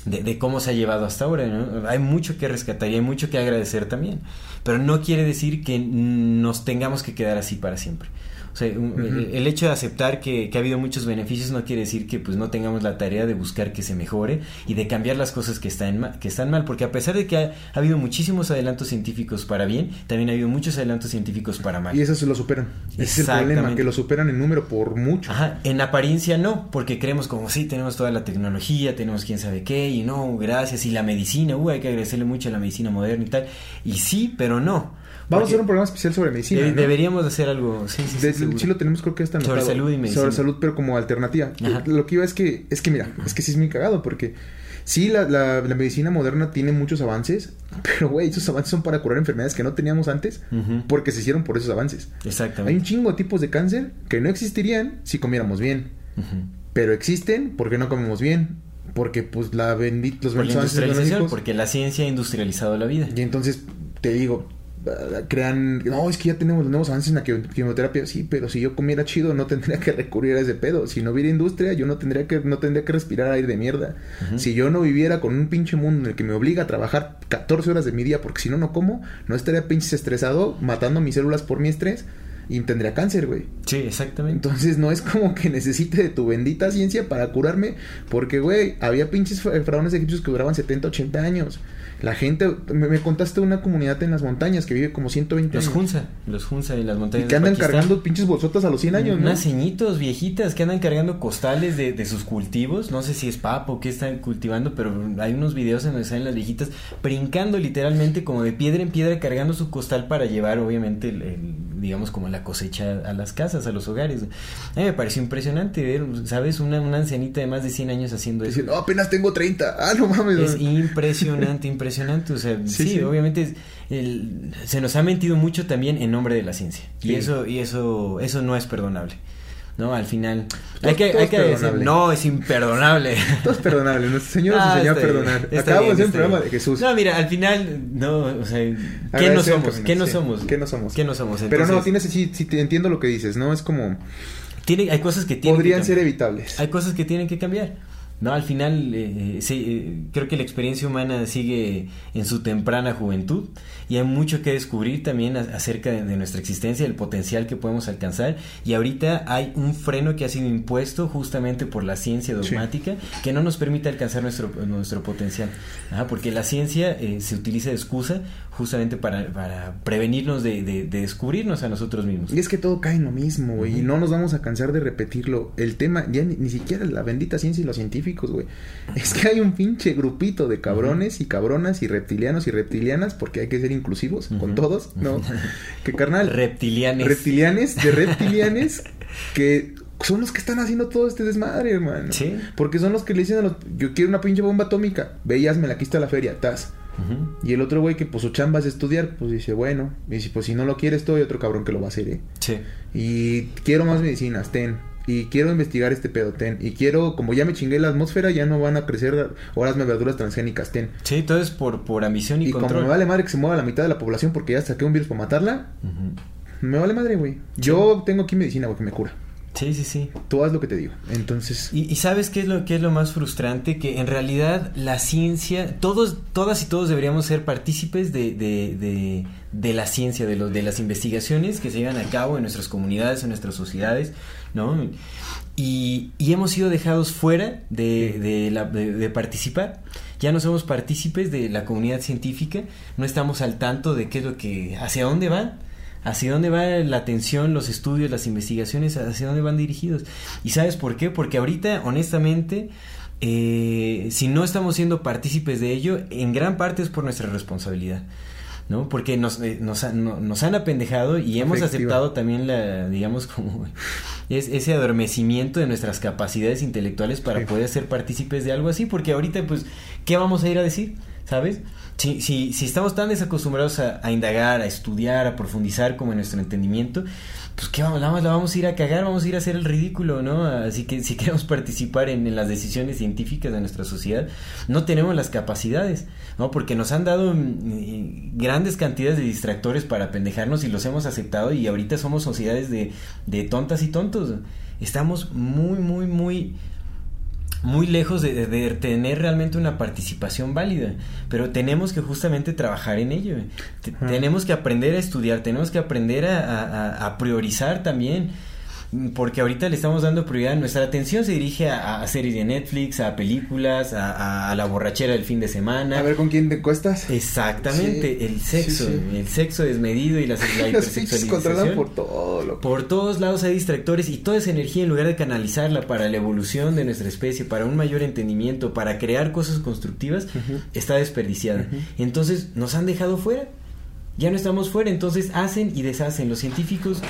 de, de cómo se ha llevado hasta ahora, ¿no? Hay mucho que rescatar y hay mucho que agradecer también, pero no quiere decir que nos tengamos que quedar así para siempre. O sea, un- el, el hecho de aceptar que, que ha habido muchos beneficios no quiere decir que pues no tengamos la tarea de buscar que se mejore y de cambiar las cosas que están, ma- que están mal, porque a pesar de que ha, ha habido muchísimos adelantos científicos para bien, también ha habido muchos adelantos científicos para mal.
Y eso se lo superan. Ese es el problema, que lo superan en número por mucho.
Ajá, en apariencia no, porque creemos como sí, tenemos toda la tecnología, tenemos quién sabe qué, y no, gracias, y la medicina, uh, hay que agradecerle mucho a la medicina moderna y tal, y sí, pero no.
Vamos a hacer un programa especial sobre medicina.
de-
¿no?
Deberíamos hacer algo, sí, sí, sí,
De-
seguro.
sí lo tenemos creo que hasta
Sobre
anotado.
salud y medicina.
Sobre salud, pero como alternativa.
Ajá.
Lo que iba es que, es que mira, es que sí es muy cagado porque sí, la, la- la medicina moderna tiene muchos avances, pero güey, esos avances son para curar enfermedades que no teníamos antes porque se hicieron por esos avances. Hay un
Exactamente.
chingo de tipos de cáncer que no existirían si comiéramos bien, pero existen porque no comemos bien, porque pues la bendita los
Por la industrialización, porque la ciencia ha industrializado la vida.
y entonces te digo, crean, no, es que ya tenemos los nuevos avances en la quim- quimioterapia, sí, pero si yo comiera chido no tendría que recurrir a ese pedo. Si no hubiera industria, yo no tendría que, no tendría que respirar aire de mierda. Si yo no viviera con un pinche mundo en el que me obliga a trabajar 14 horas de mi día, porque si no, no como, no estaría pinches estresado, matando mis células por mi estrés y tendría cáncer, güey.
Sí, exactamente.
Entonces no es como que necesite de tu bendita ciencia para curarme, porque, güey, había pinches fa- faraones egipcios que duraban 70, 80 años. La gente, me, me contaste una comunidad en las montañas que vive como 120
Los
años.
Hunza, los Hunza en las
Y
montañas
que
de
andan
Pakistán.
cargando pinches bolsotas a los 100 años, ¿no?
Unas ceñitos viejitas que andan cargando costales de, de sus cultivos. No sé si es papo o qué están cultivando, pero hay unos videos en donde salen las viejitas brincando literalmente como de piedra en piedra cargando su costal para llevar obviamente el, el, digamos como la cosecha a las casas, a los hogares. A mí me pareció impresionante ver, ¿sabes? Una, una ancianita de más de 100 años haciendo eso.
No, apenas tengo 30. Ah, no mames.
Es impresionante, impresionante. O sea,
Sí,
sí,
sí.
obviamente es- el- se nos ha mentido mucho también en nombre de la ciencia.
Sí.
Y eso, y eso, eso no es perdonable. ¿No? Al final.
Todo-
hay que, hay que decir, no, es imperdonable.
Todo es perdonable. Nuestro Señor nos
Ah,
enseñó a
bien,
perdonar. Acabamos de
bien,
hacer un programa de Jesús.
No, mira, al final, no, o sea, ¿qué no somos?
camino,
¿Qué no
sí.
somos?
¿Qué no somos?
¿Qué no somos?
Pero no, tienes, sí, sí, entiendo lo que dices, ¿no? Es como,
tiene, hay cosas que tienen
podrían ser evitables.
Hay cosas que tienen que cambiar. No, al final eh, eh, sí, eh, creo que la experiencia humana sigue en su temprana juventud y hay mucho que descubrir también acerca de, de nuestra existencia, el potencial que podemos alcanzar y ahorita hay un freno que ha sido impuesto justamente por la ciencia dogmática que no nos permite alcanzar nuestro, nuestro potencial, Ajá, porque la ciencia eh, se utiliza de excusa justamente para, para prevenirnos de, de, de, descubrirnos a nosotros mismos.
Y es que todo cae en lo mismo, güey, uh -huh. y no nos vamos a cansar de repetirlo. El tema, ya ni, ni, siquiera la bendita ciencia y los científicos, güey. Es que hay un pinche grupito de cabrones uh -huh. y cabronas y reptilianos y reptilianas, porque hay que ser inclusivos uh -huh. con todos, ¿no? que carnal.
Reptilianes.
Reptilianes, de reptilianes, que son los que están haciendo todo este desmadre, hermano.
Sí.
Porque son los que le dicen a los. Yo quiero una pinche bomba atómica. Veías, me la quista la feria, tas. Uh -huh. Y el otro güey que pues su chamba es estudiar, pues dice, bueno, y dice, pues si no lo quieres, todo hay otro cabrón que lo va a hacer, ¿eh?
Sí.
Y quiero más medicinas, ten. Y quiero investigar este pedo, ten. Y quiero, como ya me chingué la atmósfera, ya no van a crecer horas verduras transgénicas, ten.
Sí, todo es por, por ambición y,
y
control.
como me vale madre que se mueva la mitad de la población porque ya saqué un virus para matarla, uh -huh. me vale madre, güey. Sí. Yo tengo aquí medicina, güey, que me cura.
Sí, sí, sí.
Tú haz lo que te digo. Entonces.
Y, y, sabes qué es lo que es lo más frustrante que en realidad la ciencia, todos, todas y todos deberíamos ser partícipes de, de, de, de la ciencia, de los, de las investigaciones que se llevan a cabo en nuestras comunidades, en nuestras sociedades, ¿no? Y, y hemos sido dejados fuera de, de, la, de, participar. Ya no somos partícipes de la comunidad científica, no estamos al tanto de qué es lo que, hacia dónde van hacia dónde va la atención, los estudios, las investigaciones, hacia dónde van dirigidos. ¿Y sabes por qué? Porque ahorita, honestamente, eh, si no estamos siendo partícipes de ello, en gran parte es por nuestra responsabilidad. ¿No? Porque nos, eh, nos, no, nos, han apendejado y hemos Efectiva. aceptado también la, digamos, como es, ese adormecimiento de nuestras capacidades intelectuales para sí. poder ser partícipes de algo así, porque ahorita, pues, ¿qué vamos a ir a decir? ¿Sabes? Si, si, si estamos tan desacostumbrados a, indagar, a estudiar, a profundizar como en nuestro entendimiento, pues qué vamos, la vamos a ir a cagar, vamos a ir a hacer el ridículo, ¿no? Así que si queremos participar en, en las decisiones científicas de nuestra sociedad, no tenemos las capacidades, ¿no? Porque nos han dado mm, grandes cantidades de distractores para pendejarnos y los hemos aceptado y ahorita somos sociedades de, de tontas y tontos. Estamos muy, muy, muy muy lejos de, de, tener realmente una participación válida, pero tenemos que justamente trabajar en ello. Tenemos que aprender a estudiar, tenemos que aprender a, a, a, priorizar también, porque ahorita le estamos dando prioridad, nuestra atención se dirige a, a series de Netflix, a películas, a, la borrachera del fin de semana.
A ver con quién te cuestas.
Exactamente, sí. el sexo, sí, sí. el sexo desmedido y la, la hipersexualización.
controlan por todo, loco.
Por todos lados hay distractores y toda esa energía en lugar de canalizarla para la evolución de nuestra especie, para un mayor entendimiento, para crear cosas constructivas, uh -huh. está desperdiciada. Uh -huh. Entonces nos han dejado fuera ya no estamos fuera, entonces hacen y deshacen. Los científicos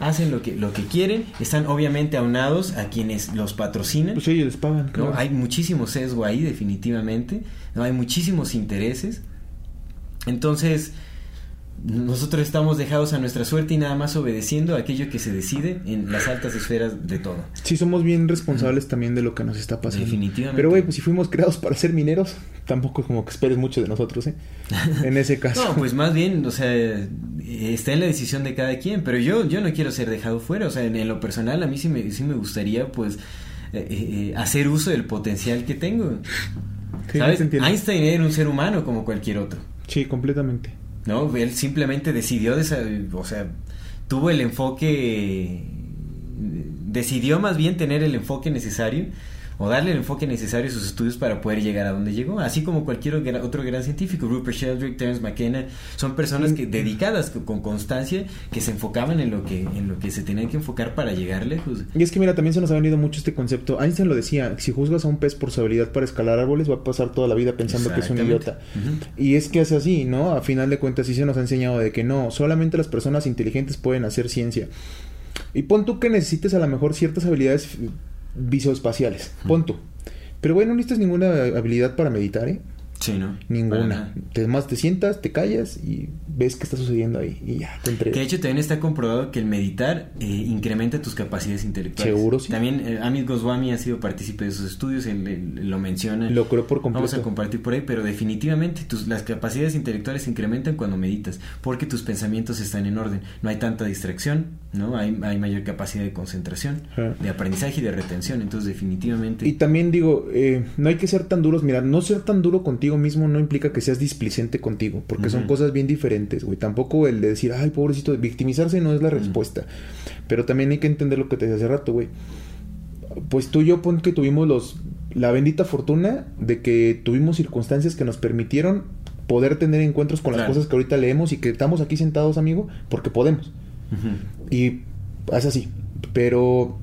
hacen lo que, lo que quieren, están obviamente aunados a quienes los patrocinan.
Pues ellos les pagan.
Claro. ¿no? Hay muchísimo sesgo ahí, definitivamente. ¿no? Hay muchísimos intereses. Entonces, nosotros estamos dejados a nuestra suerte y nada más obedeciendo a aquello que se decide en las altas esferas de todo.
Sí, somos bien responsables uh -huh. también de lo que nos está pasando.
Definitivamente.
Pero, güey, pues si fuimos creados para ser mineros, tampoco es como que esperes mucho de nosotros, ¿eh? En ese caso.
no, pues más bien, o sea, está en la decisión de cada quien, pero yo, yo no quiero ser dejado fuera, o sea, en, en lo personal a mí sí me, sí me gustaría, pues, eh, eh, hacer uso del potencial que tengo. Sí, ¿Sabes? Einstein era un ser humano como cualquier otro.
Sí, completamente.
¿No? Él simplemente decidió, o sea, tuvo el enfoque, decidió más bien tener el enfoque necesario o darle el enfoque necesario a sus estudios para poder llegar a donde llegó, así como cualquier otro gran científico, Rupert Sheldrake, Terence McKenna, son personas que dedicadas con constancia que se enfocaban en lo que en lo que se tenían que enfocar para llegar lejos.
Y es que mira, también se nos ha venido mucho este concepto. Einstein lo decía, si juzgas a un pez por su habilidad para escalar árboles, va a pasar toda la vida pensando que es un idiota. Uh -huh. Y es que es así, ¿no? A final de cuentas sí se nos ha enseñado de que no, solamente las personas inteligentes pueden hacer ciencia. Y pon tú que necesites a lo mejor ciertas habilidades visoespaciales. Pon tú. Pero bueno, no necesitas ninguna habilidad para meditar, ¿eh?
Sí, ¿no?
Ninguna. Te, más te sientas, te callas y ves qué está sucediendo ahí y ya te entregas.
Que de hecho también está comprobado que el meditar eh, incrementa tus capacidades intelectuales.
Seguro, sí.
También eh, Amit Goswami ha sido partícipe de esos estudios, él, él, lo menciona.
Lo creo por completo.
Vamos a compartir por ahí, pero definitivamente tus, las capacidades intelectuales se incrementan cuando meditas, porque tus pensamientos están en orden. No hay tanta distracción, ¿no? Hay, hay mayor capacidad de concentración, ah. de aprendizaje y de retención. Entonces, definitivamente.
Y también digo, eh, no hay que ser tan duros. Mira, no ser tan duro contigo mismo no implica que seas displicente contigo, porque uh -huh. son cosas bien diferentes, güey. Tampoco el de decir, ay, pobrecito, victimizarse no es la uh -huh. respuesta. Pero también hay que entender lo que te decía hace rato, güey. Pues tú y yo, pon que tuvimos los la bendita fortuna de que tuvimos circunstancias que nos permitieron poder tener encuentros con las cosas que ahorita leemos y que estamos aquí sentados, amigo, porque podemos. Y es así. Pero,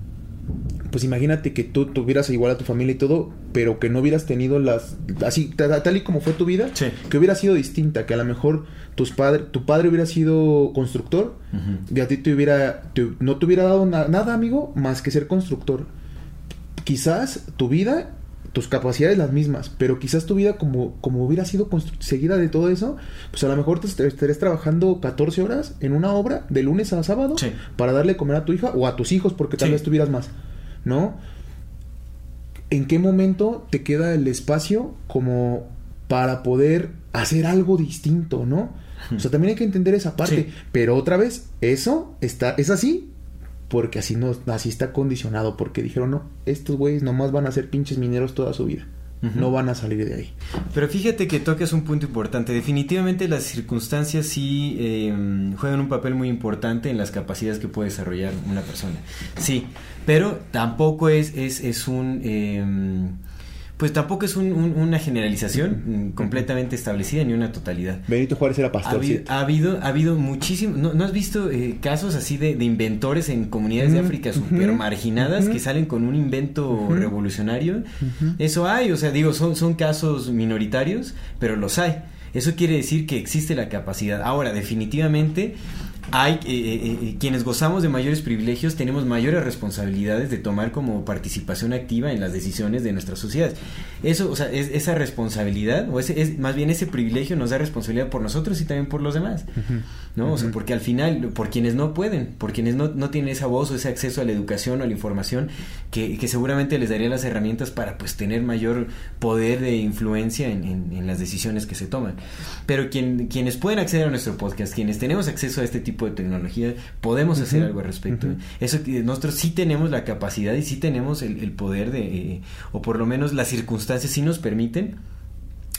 pues imagínate que tú tuvieras igual a tu familia y todo, pero que no hubieras tenido las... Así, ta- tal, y como fue tu vida,
Sí.
que hubiera sido distinta, que a lo mejor tus padre, tu padre hubiera sido constructor
Ujú.
y a ti te hubiera... te- no te hubiera dado na- nada, amigo, más que ser constructor. Quizás tu vida... Tus capacidades las mismas, pero quizás tu vida como, como hubiera sido seguida de todo eso, pues a lo mejor te est- estarías trabajando 14 horas en una obra de lunes a sábado
Sí.
para darle comer a tu hija o a tus hijos porque tal
Sí.
vez tuvieras más, ¿no? ¿En qué momento te queda el espacio como para poder hacer algo distinto, ¿no? O sea, también hay que entender esa parte,
Sí.
pero otra vez eso está es así porque así no así está condicionado porque dijeron, "No, estos güeyes nomás van a ser pinches mineros toda su vida." No van a salir de ahí.
Pero fíjate que tocas un punto importante. Definitivamente las circunstancias sí eh, juegan un papel muy importante en las capacidades que puede desarrollar una persona. Sí, pero tampoco es, es, es un... eh, pues tampoco es un- un- una generalización mm, completamente establecida ni una totalidad.
Benito Juárez era
Ha
pastor.
habido, ha habido, ha habido muchísimo. ¿No, no has visto eh, casos así de, de inventores en comunidades de
Ujú,
África super marginadas que salen con un invento revolucionario? Eso hay, o sea, digo, son, son casos minoritarios, pero los hay. Eso quiere decir que existe la capacidad. Ahora, definitivamente, hay eh, eh, eh, quienes gozamos de mayores privilegios, tenemos mayores responsabilidades de tomar como participación activa en las decisiones de nuestra sociedad. Eso, o sea, es, esa responsabilidad, o ese, es, más bien ese privilegio nos da responsabilidad por nosotros y también por los demás. ¿no? O sea, porque al final, por quienes no pueden, por quienes no, no tienen esa voz o ese acceso a la educación o a la información, que, que seguramente les daría las herramientas para pues tener mayor poder de influencia en, en- en las decisiones que se toman. Pero quien, quienes pueden acceder a nuestro podcast, quienes tenemos acceso a este tipo de tecnología, podemos hacer
Ujú,
algo al respecto.
ujú.
Eso que nosotros sí tenemos la capacidad y sí tenemos el, el poder de, eh, o por lo menos las circunstancias sí nos permiten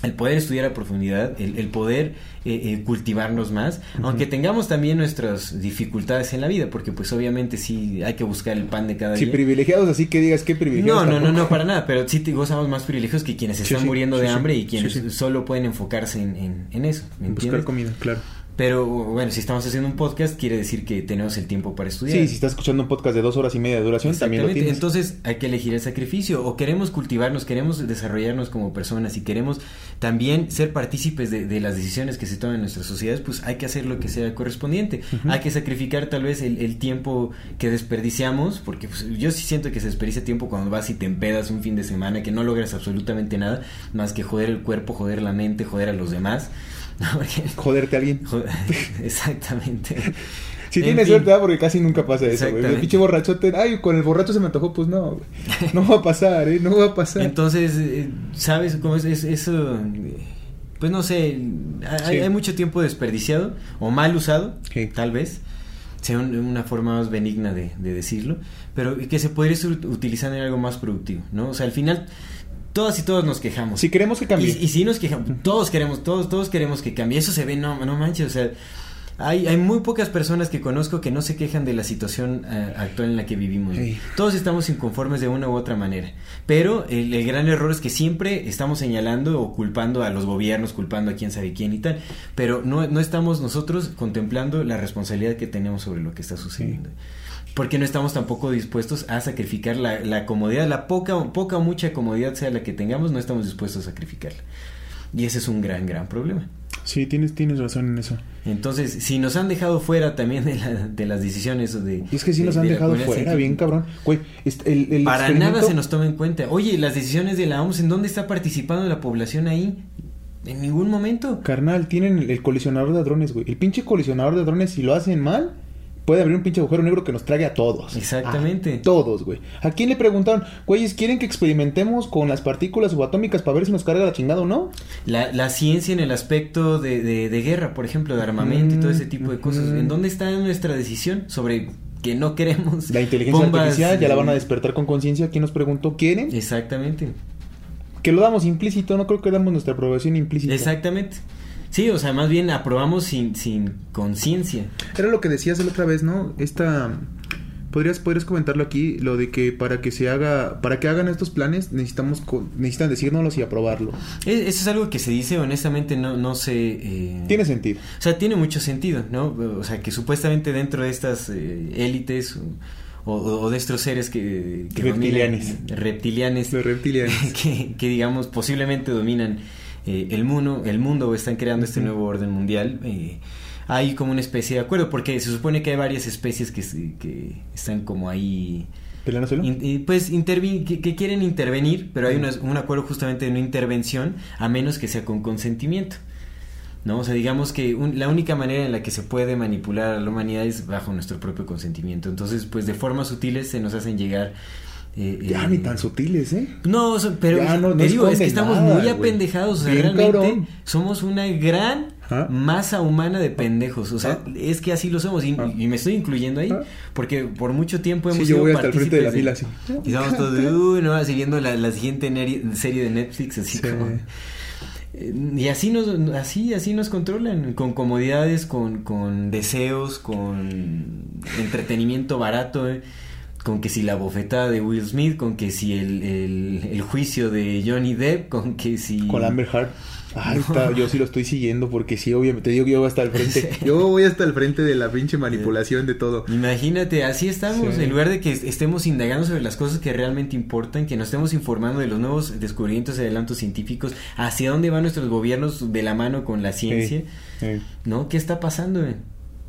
el poder estudiar a profundidad, el, el poder eh, eh, cultivarnos más, aunque tengamos también nuestras dificultades en la vida, porque pues obviamente sí hay que buscar el pan de cada
Sí,
día.
privilegiados, así que digas que privilegiados.
No, no, no, no, para nada, pero sí te gozamos más privilegios que quienes
Sí,
están
sí,
muriendo de hambre y quienes solo pueden enfocarse en, en- en eso, ¿me
Buscar comida, claro.
Pero bueno, si estamos haciendo un podcast, quiere decir que tenemos el tiempo para estudiar.
Sí, si estás escuchando un podcast de dos horas y media de duración, también lo tienes.
entonces hay que elegir el sacrificio o queremos cultivarnos, queremos desarrollarnos como personas y queremos también ser partícipes de, de las decisiones que se toman en nuestras sociedades, pues hay que hacer lo que sea correspondiente. Hay que sacrificar tal vez el, el tiempo que desperdiciamos, porque pues, yo sí siento que se desperdicia tiempo cuando vas y te empedas un fin de semana, que no logras absolutamente nada más que joder el cuerpo, joder la mente, joder a los demás. Porque-
Joderte a alguien.
Exactamente.
Si
En
tienes
fin.
suerte, ¿verdad? porque casi nunca pasa eso, güey. El pinche borrachote, ay, con el borracho se me antojó, pues no, güey. No va a pasar, ¿eh? No va a pasar.
Entonces, eh, ¿sabes cómo es, es- eso? Pues no sé, hay,
Sí.
hay mucho tiempo desperdiciado o mal usado,
Sí.
tal vez, sea un- una forma más benigna de, de decirlo, pero que se podría estar ut- utilizando en algo más productivo, ¿no? O sea, al final, todas y todos nos quejamos.
Si queremos que cambie.
Y, y si nos quejamos, todos queremos, todos, todos queremos que cambie. Eso se ve, no, no manches, o sea, hay, hay muy pocas personas que conozco que no se quejan de la situación eh, actual en la que vivimos.
Sí.
Todos estamos inconformes de una u otra manera. Pero el, el gran error es que siempre estamos señalando o culpando a los gobiernos, culpando a quién sabe quién y tal. Pero no, no estamos nosotros contemplando la responsabilidad que tenemos sobre lo que está sucediendo. Porque no estamos tampoco dispuestos a sacrificar la, la comodidad, la poca, poca o mucha comodidad sea la que tengamos, no estamos dispuestos a sacrificarla. Y ese es un gran, gran problema.
Sí, tienes, tienes razón en eso.
Entonces, si nos han dejado fuera también de, la- de las decisiones o de...
Y es que sí
de-
nos han
de
dejado fuera, bien cabrón. Güey, el, el
Para
experimento-
nada se nos toma en cuenta. Oye, las decisiones de la OMS, ¿en dónde está participando la población ahí? En ningún momento.
Carnal, tienen el, el colisionador de hadrones, güey. El pinche colisionador de hadrones, si lo hacen mal, puede abrir un pinche agujero negro que nos trague a todos.
Exactamente.
A todos, güey. ¿A quién le preguntaron? Güeyes, ¿quieren que experimentemos con las partículas subatómicas para ver si nos carga la chingada o no?
La, la ciencia en el aspecto de, de- de guerra, por ejemplo, de armamento y todo ese tipo de cosas. ¿En dónde está nuestra decisión sobre que no queremos
La inteligencia
bombas,
artificial ya la van a despertar con conciencia. ¿Quién nos preguntó? ¿Quieren?
Exactamente.
Que lo damos implícito, no creo que damos nuestra aprobación implícita.
Exactamente. Sí, o sea, más bien aprobamos sin, sin conciencia.
Era lo que decías la otra vez, ¿no? Esta. ¿Podrías, podrías comentarlo aquí, lo de que para que se haga, para que hagan estos planes necesitamos necesitan decírnoslos y aprobarlo.
Eso es algo que se dice, honestamente no, no sé... eh,
Tiene sentido.
O sea, tiene mucho sentido, ¿no? O sea, que supuestamente dentro de estas eh, élites o, o- o de estos seres que, que
Reptilianes.
dominan- reptilianes,
Los
que, digamos posiblemente dominan eh, el mundo, el mundo o están creando este nuevo orden mundial. eh, hay como una especie de acuerdo, porque se supone que hay varias especies que, están como ahí. In- y, pues que, que quieren intervenir, pero hay una- un acuerdo justamente de no intervención a menos que sea con consentimiento. ¿No? O sea, digamos que un- la única manera en la que se puede manipular a la humanidad es bajo nuestro propio consentimiento. Entonces, pues de formas sutiles se nos hacen llegar. Eh,
Ya
eh,
ni tan sutiles, ¿eh?
No, pero
Ya no- no
te digo, es que estamos
nada,
muy apendejados. O sea, realmente
cabrón.
somos una gran masa humana de pendejos. O sea,
Ah.
es que así lo somos. Y,
Ah.
y me estoy incluyendo ahí.
Ah.
Porque por mucho tiempo
Sí,
hemos
yo
sido
voy hasta el frente de la fila así.
y estamos todos de, uy, no, así viendo la, la siguiente serie de Netflix, así
Sí.
como... Eh, Y así nos, así, así nos controlan, con comodidades, con, con deseos, con entretenimiento barato, eh, con que si la bofetada de Will Smith, con que si el, el, el juicio de Johnny Depp, con que si...
Con Amber Heard. Ahí está, yo sí lo estoy siguiendo porque sí, obviamente, te digo que yo voy hasta el frente. Yo voy hasta el frente de la pinche manipulación de todo.
Imagínate, así estamos,
Sí.
en lugar de que est- estemos indagando sobre las cosas que realmente importan, que nos estemos informando de los nuevos descubrimientos y adelantos científicos, hacia dónde van nuestros gobiernos de la mano con la ciencia, ¿no? ¿Qué está pasando? eh?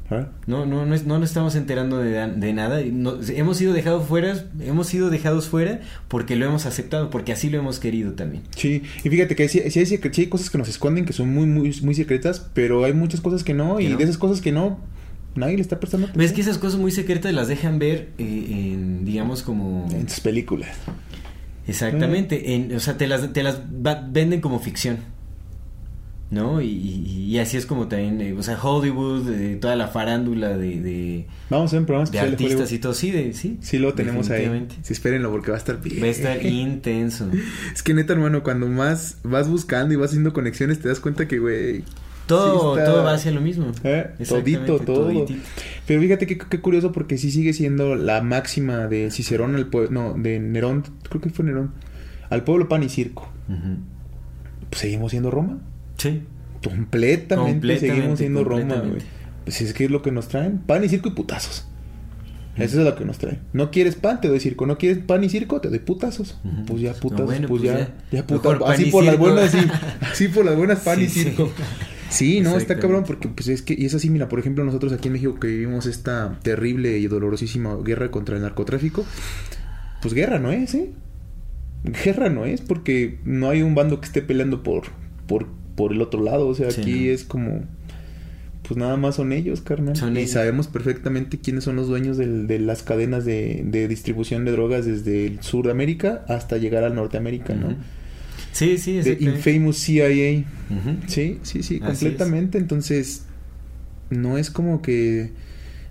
¿Ah?
No, no, no, es- no nos estamos enterando de, de nada. no- hemos sido dejados fuera, hemos sido dejados fuera porque lo hemos aceptado, porque así lo hemos querido también.
Sí, y fíjate que hay, secre- sí hay cosas que nos esconden que son muy, muy, muy secretas, pero hay muchas cosas que no, y
no.
de esas cosas que no, nadie le está prestando
Ves que esas cosas muy secretas las dejan ver eh, en, digamos, como...
en sus películas.
Exactamente, en, o sea, te las, te las venden como ficción. ¿No? Y, y- y así es como también, eh, o sea, Hollywood, eh, toda la farándula de, de,
Vamos a ver
de artistas y todo, sí, de, sí.
Sí, lo tenemos ahí. Sí, espérenlo porque va a estar bien.
Va a estar intenso.
Es que neta, hermano, cuando más vas buscando y vas haciendo conexiones, te das cuenta que, güey.
Todo,
sí está-
todo va hacia lo mismo.
¿eh? Todito, todo.
toditito.
Pero fíjate que qué curioso porque sí sigue siendo la máxima de Cicerón al pueblo, no, de Nerón, creo que fue Nerón, al pueblo pan y circo. Pues seguimos siendo Roma.
Sí.
Completamente,
Completamente,
seguimos siendo Roma, güey.
completamente.
Pues es que es lo que nos traen, pan y circo y putazos. Eso es lo que nos traen. No quieres pan, te doy circo. No quieres pan y circo, te doy putazos.
Ujú.
Pues ya
No,
putazos,
bueno,
pues,
pues
ya,
ya.
putazos. Así por las buenas, sí. Así por las buenas pan y
Sí,
circo. Sí, no, está cabrón porque pues es que, y es así, mira, por ejemplo, nosotros aquí en México que vivimos esta terrible y dolorosísima guerra contra el narcotráfico, pues guerra no es, ¿eh? Guerra no es porque no hay un bando que esté peleando por, por, por el otro lado, o sea,
Sí,
aquí
no.
es como, pues nada más son ellos, carnal.
Son
y
ellos.
sabemos perfectamente quiénes son los dueños del- de las cadenas de, de distribución de drogas desde el sur de América hasta llegar al Norteamérica, ¿no?
Ujú. Sí, sí,
De
exactamente.
Infamous CIA. Sí, sí, sí, completamente. Entonces, no es como que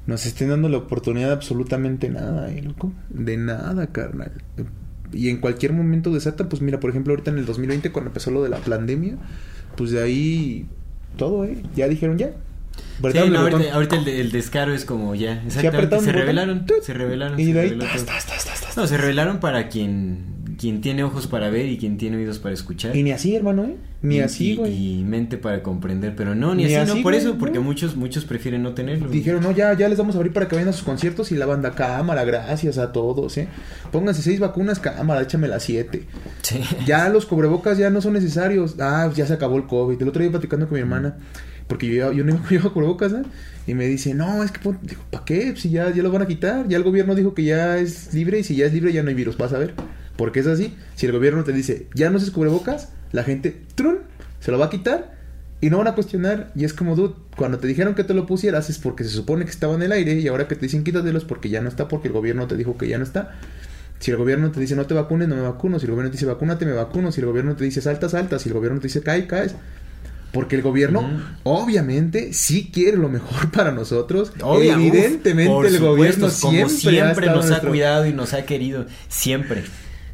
nos estén dando la oportunidad de absolutamente nada, ¿eh, loco? De nada, carnal. Y en cualquier momento desata, pues mira, por ejemplo, ahorita en el 2020, cuando empezó lo de la pandemia, pues de ahí todo, ¿eh? Ya dijeron ya.
Sí, no, ahorita, ahorita el, de- el descaro es como ya. Exactamente. Se
botón.
revelaron. Se revelaron.
Y
se
de ahí, tas, tas, tas.
No, se revelaron para quien, quien tiene ojos para ver y quien tiene oídos para escuchar.
Y ni así, hermano, ¿eh? Ni
Y-
así, güey.
Y, mente para comprender, pero no, ni,
Ni
así,
así,
no, por eso, porque muchos, muchos prefieren no tenerlo.
Dijeron, no, ya, ya les vamos a abrir para que vayan a sus conciertos y la banda cámara, gracias a todos, ¿eh? Pónganse seis vacunas, cámara, échame las siete.
Sí.
Ya los cubrebocas ya no son necesarios. Ah, ya se acabó el COVID. El otro día platicando con mi hermana, porque yo, yo no llevo cubrebocas, ¿eh? Y me dice, no, es que, ¿para qué? Si ya, ya lo van a quitar. Ya el gobierno dijo que ya es libre y si ya es libre ya no hay virus. Vas a ver. Porque es así. Si el gobierno te dice, ya no uses cubrebocas, la gente, trun, se lo va a quitar y no van a cuestionar. Y es como, dude, cuando te dijeron que te lo pusieras es porque se supone que estaba en el aire y ahora que te dicen quítatelos porque ya no está, porque el gobierno te dijo que ya no está. Si el gobierno te dice no te vacunes, no me vacuno. Si el gobierno te dice vacúnate, me vacuno. Si el gobierno te dice salta, salta. Si el gobierno te dice cae, caes. Porque el gobierno, obviamente, sí quiere lo mejor para nosotros.
Obvia,
Evidentemente, el
supuesto,
gobierno
como
siempre, ha
nos ha cuidado y nos ha querido, siempre.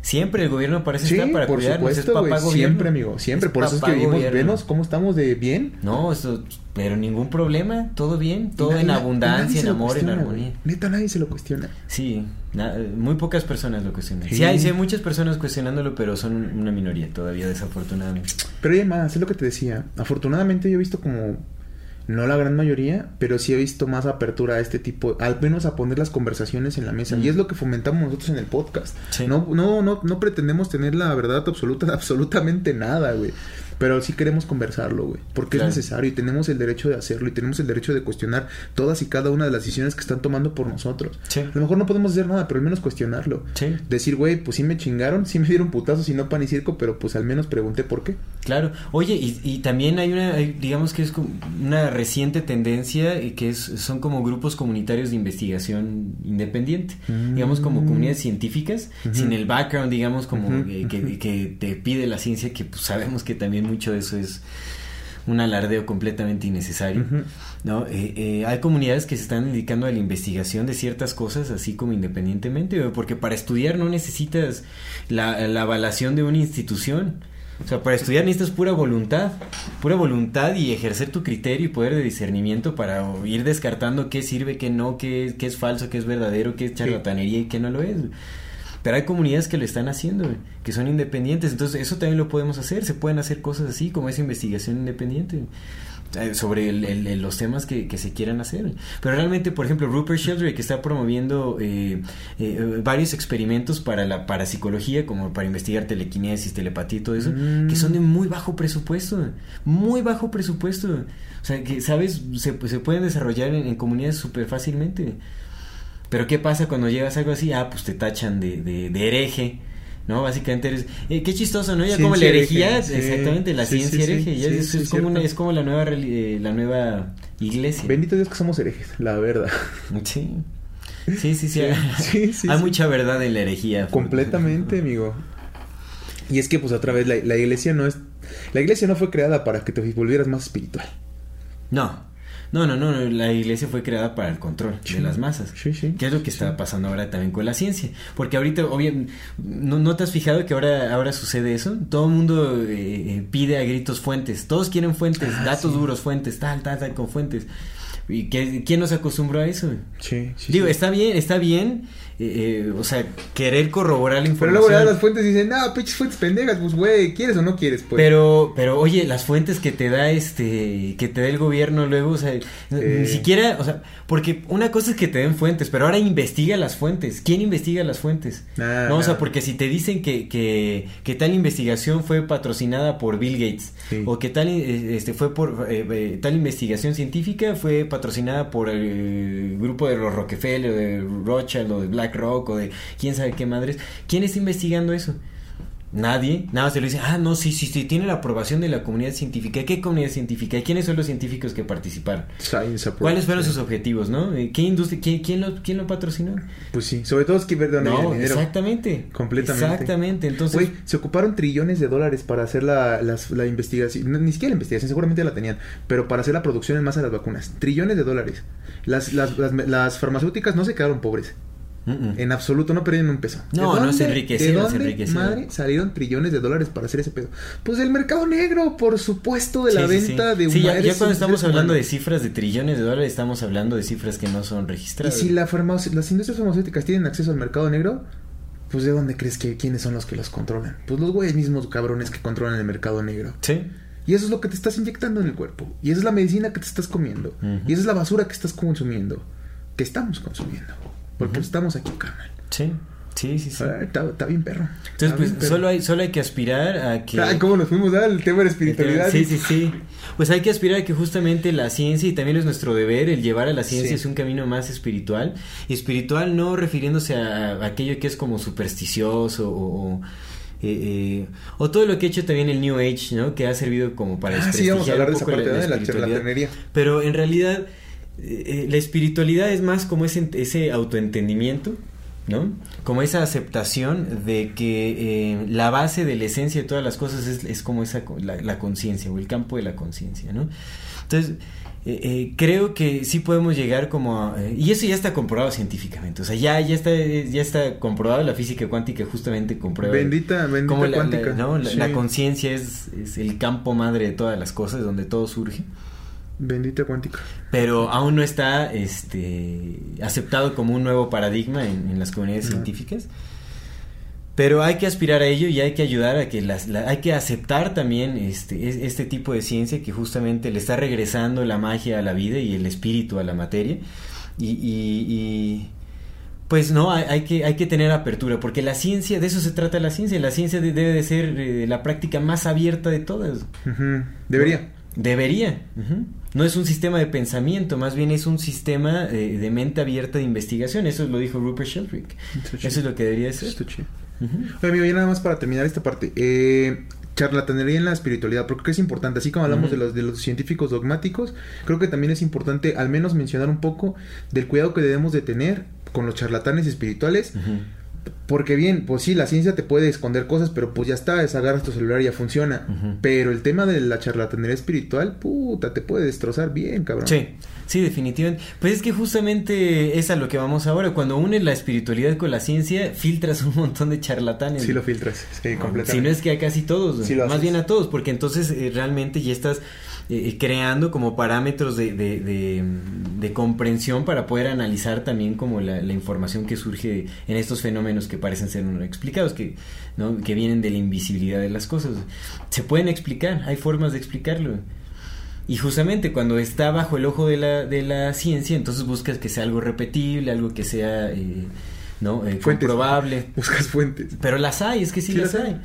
Siempre el gobierno parece
Sí,
estar para
por
cuidarnos,
supuesto,
es papá gobierno.
Siempre, amigo. Siempre.
Es
por eso es que vivimos, venos cómo estamos de bien.
No, esto, pero ningún problema, todo bien, todo
nadie-
en abundancia, en amor, en armonía.
Neta, nadie se lo cuestiona.
Sí, na- muy pocas personas lo cuestionan. Sí.
Sí.
hay, sí hay muchas personas cuestionándolo, pero son una minoría todavía, desafortunadamente.
Pero hay más, es lo que te decía. Afortunadamente yo he visto como, no la gran mayoría, pero sí he visto más apertura a este tipo, al menos a poner las conversaciones en la mesa.
Mm.
Y es lo que fomentamos nosotros en el podcast.
Sí.
No, no, no, no pretendemos tener la verdad absoluta de absolutamente nada, güey. Pero sí queremos conversarlo, güey. Porque
Claro.
es necesario y tenemos el derecho de hacerlo y tenemos el derecho de cuestionar todas y cada una de las decisiones que están tomando por nosotros.
Sí.
A lo mejor no podemos hacer nada, pero al menos cuestionarlo.
Sí.
Decir, güey, pues sí me chingaron, sí me dieron putazos y no pan y circo, pero pues al menos pregunté por qué.
Claro, oye, y, y también hay una, hay- digamos que es como una reciente tendencia que es, son como grupos comunitarios de investigación independiente,
Mm.
digamos como comunidades científicas, sin el background, digamos, como que, que te pide la ciencia, que pues, sabemos que también mucho de eso es un alardeo completamente innecesario. ¿no? Eh, eh, hay comunidades que se están dedicando a la investigación de ciertas cosas así como independientemente, porque para estudiar no necesitas la, la avalación de una institución. O sea, para estudiar necesitas pura voluntad, pura voluntad y ejercer tu criterio y poder de discernimiento para ir descartando qué sirve, qué no, qué, qué es falso, qué es verdadero, qué es charlatanería y qué no lo es. Pero hay comunidades que lo están haciendo, que son independientes. Entonces, eso también lo podemos hacer. Se pueden hacer cosas así, como esa investigación independiente eh, sobre el- el- los temas que, que se quieran hacer. Pero realmente, por ejemplo, Rupert Sheldrake está promoviendo eh, eh, varios experimentos para la parapsicología, como para investigar telequinesis, telepatía y todo eso, que son de muy bajo presupuesto. Muy bajo presupuesto. O sea, que, ¿sabes? Se, se pueden desarrollar en, en comunidades súper fácilmente. Pero ¿qué pasa cuando llegas a algo así? Ah, pues te tachan de, de, de hereje. ¿No? Básicamente eres... eh, qué chistoso, ¿no? Ya como la herejía,
hereje,
exactamente, la
Sí,
ciencia
sí,
hereje. ya es, como una, es como la nueva, eh, la nueva iglesia.
Bendito Dios que somos herejes, la verdad.
Sí. Sí, sí, sí. Hay
sí.
mucha verdad en la herejía.
Completamente, amigo. Y es que, pues, otra vez, la, la iglesia no es... La iglesia no fue creada para que te volvieras más espiritual.
No. No, no, no, no, la iglesia fue creada para el control
Sí.
de las masas.
Sí, sí.
¿Qué es lo que está pasando ahora también con la ciencia? Porque ahorita, obviamente, ¿no, no te has fijado que ahora, ahora sucede eso? Todo el mundo eh, eh, pide a gritos fuentes. Todos quieren fuentes,
Ah,
datos duros, fuentes, tal, tal, tal, con fuentes. ¿Y qué- quién nos acostumbró a eso?
Sí, sí.
Digo,
sí.
está bien, está bien, eh, eh, o sea, querer corroborar la
Pero
información.
luego le das las fuentes y dicen, no, pinches fuentes pendejas, pues, güey, ¿quieres o no quieres? Pues.
Pero, pero oye, las fuentes que te da este, que te da el gobierno luego, o sea, ni siquiera, o sea, porque una cosa es que te den fuentes, pero ahora investiga las fuentes. ¿Quién investiga las fuentes?
Ah,
no, o sea,
ah.
porque si te dicen que, que, que tal investigación fue patrocinada por Bill Gates,
Sí.
o que tal, eh, este, fue por, eh, eh, tal investigación científica fue patrocinada por el grupo de los Rockefeller, o de Rothschild, o de BlackRock, o de quién sabe qué madres, ¿quién está investigando eso? Nadie, nada más te lo dice, ah, no, sí, sí, sí, tiene la aprobación de la comunidad científica. ¿Qué comunidad científica? ¿Y quiénes son los científicos que participaron?
Science
¿Cuáles fueron sus objetivos, no? ¿Qué industria, quién, quién lo, quién lo patrocinó?
Pues sí, sobre todo es que viene
No,
el dinero.
exactamente.
Completamente.
Exactamente, entonces...
Güey, se ocuparon trillones de dólares para hacer la, la investigación. no, ni siquiera la investigación, seguramente la tenían. Pero para hacer la producción en masa de las vacunas. Trillones de dólares. Las, las, las, las farmacéuticas no se quedaron pobres. En absoluto, no perdieron un peso.
No,
¿De
no, se
dónde-
enriquecieron,
¿De
se
dónde,
enriquecieron.
madre, salieron trillones de dólares para hacer ese pedo? Pues del mercado negro, por supuesto, de la
Sí,
venta
sí.
de
Sí, ya, ya cuando estamos hablando de cifras de trillones de dólares, estamos hablando de cifras que no son
Y
registradas.
si la farmacia- las industrias farmacéuticas tienen acceso al mercado negro, pues ¿de dónde crees que quiénes son los que los controlan? Pues los güeyes mismos cabrones que controlan el mercado negro.
Sí.
Y eso es lo que te estás inyectando en el cuerpo. Y esa es la medicina que te estás comiendo. Y esa es la basura que estás consumiendo. Que estamos consumiendo. Porque
Ujú.
estamos aquí, carnal.
Sí, sí, sí, sí.
Ah, Está, está bien perro.
Entonces,
Está
pues
perro.
solo hay, solo hay que aspirar a que...
Ah, ¿cómo nos fuimos al tema de la espiritualidad?
Sí, sí, sí. Pues hay que aspirar a que justamente la ciencia, y también es nuestro deber, el llevar a la ciencia
Sí.
es un camino más espiritual. Y espiritual no refiriéndose a, a aquello que es como supersticioso o... o, eh, eh, o todo lo que ha hecho también el New Age, ¿no? Que ha servido como para
Ah, sí, vamos a hablar de esa parte de la charlatanería.
Pero en realidad eh, eh, la espiritualidad es más como ese, ese autoentendimiento, ¿no? Como esa aceptación de que eh, la base de la esencia de todas las cosas es, es como esa la, la conciencia o el campo de la conciencia, ¿no? Entonces, eh, eh, creo que sí podemos llegar como a, eh, y eso ya está comprobado científicamente o sea ya ya está ya está comprobado la física cuántica justamente comprueba
Bendita, bendita
cómo la,
cuántica.
la- ¿no? La-
Sí.
la conciencia es, es el campo madre de todas las cosas donde todo surge
Bendita cuántica.
pero aún no está este aceptado como un nuevo paradigma en, en las comunidades
No.
científicas pero hay que aspirar a ello y hay que ayudar a que las la- hay que aceptar también este es- este tipo de ciencia que justamente le está regresando la magia a la vida y el espíritu a la materia y, y- y, pues no hay, hay que hay que tener apertura porque la ciencia de eso se trata la ciencia la ciencia de- debe de ser eh, la práctica más abierta de todas.
Debería.
Debería. ujú. No es un sistema de pensamiento, más bien es un sistema eh, de mente abierta de investigación. Eso lo dijo Rupert Sheldrake. Eso es lo que debería ser.
Oye, amigo, ya nada más para terminar esta parte. Eh, charlatanería en la espiritualidad, porque creo que es importante, así como hablamos de, los, de los científicos dogmáticos, creo que también es importante al menos mencionar un poco del cuidado que debemos de tener con los charlatanes espirituales. Porque bien, pues sí, la ciencia te puede esconder cosas, pero pues ya está, es agarras tu celular y ya funciona. Pero el tema de la charlatanería espiritual, puta, te puede destrozar bien, cabrón.
Sí, sí, definitivamente. Pues es que justamente es a lo que vamos ahora. Cuando unes la espiritualidad con la ciencia, filtras un montón de charlatanes.
Sí lo filtras, sí, completamente.
Si no es que a casi todos,
Sí lo
más bien a todos, porque entonces eh, realmente ya estás eh, creando como parámetros de, de, de- de comprensión para poder analizar también como la, la información que surge en estos fenómenos que parecen ser no explicados, que, ¿no? que vienen de la invisibilidad de las cosas. Se pueden explicar, hay formas de explicarlo. Y justamente cuando está bajo el ojo de la, de la ciencia, entonces buscas que sea algo repetible, algo que sea eh, ¿no? Eh,
Fuentes.
comprobable.
Buscas fuentes.
Pero las hay, es que sí,
Sí
las hay.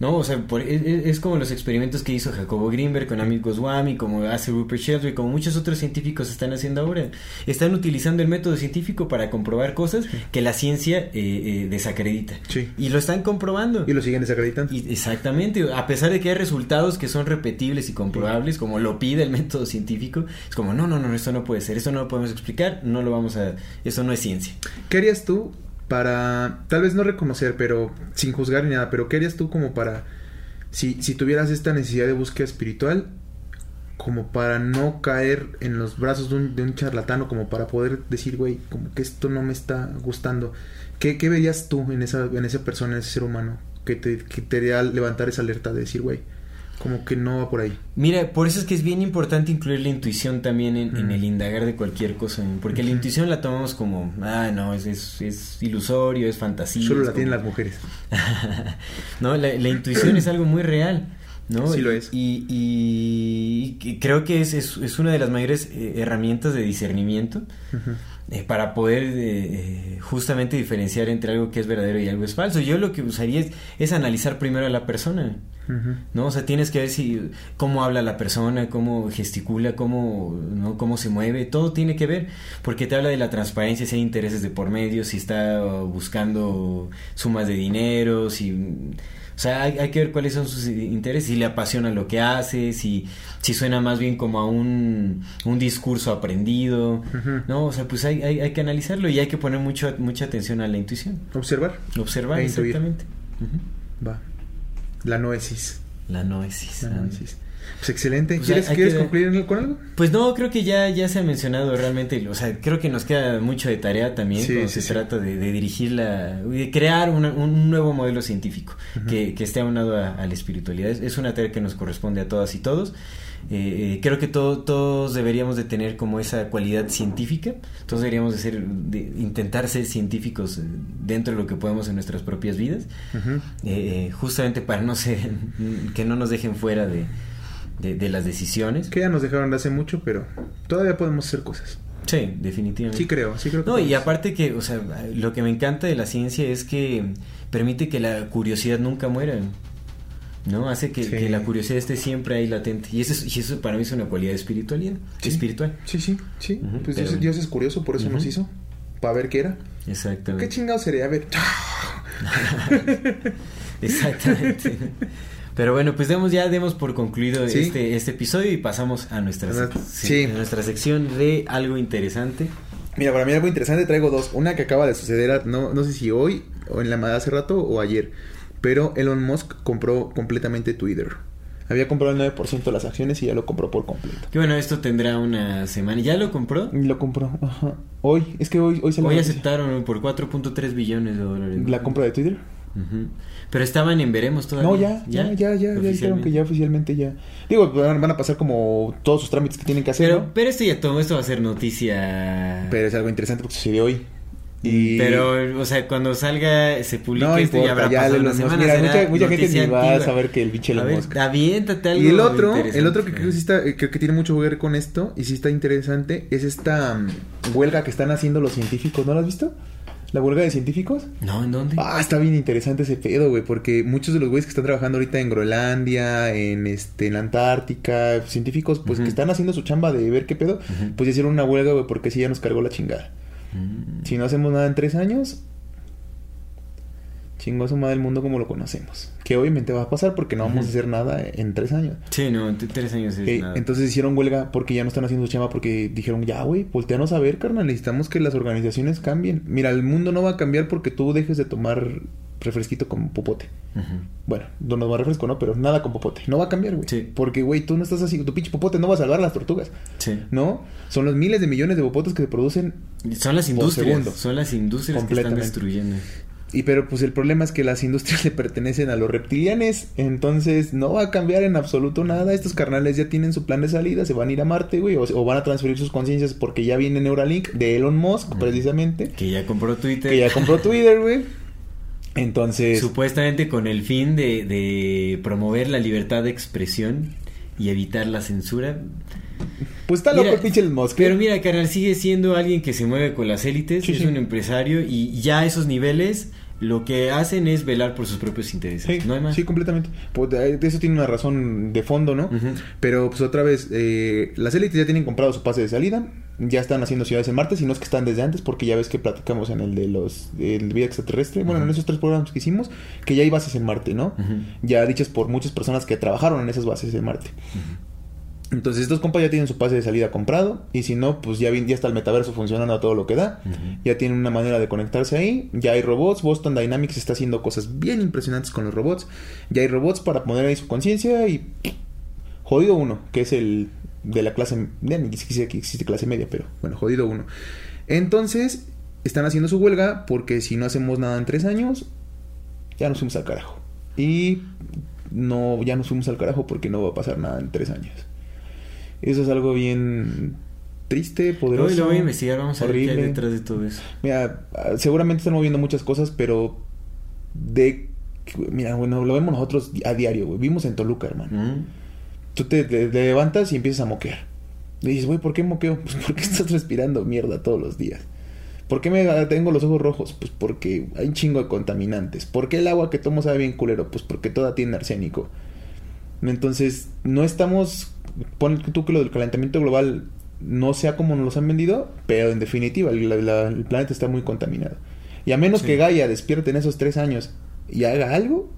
No, o sea, por- es, es- es como los experimentos que hizo Jacobo Greenberg con Amit Goswami, como hace Rupert Sheldrake, como muchos otros científicos están haciendo ahora. Están utilizando el método científico para comprobar cosas que la ciencia eh, eh, desacredita.
Sí.
Y lo están comprobando.
Y lo siguen desacreditando.
Y- exactamente, a pesar de que hay resultados que son repetibles y comprobables, como lo pide el método científico, es como, no, no, no, esto no puede ser, esto no lo podemos explicar, no lo vamos a, eso no es ciencia.
¿Qué harías tú para, tal vez no reconocer, pero sin juzgar ni nada, pero qué harías tú como para, si, si tuvieras esta necesidad de búsqueda espiritual, como para no caer en los brazos de un, de un charlatano, como para poder decir, güey, como que esto no me está gustando? ¿Qué, qué verías tú en esa, en esa persona, en ese ser humano, que te, que te haría levantar esa alerta de decir, güey, como que no va por ahí?
Mira, por eso es que es bien importante incluir la intuición también en, en
Mm.
el indagar de cualquier cosa, porque la intuición la tomamos como, ah, no, es, es, es ilusorio, es fantasía.
Solo
es
la
como-
tienen las mujeres.
no, la, la intuición es algo muy real, ¿no?
Sí lo es.
Y, y- y creo que es, es, es una de las mayores eh, herramientas de discernimiento
Ujú.
Eh, para poder eh, eh, justamente diferenciar entre algo que es verdadero y algo es falso. Yo lo que usaría es, es analizar primero a la persona. ¿no? O sea, tienes que ver si cómo habla la persona, cómo gesticula, cómo, ¿no? cómo se mueve, todo tiene que ver, porque te habla de la transparencia, si hay intereses de por medio, si está buscando sumas de dinero, si... O sea, hay, hay que ver cuáles son sus intereses, si le apasiona lo que hace, si, si suena más bien como a un, un discurso aprendido. ¿no? O sea, pues hay, hay, hay que analizarlo y hay que poner mucho, mucha atención a la intuición,
Observar.
observar
E
exactamente.
Va. La noesis.
La noesis.
La noesis. Pues excelente.
Pues
¿Quieres, ¿quieres
que-
concluir con algo?
Pues no, creo que ya, ya se ha mencionado realmente, o sea, creo que nos queda mucho de tarea también
Sí,
cuando
sí,
se
sí.
trata de, de dirigir la, de crear una- un nuevo modelo científico que, que esté aunado a, a la espiritualidad. Es, es una tarea que nos corresponde a todas y todos. Eh, eh, creo que to- todos deberíamos de tener como esa cualidad científica, todos deberíamos de ser, de intentar ser científicos dentro de lo que podemos en nuestras propias vidas, eh, justamente para no ser, que no nos dejen fuera de, de- de las decisiones.
Que ya nos dejaron de hace mucho, pero todavía podemos hacer cosas.
Sí, definitivamente.
Sí creo, sí creo que
No, y aparte que, o sea, lo que me encanta de la ciencia es que permite que la curiosidad nunca muera. ¿No? Hace que,
Sí.
que la curiosidad esté siempre ahí latente. Y eso, es- y eso para mí es una cualidad de espiritualidad.
Sí.
Espiritual.
Sí, sí, sí. Pues
pero-
Dios, Dios es curioso, por eso nos hizo. Para ver qué era.
Exactamente.
¿Qué chingado sería? A ver.
Exactamente. Pero bueno, pues demos ya demos por concluido
Sí.
este, este episodio y pasamos a nuestra,
¿Verdad?
sec-
Sí.
a nuestra sección de algo interesante.
Mira, para mí algo interesante traigo dos. Una que acaba de suceder, no, no sé si hoy o en la madrugada hace rato o ayer. Pero Elon Musk compró completamente Twitter. Había comprado el 9% de las acciones y ya lo compró por completo.
Que bueno, esto tendrá una semana. ¿Ya lo compró?
Lo compró, ajá. Hoy, es que hoy, hoy salió
Hoy aceptaron por 4.3 billones de dólares.
la compra de Twitter.
Pero estaban en veremos todavía.
No, ya, ya, ya, ya, ya dijeron que ya oficialmente ya. Digo, van a pasar como todos sus trámites que tienen que hacer.
Pero,
¿no?
pero esto ya todo, esto va a ser noticia.
Pero es algo interesante porque sucedió hoy. Y...
Pero, o sea, cuando salga, se publique
no
esto ya habrá
ya
pasado una semana.
Mira, mucha, mucha gente ni va a saber que el Elon
ver,
Musk.
aviéntate algo
Y el otro, el otro que creo que sí está, creo que tiene mucho que ver con esto y sí está interesante es esta mm, huelga que están haciendo los científicos, ¿no lo has visto? La huelga de científicos.
No, ¿en dónde?
Ah, está bien interesante ese pedo, güey, porque muchos de los güeyes que están trabajando ahorita en Groenlandia, en este, en la Antártica, científicos, pues que están haciendo su chamba de ver qué pedo,
Ujú.
pues ya hicieron una huelga, güey, porque sí ya nos cargó la chingada.
Mm.
Si no hacemos nada en tres años, chingó a su madre el mundo como lo conocemos. Que obviamente va a pasar porque no vamos a hacer nada en tres años.
Sí, no, en tres años es nada.
Entonces hicieron huelga porque ya no están haciendo su chamba porque dijeron, ya, güey, volteanos a ver, carnal, necesitamos que las organizaciones cambien. Mira, el mundo no va a cambiar porque tú dejes de tomar refresquito con popote. Bueno, no nos va refresco, ¿no? Pero nada con popote. No va a cambiar, güey.
Sí.
Porque, güey, tú no estás haciendo... Tu pinche popote no va a salvar a las tortugas,
Sí.
¿no? Son los miles de millones de popotes que se producen
Son las
Por
industrias.
segundo.
Son las industrias que están destruyendo.
Y pero pues el problema es que las industrias le pertenecen a los reptilianes, entonces no va a cambiar en absoluto nada. Estos carnales ya tienen su plan de salida, se van a ir a Marte, güey, o, o van a transferir sus conciencias porque ya viene Neuralink de Elon Musk, precisamente,
Que ya compró Twitter.
que ya compró Twitter, güey. Entonces,
Supuestamente con el fin de, de promover la libertad de expresión y evitar la censura.
pues está loco el pinche Elon Musk.
Pero mira, carnal, sigue siendo alguien que se mueve con las élites,
Sí,
es
sí.
un empresario y ya a esos niveles lo que hacen es velar por sus propios intereses.
Sí,
no hay más.
sí, completamente. Pues, eso tiene una razón de fondo, ¿no? Pero pues otra vez, eh, las élites ya tienen comprado su pase de salida, ya están haciendo ciudades en Marte, si no es que están desde antes, porque ya ves que platicamos en el de los el vida extraterrestre, bueno, en esos tres programas que hicimos, que ya hay bases en Marte, ¿no? Ya dichas por muchas personas que trabajaron en esas bases de Marte. Entonces estos compas ya tienen su pase de salida comprado y si no, pues ya, ya está el metaverso funcionando a todo lo que da. Ya tienen una manera de conectarse ahí. Ya hay robots. Boston Dynamics está haciendo cosas bien impresionantes con los robots. Ya hay robots para poner ahí su conciencia y jodido uno, que es el de la clase, ya ni siquiera que existe clase media, pero bueno, jodido uno. Entonces, están haciendo su huelga porque si no hacemos nada en tres años, ya nos fuimos al carajo. Y no, ya nos fuimos al carajo porque no va a pasar nada en tres años. Eso es algo bien triste, poderoso.
Hoy lo voy a investigar, vamos a ver qué hay detrás de todo eso.
Mira, ah, seguramente están moviendo muchas cosas, pero de... Mira, bueno, lo vemos nosotros a diario, güey. Vimos en Toluca, hermano.
Mm.
Tú te, te- te levantas y empiezas a moquear. Y dices, güey, ¿por qué moqueo? Pues porque estás respirando mierda todos los días. ¿Por qué me tengo los ojos rojos? Pues porque hay un chingo de contaminantes. ¿Por qué el agua que tomo sabe bien culero? Pues porque toda tiene arsénico. Entonces, no estamos... Pon tú que lo del calentamiento global no sea como nos los han vendido, pero en definitiva, el, la- la- el planeta está muy contaminado. Y a menos
Sí.
que Gaia despierte en esos tres años y haga algo,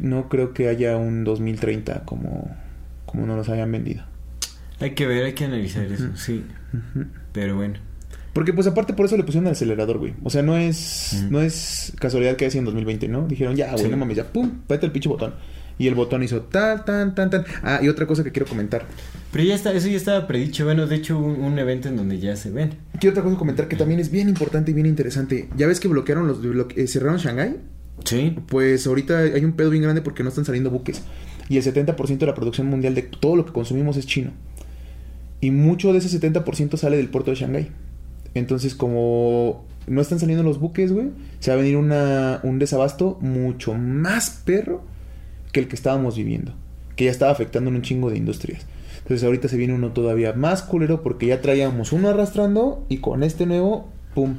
no creo que haya un 2030 como, como nos los hayan vendido.
Hay que ver, hay que analizar eso, sí. Pero bueno.
Porque pues aparte por eso le pusieron el acelerador, güey. O sea, no es no es casualidad que haya sido en 2020, ¿no? Dijeron, ya, güey,
Sí.
no mames, ya, pum, pete el pinche botón. Y el botón hizo tal, tan, tan, tan. Ah, y otra cosa que quiero comentar.
Pero ya está, eso ya estaba predicho. Bueno, de hecho, un, un evento en donde ya se ven.
Quiero otra cosa comentar que también es bien importante y bien interesante. ¿Ya ves que bloquearon los... bloque- eh, cerraron Shanghái?
Sí.
Pues ahorita hay un pedo bien grande porque no están saliendo buques. Y el 70% de la producción mundial de todo lo que consumimos es chino. Y mucho de ese 70% sale del puerto de Shanghái. Entonces, como no están saliendo los buques, güey, se va a venir una, un desabasto mucho más perro que el que estábamos viviendo. Que ya estaba afectando en un chingo de industrias. Entonces, ahorita se viene uno todavía más culero porque ya traíamos uno arrastrando y con este nuevo, ¡pum!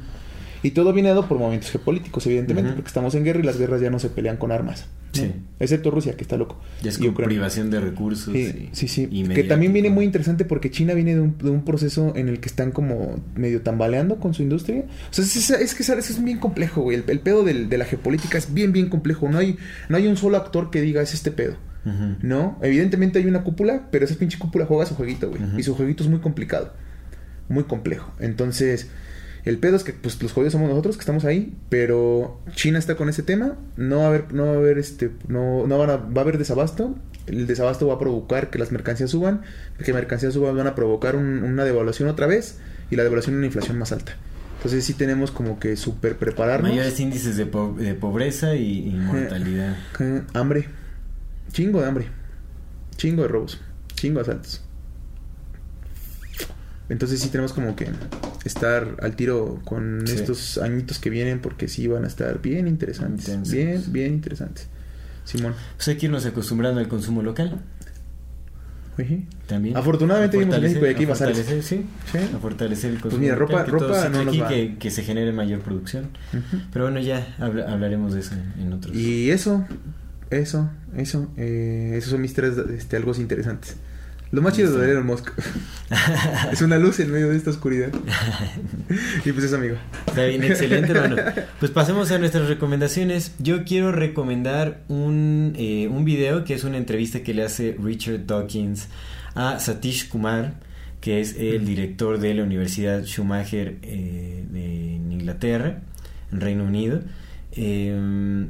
Y todo viene dado por momentos geopolíticos, evidentemente, porque estamos en guerra y las guerras ya no se pelean con armas.
Sí.
Excepto Rusia, que está loco.
Ya es
Y
con privación de recursos.
Sí,
y-
sí, sí.
y
Que también viene muy interesante porque China viene de un, de un proceso en el que están como medio tambaleando con su industria. O sea, es, es- es que ¿sabes? es bien complejo, güey. El, el pedo del- de la geopolítica es bien, bien complejo. No hay, no hay un solo actor que diga es este pedo. ¿No? Evidentemente hay una cúpula, pero esa pinche cúpula juega su jueguito, güey. Y su jueguito es muy complicado. Muy complejo. Entonces, El pedo es que pues los jodidos somos nosotros que estamos ahí, pero China está con ese tema, no va a haber, no va a haber este, no, no van a, va a haber desabasto, el desabasto va a provocar que las mercancías suban, que mercancías suban van a provocar un- una devaluación otra vez y la devaluación una inflación más alta. Entonces sí tenemos como que super prepararnos.
Mayores índices de, po- de pobreza y, y mortalidad.
Hambre, chingo de hambre, chingo de robos, chingo de asaltos. Entonces sí tenemos como que estar al tiro con
Sí.
estos añitos que vienen porque sí van a estar bien interesantes.
Intensos.
Bien, bien interesantes. Simón.
Pues hay que irnos acostumbrando al consumo local también.
Afortunadamente
fortalecer-
México y aquí
a fortalecer, sí,
Sí.
a fortalecer el consumo
mira,
local,
ropa-
que
ropa no nos
aquí,
va.
que, que se genere mayor producción. Pero bueno, ya habla- hablaremos de eso en, en otros.
Y eso, eso, eso, eh, esos son mis tres este, algo interesantes. Lo más chido de Elon Musk es una luz en medio de esta oscuridad. y pues eso, amigo.
Está bien, excelente, hermano. Pues pasemos a nuestras recomendaciones. Yo quiero recomendar un, eh, un video que es una entrevista que le hace Richard Dawkins a Satish Kumar, que es el director de la Universidad Schumacher eh, de en Inglaterra, en Reino Unido. Eh,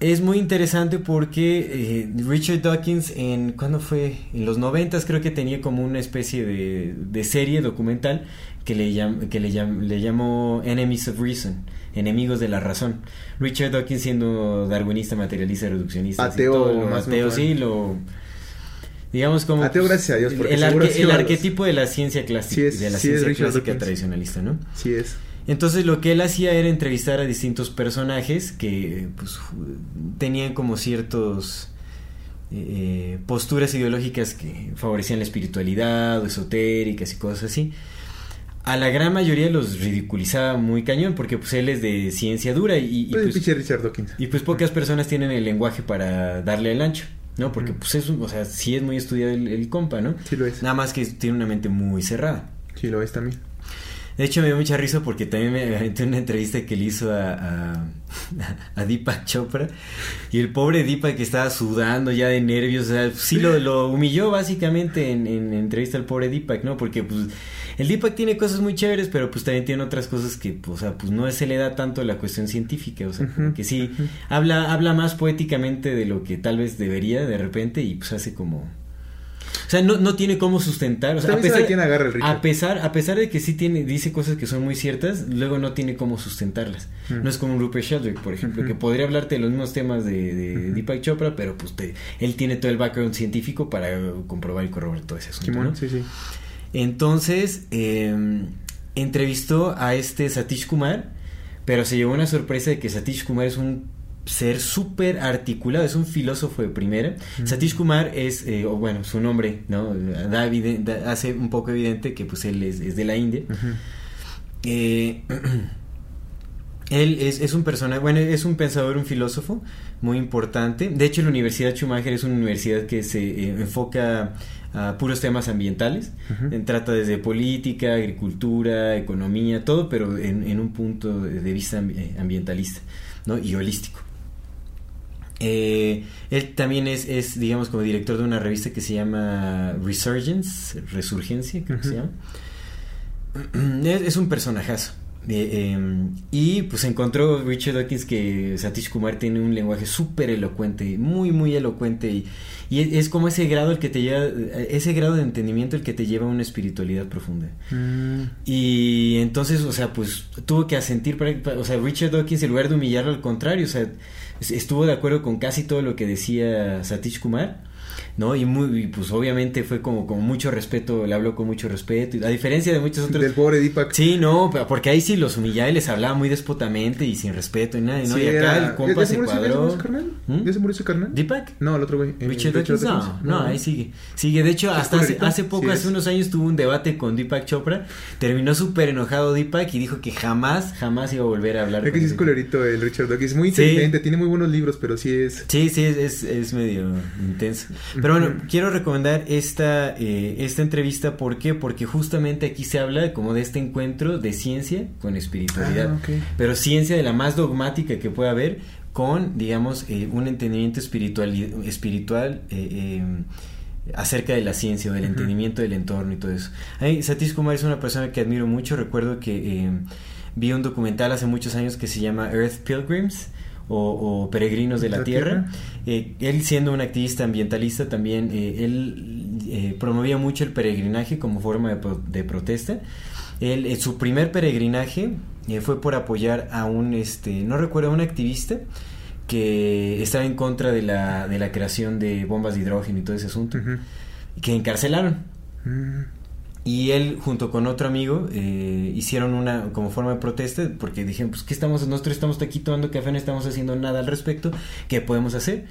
es muy interesante porque eh, Richard Dawkins en ¿cuándo fue? En los noventas creo que tenía como una especie de, de serie documental que le llam- que le, llam- le llamó Enemies of Reason, enemigos de la razón. Richard Dawkins siendo darwinista, materialista, reduccionista,
Ateo,
todo lo
más
ateo, sí, lo digamos como
Ateo, gracias a Dios, porque
el, arque- el arquetipo de la ciencia clásica,
Sí es-
de la
sí
ciencia clásica
Dawkins.
tradicionalista, ¿no?
Sí es.
Entonces lo que él hacía era entrevistar a distintos personajes que pues tenían como ciertos eh, posturas ideológicas que favorecían la espiritualidad o esotéricas y cosas así. A la gran mayoría los ridiculizaba muy cañón porque pues él es de ciencia dura y, y,
Pues,
pues,
Richard Dawkins.
y, pues, pocas personas tienen el lenguaje para darle el ancho, ¿no? Porque
Ujú.
pues es, un- o sea, sí es muy estudiado el, el compa, ¿no?
Sí lo es.
Nada más que tiene una mente muy cerrada.
Sí lo es también.
De hecho, me dio mucha risa porque también me aventé una entrevista que le hizo a, a, a Deepak Chopra. Y el pobre Deepak que estaba sudando ya de nervios. O sea, sí lo, lo humilló básicamente en, en entrevista al pobre Deepak, ¿no? Porque pues el Deepak tiene cosas muy chéveres, pero pues también tiene otras cosas que, pues, o sea, pues no se le da tanto la cuestión científica. O sea, como que sí, habla, habla más poéticamente de lo que tal vez debería de repente y pues hace como... O sea, no, no tiene cómo sustentar. O sea, a pesar,
quién agarra el Richard.
a pesar, a pesar de que sí tiene, dice cosas que son muy ciertas, luego no tiene cómo sustentarlas.
Mm.
No es como un Rupert Sheldrake, por ejemplo, que podría hablarte de los mismos temas de, de. Deepak Chopra, pero pues te- él tiene todo el background científico para comprobar y corroborar todo ese asunto. ¿no?
sí, sí.
Entonces, eh, entrevistó a este Satish Kumar, pero se llevó una sorpresa de que Satish Kumar es un ser súper articulado, es un filósofo de primera. Satish Kumar es, eh, o bueno, su nombre, ¿no? Da hace un poco evidente que pues él es, es de la India. Eh, él es, es un personaje, bueno, es un pensador, un filósofo muy importante. De hecho, la Universidad Schumacher es una universidad que se eh, enfoca a puros temas ambientales. Trata desde política, agricultura, economía, todo, pero en, en un punto de, vista ambi- ambientalista ¿no? y holístico. Eh, él también es, es, digamos, como director de una revista que se llama Resurgence, Resurgencia, creo que se llama. Es, es un personajazo. Eh, eh, y pues encontró Richard Dawkins que Satish Kumar tiene un lenguaje súper elocuente, muy, muy elocuente. Y, y es, como ese grado el que te lleva, ese grado de entendimiento el que te lleva a una espiritualidad profunda.
Mm.
Y entonces, o sea, pues tuvo que asentir, o sea, Richard Dawkins en lugar de humillarlo al contrario, o sea, es- estuvo de acuerdo con casi todo lo que decía Satish Kumar, ¿no? Y, muy, y, pues obviamente fue como con mucho respeto, le habló con mucho respeto, y a diferencia de muchos otros...
Del pobre Deepak.
Sí, no, porque ahí sí los humillaba y les hablaba muy despotamente y sin respeto y nada, ¿no?
Sí,
y acá
era-
el compa
¿Ya
se
murió ese- ya se
cuadró.
murió ese carnal?
¿Mm?
¿Ya se murió ese carnal?
¿Deepak?
No, el otro güey. eh,
Richard Dawkins, no, no, ahí sigue. Sigue, de hecho,
¿Es
hasta hace, hace poco,
Sí,
hace unos años, tuvo un debate con Deepak Chopra. Terminó súper enojado Deepak y dijo que jamás, jamás iba a volver a hablar
Es que sí es culerito el Richard Dawkins. Muy
Sí.
inteligente, tiene muy buenos libros, pero sí es.
Sí, sí, es, es, es medio intenso. Pero bueno,
Ujú.
quiero recomendar esta, eh, esta entrevista. ¿Por qué? Porque justamente aquí se habla como de este encuentro de ciencia con espiritualidad.
Ah.
Pero ciencia de la más dogmática que pueda haber con, digamos, eh, un entendimiento espiritual, espiritual eh, eh, acerca de la ciencia o del entendimiento del entorno y todo eso. Ay, Satish Kumar es una persona que admiro mucho. Recuerdo que eh, vi un documental hace muchos años que se llama Earth Pilgrims. O, Peregrinos de la, Tierra. Eh, él siendo un activista ambientalista también, eh, él promovía mucho el peregrinaje como forma de, de protesta. Él, su primer peregrinaje fue por apoyar a un, este, no recuerdo, a un activista que estaba en contra de la, de la creación de bombas de hidrógeno y todo ese asunto, que encarcelaron. Mm. Y él, junto con otro amigo, eh, hicieron una como forma de protesta, porque dijeron, pues, ¿qué estamos? Nosotros estamos aquí tomando café, no estamos haciendo nada al respecto, ¿qué podemos hacer?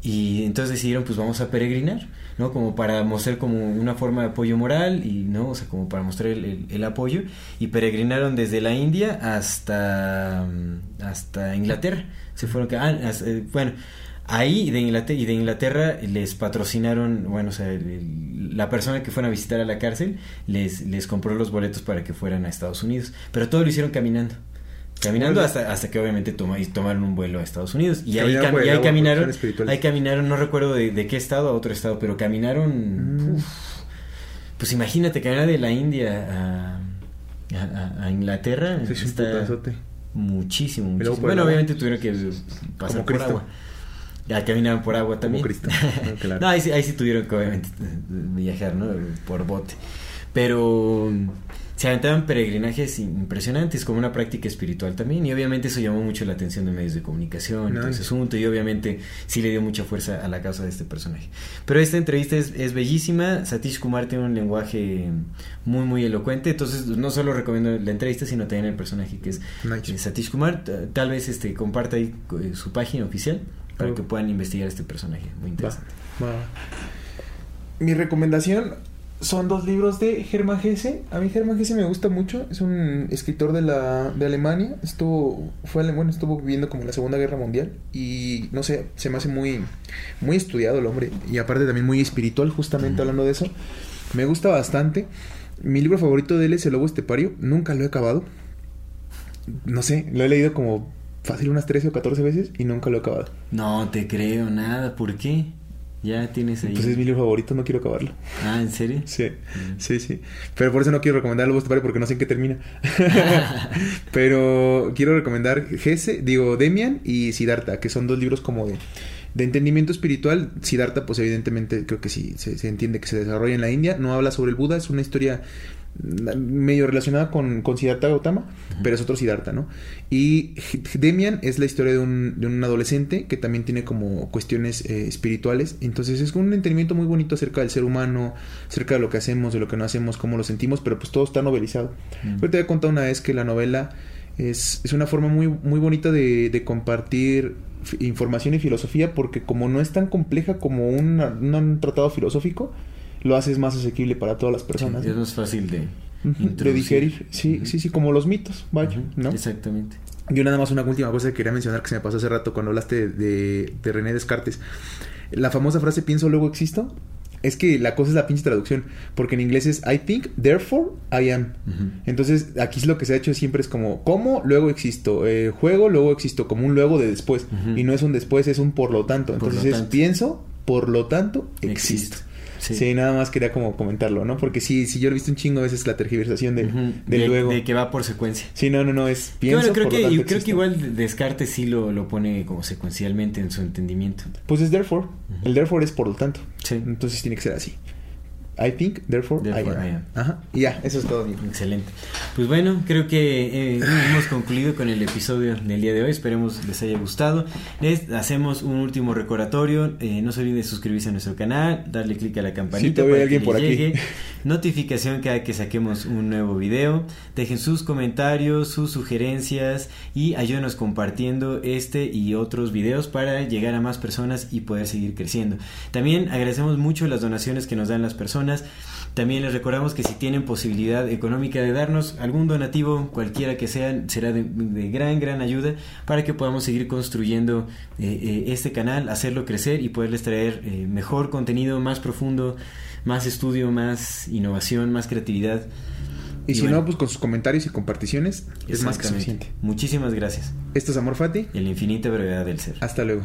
Y entonces decidieron, pues vamos a peregrinar, ¿no? Como para mostrar como una forma de apoyo moral y, ¿no? O sea, como para mostrar el, el, apoyo. Y peregrinaron desde la India hasta, hasta Inglaterra. Se fueron, ah, eh, bueno, ahí de Inglaterra, y de Inglaterra les patrocinaron, bueno, o sea, la persona que fueron a visitar a la cárcel les, les compró los boletos para que fueran a Estados Unidos. Pero todo lo hicieron caminando. Caminando hasta, hasta que obviamente toma, y tomaron un vuelo a Estados Unidos. Y ahí, ahí caminaron, ahí caminaron, no recuerdo de, qué estado a otro estado, pero caminaron... Mm. pues imagínate, caminar de la India a, a, Inglaterra. muchísimo, muchísimo. Bueno, obviamente tuvieron que pasar por agua. Ya caminaron por agua también. no, ahí, ahí sí tuvieron que obviamente viajar, ¿no? Por bote. Pero se aventaban peregrinajes impresionantes como una práctica espiritual también y obviamente eso llamó mucho la atención de medios de comunicación y todo ese asunto y obviamente sí le dio mucha fuerza a la causa de este personaje. Pero esta entrevista es, bellísima, Satish Kumar tiene un lenguaje muy muy elocuente, entonces no solo recomiendo la entrevista sino también el personaje que es eh, Satish Kumar, tal vez este comparta ahí eh, su página oficial para que puedan investigar este personaje, muy interesante.
Mi recomendación son dos libros de Germán Hesse. A mí Germán Hesse me gusta mucho. Es un escritor de la de Alemania. Estuvo fue bueno, estuvo viviendo como la Segunda Guerra Mundial y no sé, se me hace muy muy estudiado el hombre y aparte también muy espiritual justamente hablando de eso. Me gusta bastante. Mi libro favorito de él es El lobo estepario. Nunca lo he acabado. No sé, lo he leído como fácil unas 13 o 14 veces y nunca lo he acabado.
No te creo nada, ¿por qué? Ya tienes ahí.
Pues es mi libro favorito, no quiero acabarlo.
Ah, ¿en serio?
Sí, mm. sí, sí. Pero por eso no quiero recomendar Lobo porque no sé en qué termina. Pero quiero recomendar Gese, digo, Demian y Siddhartha, que son dos libros como de, de entendimiento espiritual. Siddhartha, pues evidentemente creo que sí, se, se, entiende que se desarrolla en la India. No habla sobre el Buda, es una historia medio relacionada con, con Siddhartha Gautama, pero es otro Siddhartha, ¿no? Y Demian es la historia de un, de un adolescente que también tiene como cuestiones eh, espirituales. Entonces es un entendimiento muy bonito acerca del ser humano, acerca de lo que hacemos, de lo que no hacemos, cómo lo sentimos, pero pues todo está novelizado. Yo te había contado una vez que la novela es, es una forma muy, muy bonita de, de compartir información y filosofía porque como no es tan compleja como un tratado filosófico, lo haces más asequible para todas las personas.
es más fácil de,
de digerir. Sí, sí, sí, como los mitos, vaya, ¿no?
Exactamente.
Yo nada más una última cosa que quería mencionar que se me pasó hace rato cuando hablaste de, de René Descartes. La famosa frase pienso luego existo. Es que la cosa es la pinche traducción, porque en inglés es I think, therefore I am. Entonces, aquí es lo que se ha hecho siempre es como como, luego existo, eh, juego, luego existo, como un luego de después. Y no es un después, es un por lo tanto. Entonces es pienso, por lo tanto existo. Sí. nada más quería como comentarlo, ¿no? Porque sí, sí, yo lo he visto un chingo a veces la tergiversación de, de, luego.
De que va por secuencia.
Sí, no, no, no, es pienso,
bueno, creo que, creo que igual Descartes sí lo, lo pone como secuencialmente en su entendimiento.
Pues es therefore. El therefore es por lo tanto. Sí. Entonces tiene que ser así. I think, therefore, I, am. Ajá. Y ya, eso es todo.
Excelente. Pues bueno, creo que eh, hemos concluido con el episodio del día de hoy. Esperemos les haya gustado. Les hacemos un último recordatorio. Eh, no se olviden de suscribirse a nuestro canal, darle clic a la campanita para que les llegue notificación cada que saquemos un nuevo video. Dejen sus comentarios, sus sugerencias y ayúdenos compartiendo este y otros videos para llegar a más personas y poder seguir creciendo. También agradecemos mucho las donaciones que nos dan las personas también les recordamos que si tienen posibilidad económica de darnos algún donativo, cualquiera que sea, será de, gran, gran ayuda para que podamos seguir construyendo eh, eh, este canal, hacerlo crecer y poderles traer eh, mejor contenido, más profundo, más estudio, más innovación, más creatividad.
Y, si no, pues con sus comentarios y comparticiones es más que suficiente.
Muchísimas gracias.
Esto es Amor Fati.
Y la infinita brevedad del ser.
Hasta luego.